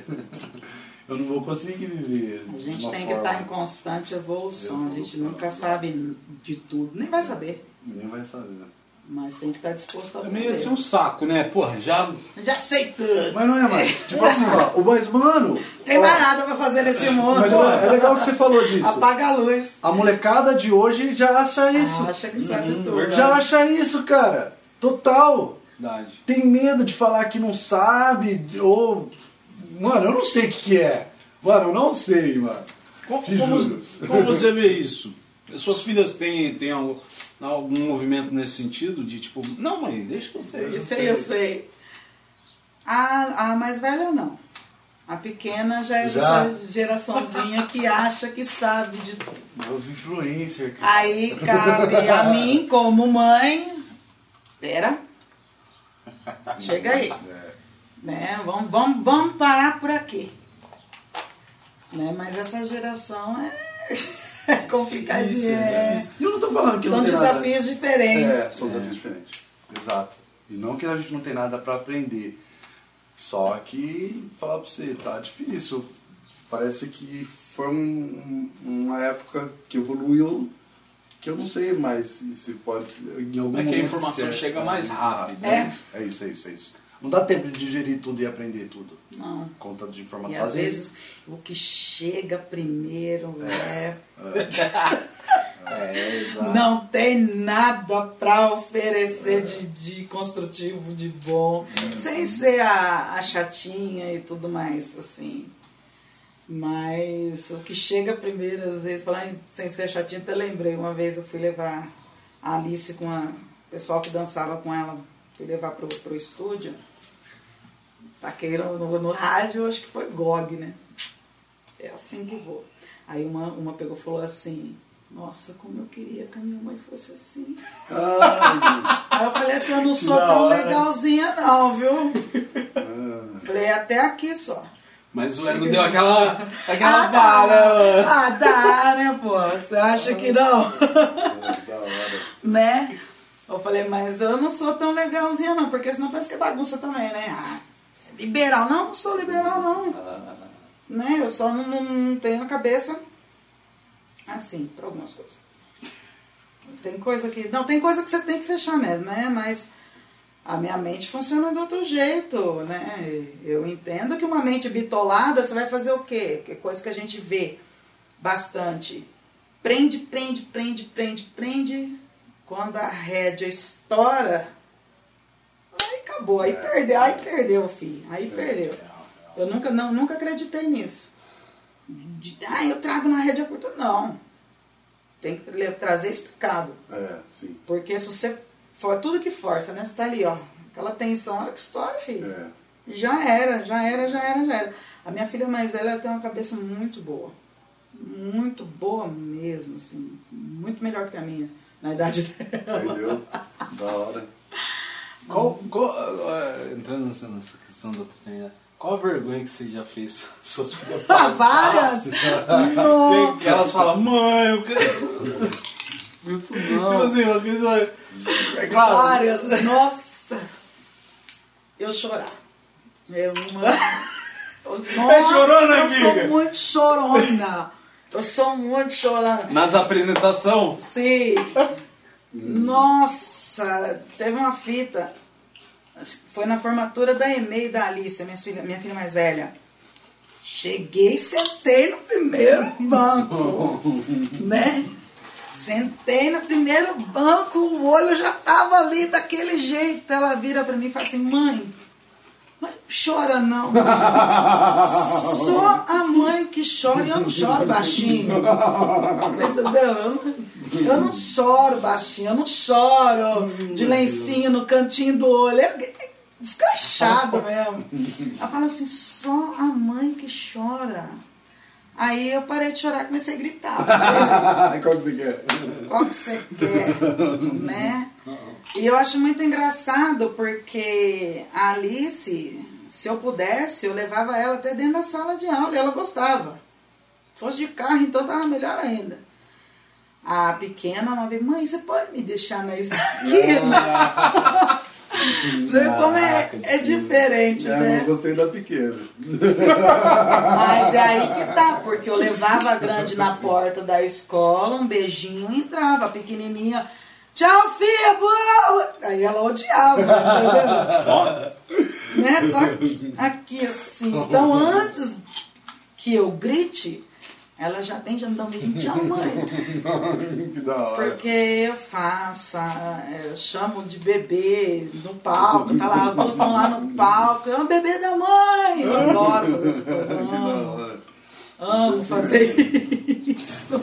[SPEAKER 4] eu não vou conseguir viver.
[SPEAKER 5] A gente tem que
[SPEAKER 4] forma-
[SPEAKER 5] estar em constante evolução. A gente
[SPEAKER 4] Evolução,
[SPEAKER 5] nunca sabe de tudo, nem vai saber.
[SPEAKER 4] Nem vai saber.
[SPEAKER 5] Mas tem que estar disposto a
[SPEAKER 7] Também ia ser um saco, né? Porra, já.
[SPEAKER 5] Já sei tudo.
[SPEAKER 4] Mas não é mais. Tipo assim, ó, o mas, mano.
[SPEAKER 5] Tem
[SPEAKER 4] ó,
[SPEAKER 5] mais nada pra fazer nesse mundo.
[SPEAKER 4] Mas ó, é legal que você falou disso.
[SPEAKER 5] Apaga a luz.
[SPEAKER 4] A molecada de hoje já acha isso.
[SPEAKER 5] Acha que sabe
[SPEAKER 7] Hum,
[SPEAKER 5] tudo.
[SPEAKER 7] verdade.
[SPEAKER 4] já acha isso, cara. Total.
[SPEAKER 7] Verdade.
[SPEAKER 4] Tem medo de falar que não sabe. Ou. Mano, eu não sei o que, que é. Mano, eu não sei, mano.
[SPEAKER 7] Como,
[SPEAKER 4] Te
[SPEAKER 7] como-
[SPEAKER 4] juro.
[SPEAKER 7] como você vê isso? Suas filhas têm, têm algum, algum movimento nesse sentido? De tipo, não, mãe, deixa que eu sei.
[SPEAKER 5] Isso aí eu sei. A, a mais velha não. A pequena já é
[SPEAKER 4] Já?
[SPEAKER 5] dessa geraçãozinha que acha que sabe de tudo.
[SPEAKER 4] Os influencers, cara.
[SPEAKER 5] Aí cabe a mim, como mãe. Pera. Chega aí.
[SPEAKER 4] É.
[SPEAKER 5] Né? Vamos, vamos, vamos parar por aqui. Né? Mas essa geração é complicadinha. é.
[SPEAKER 4] E eu não tô falando que
[SPEAKER 5] São
[SPEAKER 4] não tem nada-
[SPEAKER 5] desafios diferentes.
[SPEAKER 4] É, são desafios diferentes. Exato. E não que a gente não tem nada pra aprender. Só que, falar pra você, tá difícil. Parece que foi um- uma época que evoluiu que eu não sei mais se, pode. Em algum
[SPEAKER 7] É que a informação
[SPEAKER 4] se-
[SPEAKER 7] chega mais rápido.
[SPEAKER 5] É.
[SPEAKER 4] É isso, é isso, é isso. Não dá tempo de digerir tudo e aprender tudo.
[SPEAKER 5] Não.
[SPEAKER 4] Conta de
[SPEAKER 5] E
[SPEAKER 4] informação.
[SPEAKER 5] às vezes o que chega primeiro é.
[SPEAKER 4] É, exato.
[SPEAKER 5] Não tem nada pra oferecer de, de construtivo, de bom. Sem ser a, a chatinha e tudo mais, assim. Mas o que chega primeiro, às vezes, falar em- sem ser chatinha, até lembrei, uma vez eu fui levar a Alice com a- o pessoal que dançava com ela, fui levar pro, pro estúdio. Taquei no, no, no rádio, acho que foi GOG, né? É assim que vou. Aí uma, uma pegou e falou assim, nossa, como eu queria que a minha mãe fosse assim.
[SPEAKER 4] Ai,
[SPEAKER 5] Aí eu falei assim, eu não sou tão
[SPEAKER 4] hora.
[SPEAKER 5] legalzinha não, viu?
[SPEAKER 4] ah,
[SPEAKER 5] Falei, "É até aqui só.
[SPEAKER 7] Mas o ego deu aquela, aquela
[SPEAKER 5] Ah,
[SPEAKER 7] bala.
[SPEAKER 5] dá. Ah, dá, né, pô? Você acha que não?
[SPEAKER 6] Da hora.
[SPEAKER 5] né? Eu falei, mas eu não sou tão legalzinha não, porque senão parece que é bagunça também, né? Ah, liberal. Não, não sou liberal não. Né? Eu só não, não- não tenho a cabeça assim, para algumas coisas. Tem coisa que. Não, tem coisa que você tem que fechar mesmo, né? Mas a minha mente funciona de outro jeito, né? Eu entendo que uma mente bitolada, você vai fazer o quê? Que é coisa que a gente vê bastante. Prende, prende, prende, prende, prende. Quando a rédea estoura, aí acabou, aí perdeu, aí perdeu, filho. Aí perdeu. Eu nunca, não, nunca acreditei nisso. De, ah, eu trago na rédea curta. Não. Tem que tra- trazer explicado.
[SPEAKER 6] É, sim.
[SPEAKER 5] Porque se você for tudo que força, né? Você tá ali, ó. Aquela tensão, a hora que estoura, filho.
[SPEAKER 6] É.
[SPEAKER 5] Já era, já era, já era, já era. A minha filha mais velha ela tem uma cabeça muito boa. Muito boa mesmo, assim. Muito melhor que a minha, na idade dela.
[SPEAKER 6] Entendeu? Da hora.
[SPEAKER 7] Qual, qual, ah, entrando nessa, nessa questão da paternidade, qual a vergonha que você já fez suas filhas?
[SPEAKER 5] Ah, várias!
[SPEAKER 7] Que elas falam, mãe, eu quero.
[SPEAKER 3] Isso
[SPEAKER 7] Tipo
[SPEAKER 3] não.
[SPEAKER 7] assim, uma coisa. É claro.
[SPEAKER 5] Várias. Nossa! Eu chorar. Eu não. Nossa,
[SPEAKER 7] É chorona,
[SPEAKER 5] eu
[SPEAKER 7] amiga?
[SPEAKER 5] sou muito chorona. Eu sou muito chorona.
[SPEAKER 3] Nas apresentações,
[SPEAKER 5] Sim. Nossa, teve uma fita. Foi na formatura da EMEI e da Alice, minha filha, minha filha mais velha. Cheguei e sentei no primeiro banco. né? Sentei no primeiro banco, o olho já tava ali daquele jeito. Ela vira pra mim e fala assim, mãe, mãe, não chora não. Só a mãe que chora e eu não choro baixinho. Você entendeu? Eu não, eu não choro baixinho, eu não choro de lencinho no cantinho do olho. É descrachado mesmo. Ela fala assim, só a mãe que chora. Aí eu parei de chorar e comecei a gritar.
[SPEAKER 6] Qual que você quer?
[SPEAKER 5] qual que você quer, né? E eu acho muito engraçado porque a Alice, se eu pudesse, eu levava ela até dentro da sala de aula e ela gostava. Se fosse de carro, então tava melhor ainda. A pequena, uma vez, mãe, você pode me deixar na esquina? Você vê como é, é diferente,
[SPEAKER 6] É,
[SPEAKER 5] né?
[SPEAKER 6] não gostei da pequena.
[SPEAKER 5] Mas é aí que tá, porque eu levava a grande na porta da escola, um beijinho e entrava, a pequenininha, tchau filha, boa! Aí ela odiava, entendeu? né? Só que aqui assim. Então antes que eu grite, ela já vem, já me dá um beijinho, tchau mãe.
[SPEAKER 6] que da hora.
[SPEAKER 5] Porque eu faço, eu chamo de bebê no palco, tá lá, as duas estão lá no palco, é o bebê da mãe. Eu adoro fazer isso.
[SPEAKER 6] Que da
[SPEAKER 5] Amo,
[SPEAKER 6] hora.
[SPEAKER 5] amo fazer isso.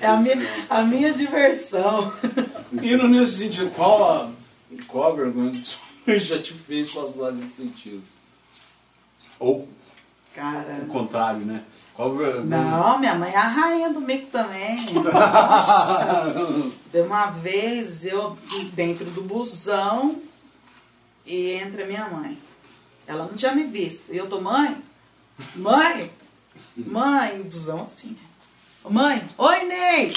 [SPEAKER 5] É a minha, a minha diversão.
[SPEAKER 7] E no nesse sentido, qual a, qual a vergonha que já te fez passar nesse sentido? Ou
[SPEAKER 5] Cara.
[SPEAKER 7] o contrário, né? Qual a vergonha?
[SPEAKER 5] Não, minha mãe é a rainha do mico também. Nossa. De uma vez eu dentro do busão e entra minha mãe. Ela não tinha me visto. E eu tô, mãe? Mãe? Mãe, o busão assim, né? Mãe, oi Ney!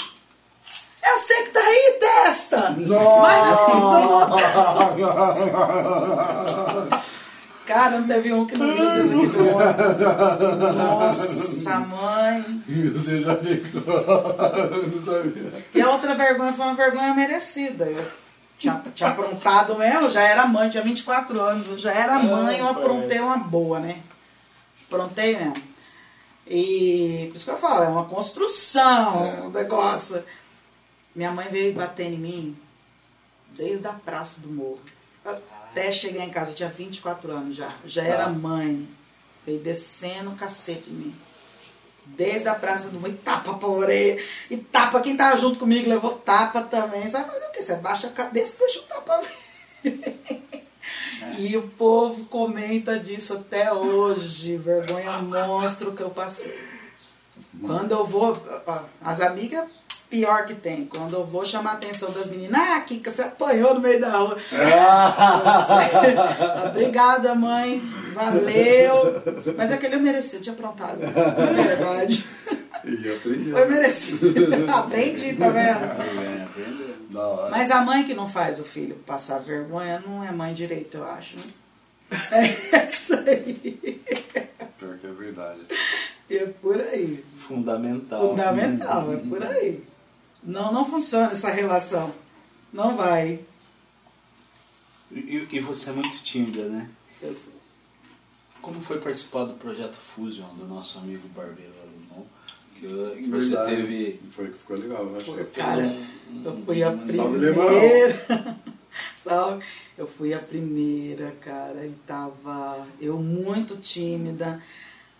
[SPEAKER 5] Eu sei que tá aí, testa! Mas não, Cara, não teve um que não viu daquele ônibus. Nossa, mãe.
[SPEAKER 6] Você já ficou. Eu não sabia.
[SPEAKER 5] E a outra vergonha foi uma vergonha merecida. Eu tinha, tinha aprontado mesmo, eu já era mãe, tinha 24 anos, eu já era mãe, eu aprontei uma boa, né? Aprontei mesmo. E por isso que eu falo, é uma construção, um negócio. Minha mãe veio bater em mim desde a praça do morro. Até chegar em casa, eu tinha 24 anos já. Já era mãe. Veio descendo o cacete em mim. Desde a praça do morro, e tapa pra orelha. E tapa quem tava junto comigo, levou tapa também. Você vai fazer o quê? Você baixa a cabeça e deixa o tapa ver. E o povo comenta disso até hoje. Vergonha monstro que eu passei. Quando eu vou, ó, as amigas pior que tem. Quando eu vou chamar a atenção das meninas, ah, Kika, você apanhou no meio da rua. Obrigada, mãe. Valeu. Mas aquele eu mereci, eu tinha aprontado. É verdade.
[SPEAKER 8] E aprendeu.
[SPEAKER 5] Foi merecido. Aprendi, tá vendo?
[SPEAKER 4] Da hora.
[SPEAKER 5] Mas a mãe que não faz o filho passar vergonha não é mãe direito, eu acho. né? É isso aí.
[SPEAKER 8] Pior que é verdade.
[SPEAKER 5] É por aí.
[SPEAKER 3] Fundamental.
[SPEAKER 5] Fundamental, é por aí. Não, não funciona essa relação. Não vai.
[SPEAKER 3] E, e você é muito tímida, né?
[SPEAKER 5] Eu sou-
[SPEAKER 3] Como foi participar do projeto Fusion do nosso amigo Barbeiro Alemão? Que, que você
[SPEAKER 8] Verdade.
[SPEAKER 3] teve.
[SPEAKER 8] Foi que ficou legal, eu acho.
[SPEAKER 5] Foi,
[SPEAKER 3] fez
[SPEAKER 5] Cara,
[SPEAKER 3] um-
[SPEAKER 5] eu fui a
[SPEAKER 3] um-
[SPEAKER 8] Salve,
[SPEAKER 5] primeira. Salve. Eu fui a primeira, cara, e tava eu muito tímida.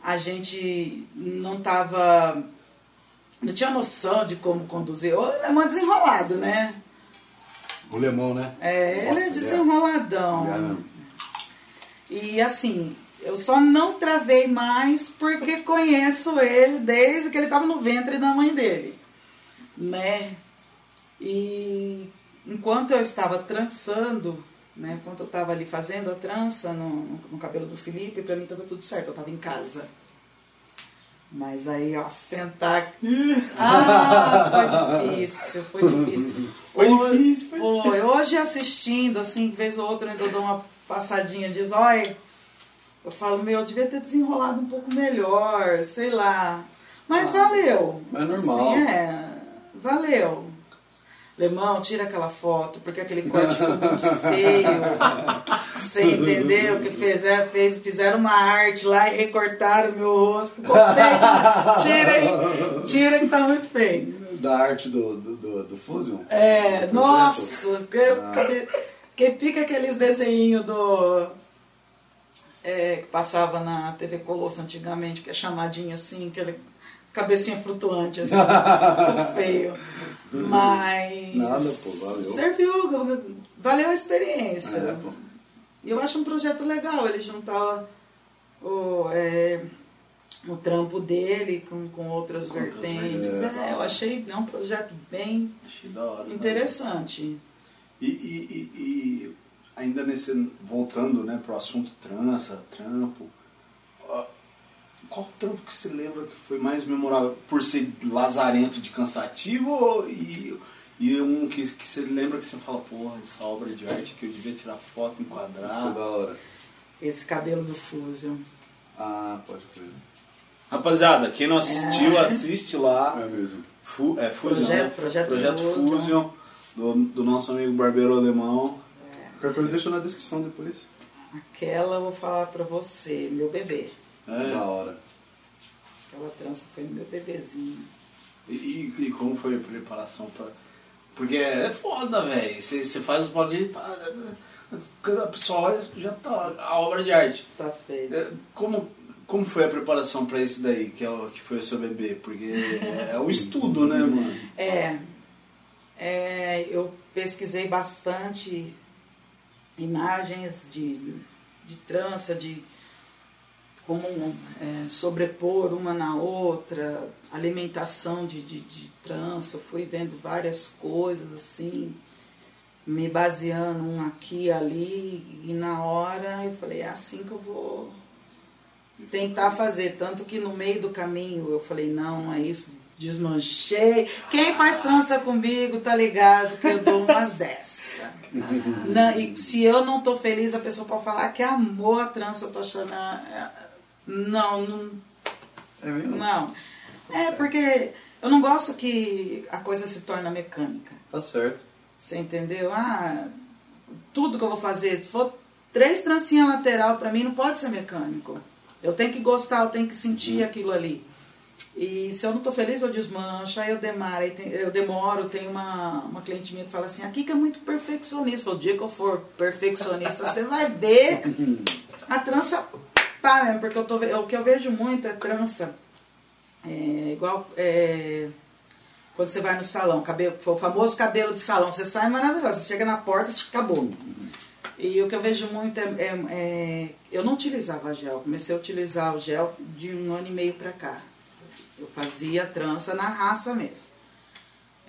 [SPEAKER 5] A gente não tava. Não tinha noção de como conduzir. O Lemão é desenrolado, né?
[SPEAKER 4] O lemão, né?
[SPEAKER 5] É, ele
[SPEAKER 4] Nossa,
[SPEAKER 5] é
[SPEAKER 4] é.
[SPEAKER 5] desenroladão.
[SPEAKER 4] Ele é.
[SPEAKER 5] E assim, eu só não travei mais porque conheço ele desde que ele estava no ventre da mãe dele. Né? E enquanto eu estava trançando, né? Enquanto eu estava ali fazendo a trança no, no- cabelo do Felipe, pra mim estava tudo certo, eu estava em casa. Mas aí, ó, sentar aqui. Ah, foi difícil, foi difícil.
[SPEAKER 3] Foi
[SPEAKER 5] Hoje-
[SPEAKER 3] difícil, foi
[SPEAKER 5] Foi. Hoje assistindo, assim, vez ou outra, eu ainda dou uma passadinha, diz, olha, eu falo, meu, eu devia ter desenrolado um pouco melhor, sei lá. Mas valeu.
[SPEAKER 4] mas é normal.
[SPEAKER 5] Assim, é, valeu. Lemão, tira aquela foto, porque aquele corte ficou muito feio. Você entendeu? Que fez, é, fez, fizeram uma arte lá e recortaram meu rosto. Tira. Tira que tá muito feio.
[SPEAKER 4] Da arte do, do, do, do Fusion?
[SPEAKER 5] É,
[SPEAKER 4] Do
[SPEAKER 5] nossa, que,
[SPEAKER 4] Ah.
[SPEAKER 5] que pica aqueles desenhos do. é, que passava na TV Colosso antigamente, que é chamadinho assim, aquele cabecinha flutuante, assim. Feio. Mas.
[SPEAKER 4] Nada, pô, valeu.
[SPEAKER 5] Serviu, valeu a experiência.
[SPEAKER 4] É, pô.
[SPEAKER 5] E eu acho um projeto legal ele juntar o, é, o trampo dele com, com outras
[SPEAKER 3] Com
[SPEAKER 5] vertentes. É, eu achei é um projeto bem
[SPEAKER 3] Achei da hora. né?
[SPEAKER 5] interessante.
[SPEAKER 3] E, e, e, e ainda nesse. voltando né, pro assunto trança, trampo. ó, Qual trampo que você lembra que foi mais memorável? Por ser lazarento de cansativo ou- e, e um que, que você lembra que você fala, porra, essa obra de arte que eu devia tirar foto,
[SPEAKER 4] Foi
[SPEAKER 3] enquadrar.
[SPEAKER 4] da hora.
[SPEAKER 5] Esse cabelo do Fusion.
[SPEAKER 4] Ah, pode crer.
[SPEAKER 3] Rapaziada, quem não assistiu, assiste lá.
[SPEAKER 4] É mesmo.
[SPEAKER 3] Fu, é Fusion,
[SPEAKER 5] Projeto-
[SPEAKER 3] né?
[SPEAKER 5] Projeto
[SPEAKER 3] Projeto
[SPEAKER 5] Fusion.
[SPEAKER 3] Fusion, do, do nosso amigo Barbeiro Alemão.
[SPEAKER 4] Qualquer coisa deixa na descrição depois.
[SPEAKER 5] Aquela eu vou falar pra você, meu bebê.
[SPEAKER 3] É.
[SPEAKER 4] Da hora.
[SPEAKER 5] Aquela trança foi meu bebezinho.
[SPEAKER 3] E, e- e como foi a preparação pra. Porque é foda, velho. Você faz os bagulho e pá, quando a pessoa olha, já tá a obra de arte.
[SPEAKER 5] Tá feio.
[SPEAKER 3] É, Como, como foi a preparação pra isso daí, que, é o, que foi o seu bebê? Porque é, é um estudo, né, mano?
[SPEAKER 5] É, é, eu pesquisei bastante imagens de, de trança, de como é, sobrepor uma na outra, alimentação de, de, de trança, eu fui vendo várias coisas assim, me baseando um aqui e ali, e na hora eu falei, é assim que eu vou tentar fazer. Tanto que no meio do caminho eu falei, não, não é isso, desmanchei. Quem faz trança comigo tá ligado que eu dou umas dessa. Não, e se eu não tô feliz, a pessoa pode falar que amor a trança, eu tô achando. ah, ah, Não, não,
[SPEAKER 4] É mesmo?
[SPEAKER 5] não. É porque eu não gosto que a coisa se torne mecânica.
[SPEAKER 4] Tá certo.
[SPEAKER 5] Você entendeu? Ah, tudo que eu vou fazer, se for três trancinhas lateral, pra mim não pode ser mecânico. Eu tenho que gostar, eu tenho que sentir aquilo ali. E se eu não tô feliz, eu desmancho, aí eu demoro, aí tem- eu demoro, tem uma, uma cliente minha que fala assim, aqui que é muito perfeccionista. O dia que eu for perfeccionista, você vai ver a trança pá mesmo, porque eu tô, o que eu vejo muito é trança. É, igual é, quando você vai no salão, cabelo, o famoso cabelo de salão, você sai maravilhoso, você chega na porta, acabou. E o que eu vejo muito é, é- é- Eu não utilizava gel, comecei a utilizar o gel de um ano e meio pra cá. Eu fazia trança na raça mesmo.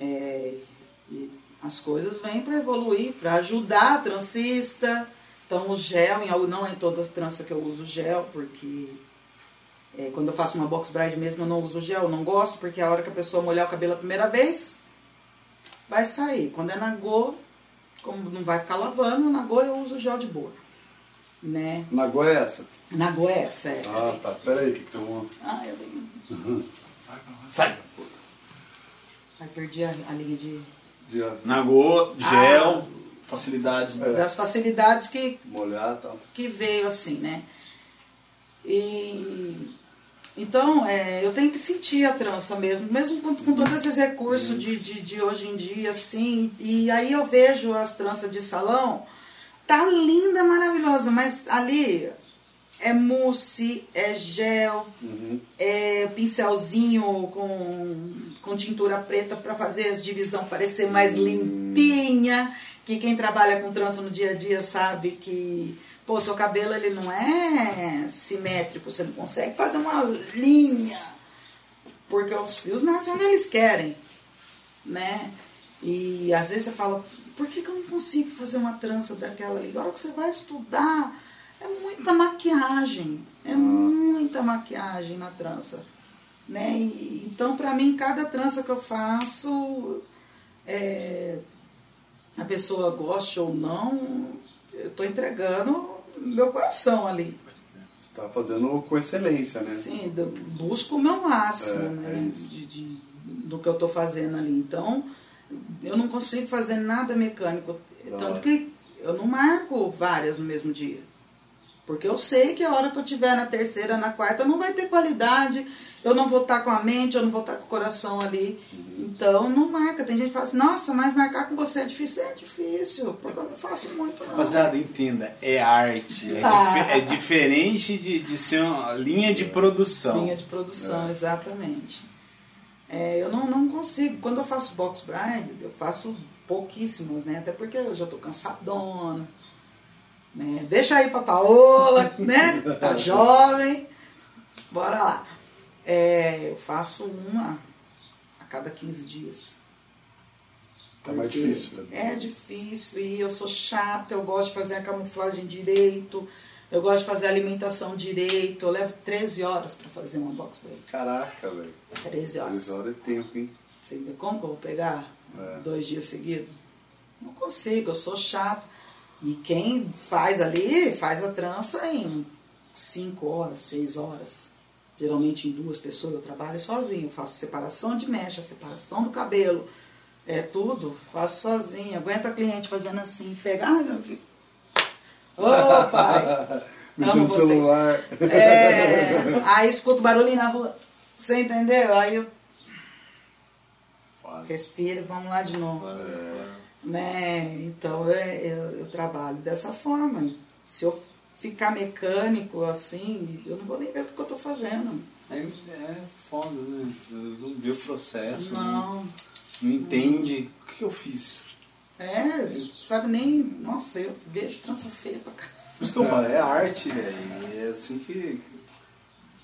[SPEAKER 5] É, e as coisas vêm para evoluir, para ajudar a trancista. Então o gel, em, não é em toda trança que eu uso gel, porque é, quando eu faço uma box bride mesmo eu não uso gel, eu não gosto, porque a hora que a pessoa molhar o cabelo a primeira vez, vai sair. Quando é na go, como não vai ficar lavando, na go eu uso gel de boa. Né?
[SPEAKER 4] Na Goiás é essa?
[SPEAKER 5] Na go é essa, é.
[SPEAKER 4] Ah, tá. Pera aí, que tem uma...
[SPEAKER 5] Ah, eu lembro.
[SPEAKER 3] Sai!
[SPEAKER 5] Aí perdi a, a linha de,
[SPEAKER 4] de
[SPEAKER 3] Nagô, gel, facilidades.
[SPEAKER 4] É.
[SPEAKER 5] das facilidades que,
[SPEAKER 4] molhar tal.
[SPEAKER 5] que veio assim, né? E então é, eu tenho que sentir a trança mesmo, mesmo com, com todos esses recursos de, de, de hoje em dia, assim. E aí eu vejo as tranças de salão, tá linda, maravilhosa, mas ali é mousse, é gel,
[SPEAKER 4] Uhum.
[SPEAKER 5] é pincelzinho com, com tintura preta para fazer as divisão parecer mais limpinha. Que quem trabalha com trança no dia a dia sabe que pô, seu cabelo ele não é simétrico, você não consegue fazer uma linha. Porque os fios nascem onde eles querem, né? E às vezes você fala, por que, que eu não consigo fazer uma trança daquela ali? Agora que você vai estudar, é muita maquiagem, é muita maquiagem na trança. Né? E, então, para mim, cada trança que eu faço, é, a pessoa goste ou não, eu estou entregando meu coração ali.
[SPEAKER 4] Você tá fazendo com excelência, né?
[SPEAKER 5] Sim, busco o meu máximo,
[SPEAKER 4] É,
[SPEAKER 5] né?
[SPEAKER 4] é
[SPEAKER 5] de, de- do que eu estou fazendo ali. Então, eu não consigo fazer nada mecânico. Tanto que eu não marco várias no mesmo dia. Porque eu sei que a hora que eu tiver na terceira, na quarta, não vai ter qualidade, eu não vou estar com a mente, eu não vou estar com o coração ali.
[SPEAKER 4] Uhum.
[SPEAKER 5] Então, não marca. Tem gente que fala assim, nossa, mas marcar com você é difícil. É difícil, porque eu não faço muito, não.
[SPEAKER 3] Rapaziada, entenda, é arte. É,
[SPEAKER 5] Ah.
[SPEAKER 3] dife- é diferente de, de ser uma linha de produção.
[SPEAKER 5] Linha de produção, exatamente. É, eu não, não consigo. Quando eu faço box brides, eu faço pouquíssimas, né? Até porque eu já tô cansadona. Né? Deixa aí pra Paola, né? Tá jovem. Bora lá. É, eu faço uma a cada 15 dias.
[SPEAKER 4] Tá mais difícil, né?
[SPEAKER 5] É difícil e eu sou chata, eu gosto de fazer a camuflagem direito, eu gosto de fazer a alimentação direito. Eu levo 13 horas para fazer uma box break.
[SPEAKER 4] Caraca, velho.
[SPEAKER 5] 13 horas.
[SPEAKER 4] Três horas é tempo, hein?
[SPEAKER 5] Você entendeu? Como que eu vou pegar
[SPEAKER 4] É.
[SPEAKER 5] dois dias seguidos? Não consigo, eu sou chata. E quem faz ali, faz a trança em 5 horas, 6 horas. Geralmente em duas pessoas eu trabalho sozinho. Faço separação de mecha, separação do cabelo. É tudo, faço sozinho. Aguenta a cliente fazendo assim, pegar. Ô, pai!
[SPEAKER 4] Mexendo no
[SPEAKER 5] vocês.
[SPEAKER 4] celular.
[SPEAKER 5] É, aí escuto barulhinho na rua. Você entendeu? Aí eu respiro, vamos lá de novo. Né? Então é, eu, eu trabalho dessa forma. Se eu ficar mecânico assim, eu não vou nem ver o que, eu tô fazendo.
[SPEAKER 3] É, é foda, né? Não vê o processo, não,
[SPEAKER 5] Não.
[SPEAKER 3] não entende o que eu fiz.
[SPEAKER 5] É, sabe nem. Nossa, eu vejo trança feia pra cá.
[SPEAKER 3] Por isso que eu falo, é arte, velho. É assim que.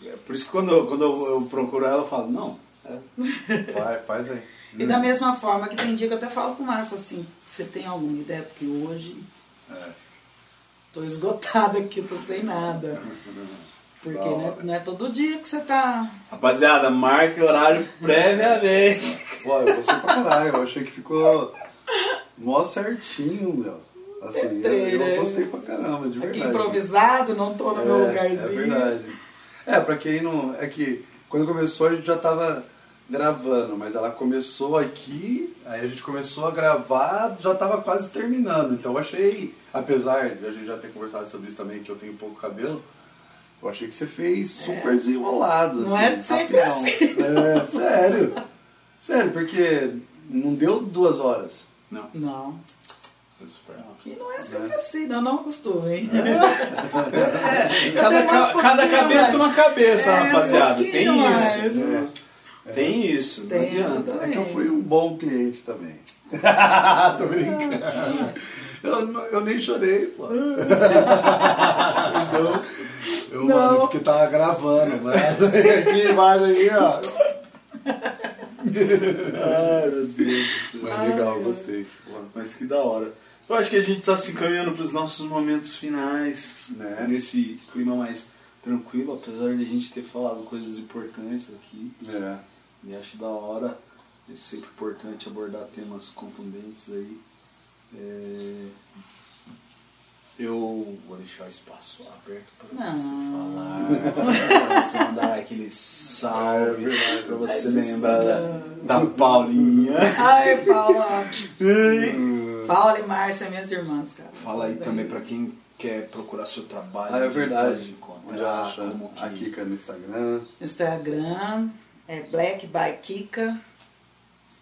[SPEAKER 3] é por isso que quando, eu, quando eu, eu procuro ela, eu falo, não. é-
[SPEAKER 4] Vai, faz aí.
[SPEAKER 5] E da mesma forma que tem dia que eu até falo pro Marco assim, você tem alguma ideia? Porque hoje
[SPEAKER 4] É.
[SPEAKER 5] tô esgotada aqui, tô sem nada. Porque não é, não é todo dia que você tá.
[SPEAKER 3] Rapaziada, marque horário previamente.
[SPEAKER 4] Ó, eu gostei pra caralho. Eu achei que ficou mó certinho, meu. Assim, eu,
[SPEAKER 5] Tentei,
[SPEAKER 4] eu
[SPEAKER 5] né?
[SPEAKER 4] gostei pra caramba, de
[SPEAKER 5] Aqui
[SPEAKER 4] verdade.
[SPEAKER 5] improvisado, não tô no meu
[SPEAKER 4] É,
[SPEAKER 5] lugarzinho.
[SPEAKER 4] É verdade. É, pra quem não. É que quando começou a gente já tava gravando, mas ela começou aqui, aí a gente começou a gravar, já tava quase terminando. Então eu achei, apesar de a gente já ter conversado sobre isso também, que eu tenho pouco cabelo, eu achei que você fez super desenrolado.
[SPEAKER 5] Não
[SPEAKER 4] assim,
[SPEAKER 5] é sempre
[SPEAKER 4] rapidão.
[SPEAKER 5] assim.
[SPEAKER 4] É, sério. Sério, porque não deu duas horas.
[SPEAKER 3] Não,
[SPEAKER 5] Não.
[SPEAKER 3] foi super rápido.
[SPEAKER 5] E não é sempre assim, não, não acostumo, hein?
[SPEAKER 3] Cada,
[SPEAKER 5] demoro um
[SPEAKER 3] ca- cada cabeça
[SPEAKER 5] mais.
[SPEAKER 3] uma cabeça,
[SPEAKER 5] É, um
[SPEAKER 3] rapaziada. Tem
[SPEAKER 5] pouquinho
[SPEAKER 3] isso. Tem isso.
[SPEAKER 5] Tem
[SPEAKER 3] não adianta.
[SPEAKER 5] essa também.
[SPEAKER 4] É que eu fui um bom cliente também. Tô brincando. Eu, não- eu nem chorei, pô. Então, eu,
[SPEAKER 5] Não.
[SPEAKER 4] mano, porque tava gravando, mas aqui embaixo aí, ó.
[SPEAKER 3] Ai, meu Deus.
[SPEAKER 4] Mas legal, gostei.
[SPEAKER 3] Mas que da hora. Eu acho que a gente tá se encaminhando pros nossos momentos finais,
[SPEAKER 4] Né?
[SPEAKER 3] Nesse clima mais tranquilo, apesar de a gente ter falado coisas importantes aqui.
[SPEAKER 4] É.
[SPEAKER 3] E acho da hora. É sempre importante abordar temas contundentes aí. É, Eu vou deixar o espaço aberto para você falar. Pra você mandar aquele salve. pra você lembrar da, da Paulinha.
[SPEAKER 5] Ai, Paula. Paula e Márcia, minhas irmãs, cara.
[SPEAKER 3] Fala aí também pra quem quer procurar seu trabalho.
[SPEAKER 4] Ah, é verdade.
[SPEAKER 3] Pode
[SPEAKER 4] Onde
[SPEAKER 3] encontrar,
[SPEAKER 4] acha?
[SPEAKER 3] como que...
[SPEAKER 4] A Kika no Instagram.
[SPEAKER 5] Instagram é Black by Kika.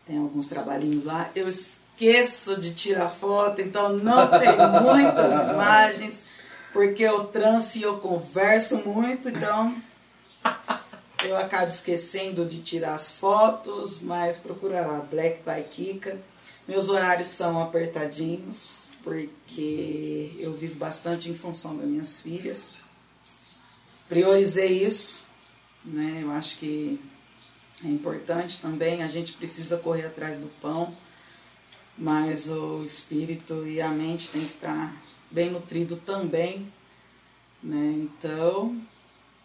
[SPEAKER 5] Tem alguns trabalhinhos lá. Eu esqueço de tirar foto, então não tem muitas imagens, porque eu transo e eu converso muito, então eu acabo esquecendo de tirar as fotos, mas procurará Black by Kika. Meus horários são apertadinhos, porque eu vivo bastante em função das minhas filhas. Priorizei isso, né? Eu acho que é importante também. A gente precisa correr atrás do pão, mas o espírito e a mente tem que estar bem nutrido também, né? Então,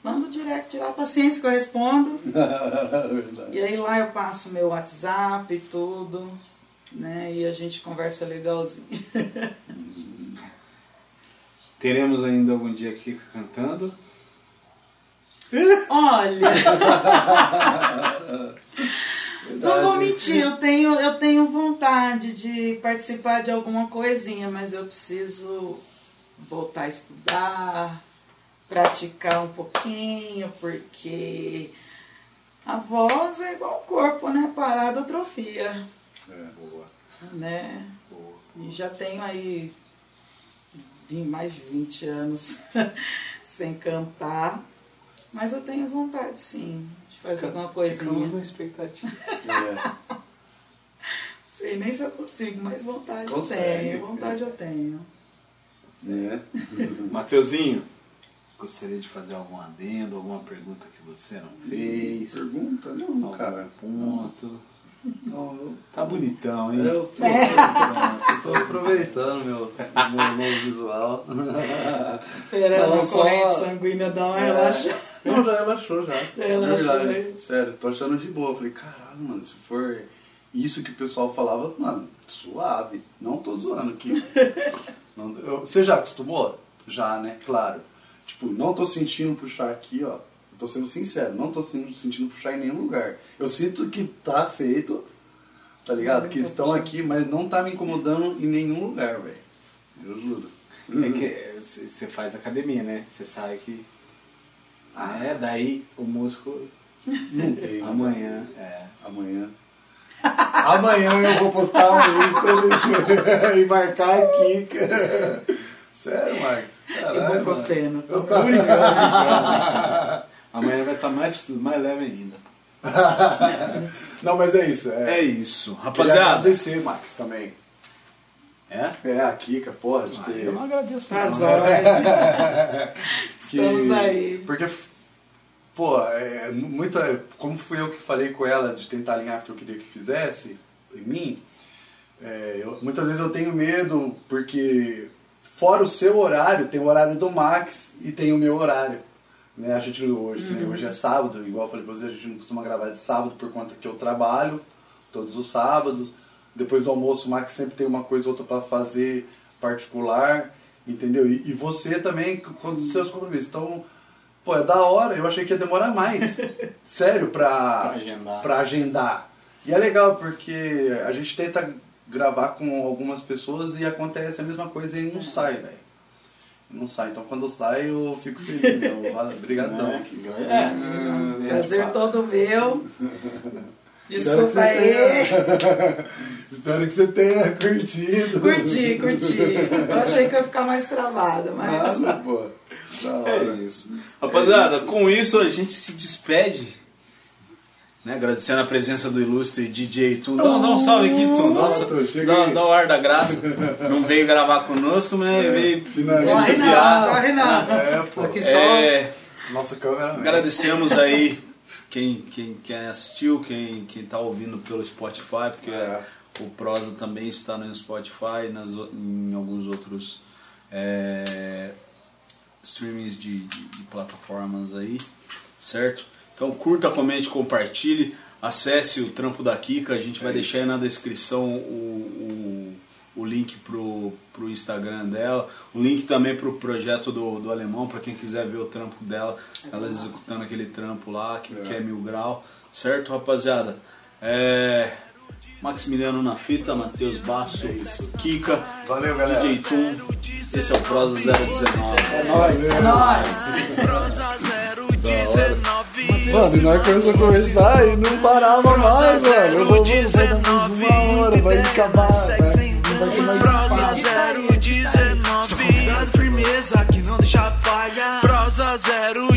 [SPEAKER 5] manda o direct lá, paciência que eu respondo. E aí lá eu passo meu WhatsApp e tudo, né? E a gente conversa legalzinho.
[SPEAKER 3] Teremos ainda algum dia aqui cantando.
[SPEAKER 5] Olha, não vou mentir, eu tenho, eu tenho vontade de participar de alguma coisinha, mas eu preciso voltar a estudar, praticar um pouquinho, porque a voz é igual o corpo, né? Parado atrofia,
[SPEAKER 4] É.
[SPEAKER 3] Boa,
[SPEAKER 5] né?
[SPEAKER 3] boa.
[SPEAKER 5] E já tenho aí mais de 20 anos sem cantar. Mas eu tenho vontade, sim, de fazer alguma
[SPEAKER 3] Ficamos
[SPEAKER 5] coisinha.
[SPEAKER 3] na expectativa.
[SPEAKER 4] É.
[SPEAKER 5] Sei nem se eu consigo, mas vontade
[SPEAKER 4] Consegue.
[SPEAKER 5] eu tenho. Vontade eu tenho.
[SPEAKER 4] É.
[SPEAKER 3] Mateuzinho, gostaria de fazer algum adendo, alguma pergunta que você não fez?
[SPEAKER 4] Pergunta? Não,
[SPEAKER 3] Algum
[SPEAKER 4] cara.
[SPEAKER 3] ponto?
[SPEAKER 4] Não, eu,
[SPEAKER 3] Tá bonitão, hein?
[SPEAKER 4] eu tô, eu tô aproveitando meu, meu novo visual.
[SPEAKER 5] Esperando a
[SPEAKER 4] só-
[SPEAKER 5] corrente sanguínea dar uma relaxada.
[SPEAKER 4] Não, já relaxou já.
[SPEAKER 5] Relaxou,
[SPEAKER 4] Verdade.
[SPEAKER 5] hein?
[SPEAKER 4] Sério, tô achando de boa. Falei, caralho, mano, se for isso que o pessoal falava, mano, suave. Não tô zoando aqui. Não- eu- você já acostumou? Já, né? Claro. Tipo, não tô sentindo puxar aqui, ó. Eu tô sendo sincero, não tô sentindo, sentindo puxar em nenhum lugar. Eu sinto que tá feito, tá ligado? Que estão aqui, mas não tá me incomodando em nenhum lugar, velho. Eu juro.
[SPEAKER 3] É que você faz academia, né? Você sabe que. Ah, é, daí o
[SPEAKER 4] Não tem. né?
[SPEAKER 3] amanhã. É.
[SPEAKER 4] Amanhã. Amanhã eu vou postar um story e marcar aqui. Sério, Marcos? Caralho,
[SPEAKER 5] Ibuprofeno.
[SPEAKER 4] Eu tô brincando.
[SPEAKER 3] Amanhã vai estar mais, mais leve ainda.
[SPEAKER 4] Não, mas é isso. É,
[SPEAKER 3] É isso.
[SPEAKER 4] Queria
[SPEAKER 3] Rapaziada.
[SPEAKER 4] agradecer, Max, também.
[SPEAKER 3] É?
[SPEAKER 4] É, a Kika, porra, de ter...
[SPEAKER 3] Eu não agradeço. Não.
[SPEAKER 5] horas.
[SPEAKER 4] que-
[SPEAKER 5] Estamos aí.
[SPEAKER 4] Porque, pô, é, muita, como fui eu que falei com ela de tentar alinhar o que eu queria que fizesse em mim, é, eu- muitas vezes eu tenho medo porque fora o seu horário, tem o horário do Max e tem o meu horário. Né? A gente hoje, né, hoje é sábado, igual eu falei pra você, a gente não costuma gravar de sábado por conta que eu trabalho todos os sábados. Depois do almoço, o Max sempre tem uma coisa ou outra para fazer particular, entendeu? E, e você também com os seus compromissos. Então, pô, é da hora. Eu achei que ia demorar mais, sério, pra,
[SPEAKER 3] Pra agendar.
[SPEAKER 4] pra agendar. E é legal porque a gente tenta gravar com algumas pessoas e acontece a mesma coisa e não sai, velho. Não sai. Então quando sai eu fico feliz. Meu. Obrigadão.
[SPEAKER 3] Né? Gra- É.
[SPEAKER 4] Hum,
[SPEAKER 5] Prazer todo meu. Desculpa aí.
[SPEAKER 4] Espero que você tenha curtido.
[SPEAKER 5] Curti, curti. Eu achei que eu ia ficar mais travada, mas.
[SPEAKER 4] Nossa, pô.
[SPEAKER 3] É isso. Rapaziada, com isso a gente se despede. Né? Agradecendo a presença do ilustre DJ Tum. Dá, dá um salve aqui, Tum. Nossa, dá, dá o ar da graça. Não veio gravar conosco, mas veio
[SPEAKER 4] finalmente.
[SPEAKER 5] Corre não, corre.
[SPEAKER 4] É, pô.
[SPEAKER 5] Aqui só.
[SPEAKER 3] É,
[SPEAKER 4] Nossa câmera.
[SPEAKER 3] agradecemos aí quem, quem, quem assistiu, quem, quem tá ouvindo pelo Spotify, porque
[SPEAKER 4] É.
[SPEAKER 3] o Prosa também está no Spotify, nas, em alguns outros é, streamings de, de- de plataformas aí, certo? Então curta, comente, compartilhe, acesse o trampo da Kika, a gente vai deixar aí na descrição o, o, o link pro, pro Instagram dela, o link também pro projeto do, do Alemão, para quem quiser ver o trampo dela, ela executando aquele trampo lá, que, que é mil grau, certo rapaziada? É, Maximiliano na fita, Matheus Basso, Kika,
[SPEAKER 4] Valeu, galera.
[SPEAKER 3] DJ Tum, esse é o Prosa 019.
[SPEAKER 5] É nóis.
[SPEAKER 2] Prosa 019.
[SPEAKER 4] Mano, e nós começamos a conversar e não parava mais, mano. Eu vou, mais uma hora, vai acabar. Vai, não vai ter mais
[SPEAKER 2] Prosa
[SPEAKER 4] espaço.
[SPEAKER 2] 019.
[SPEAKER 9] Sou convidado firmeza que não deixa falhar.
[SPEAKER 2] Prosa 019.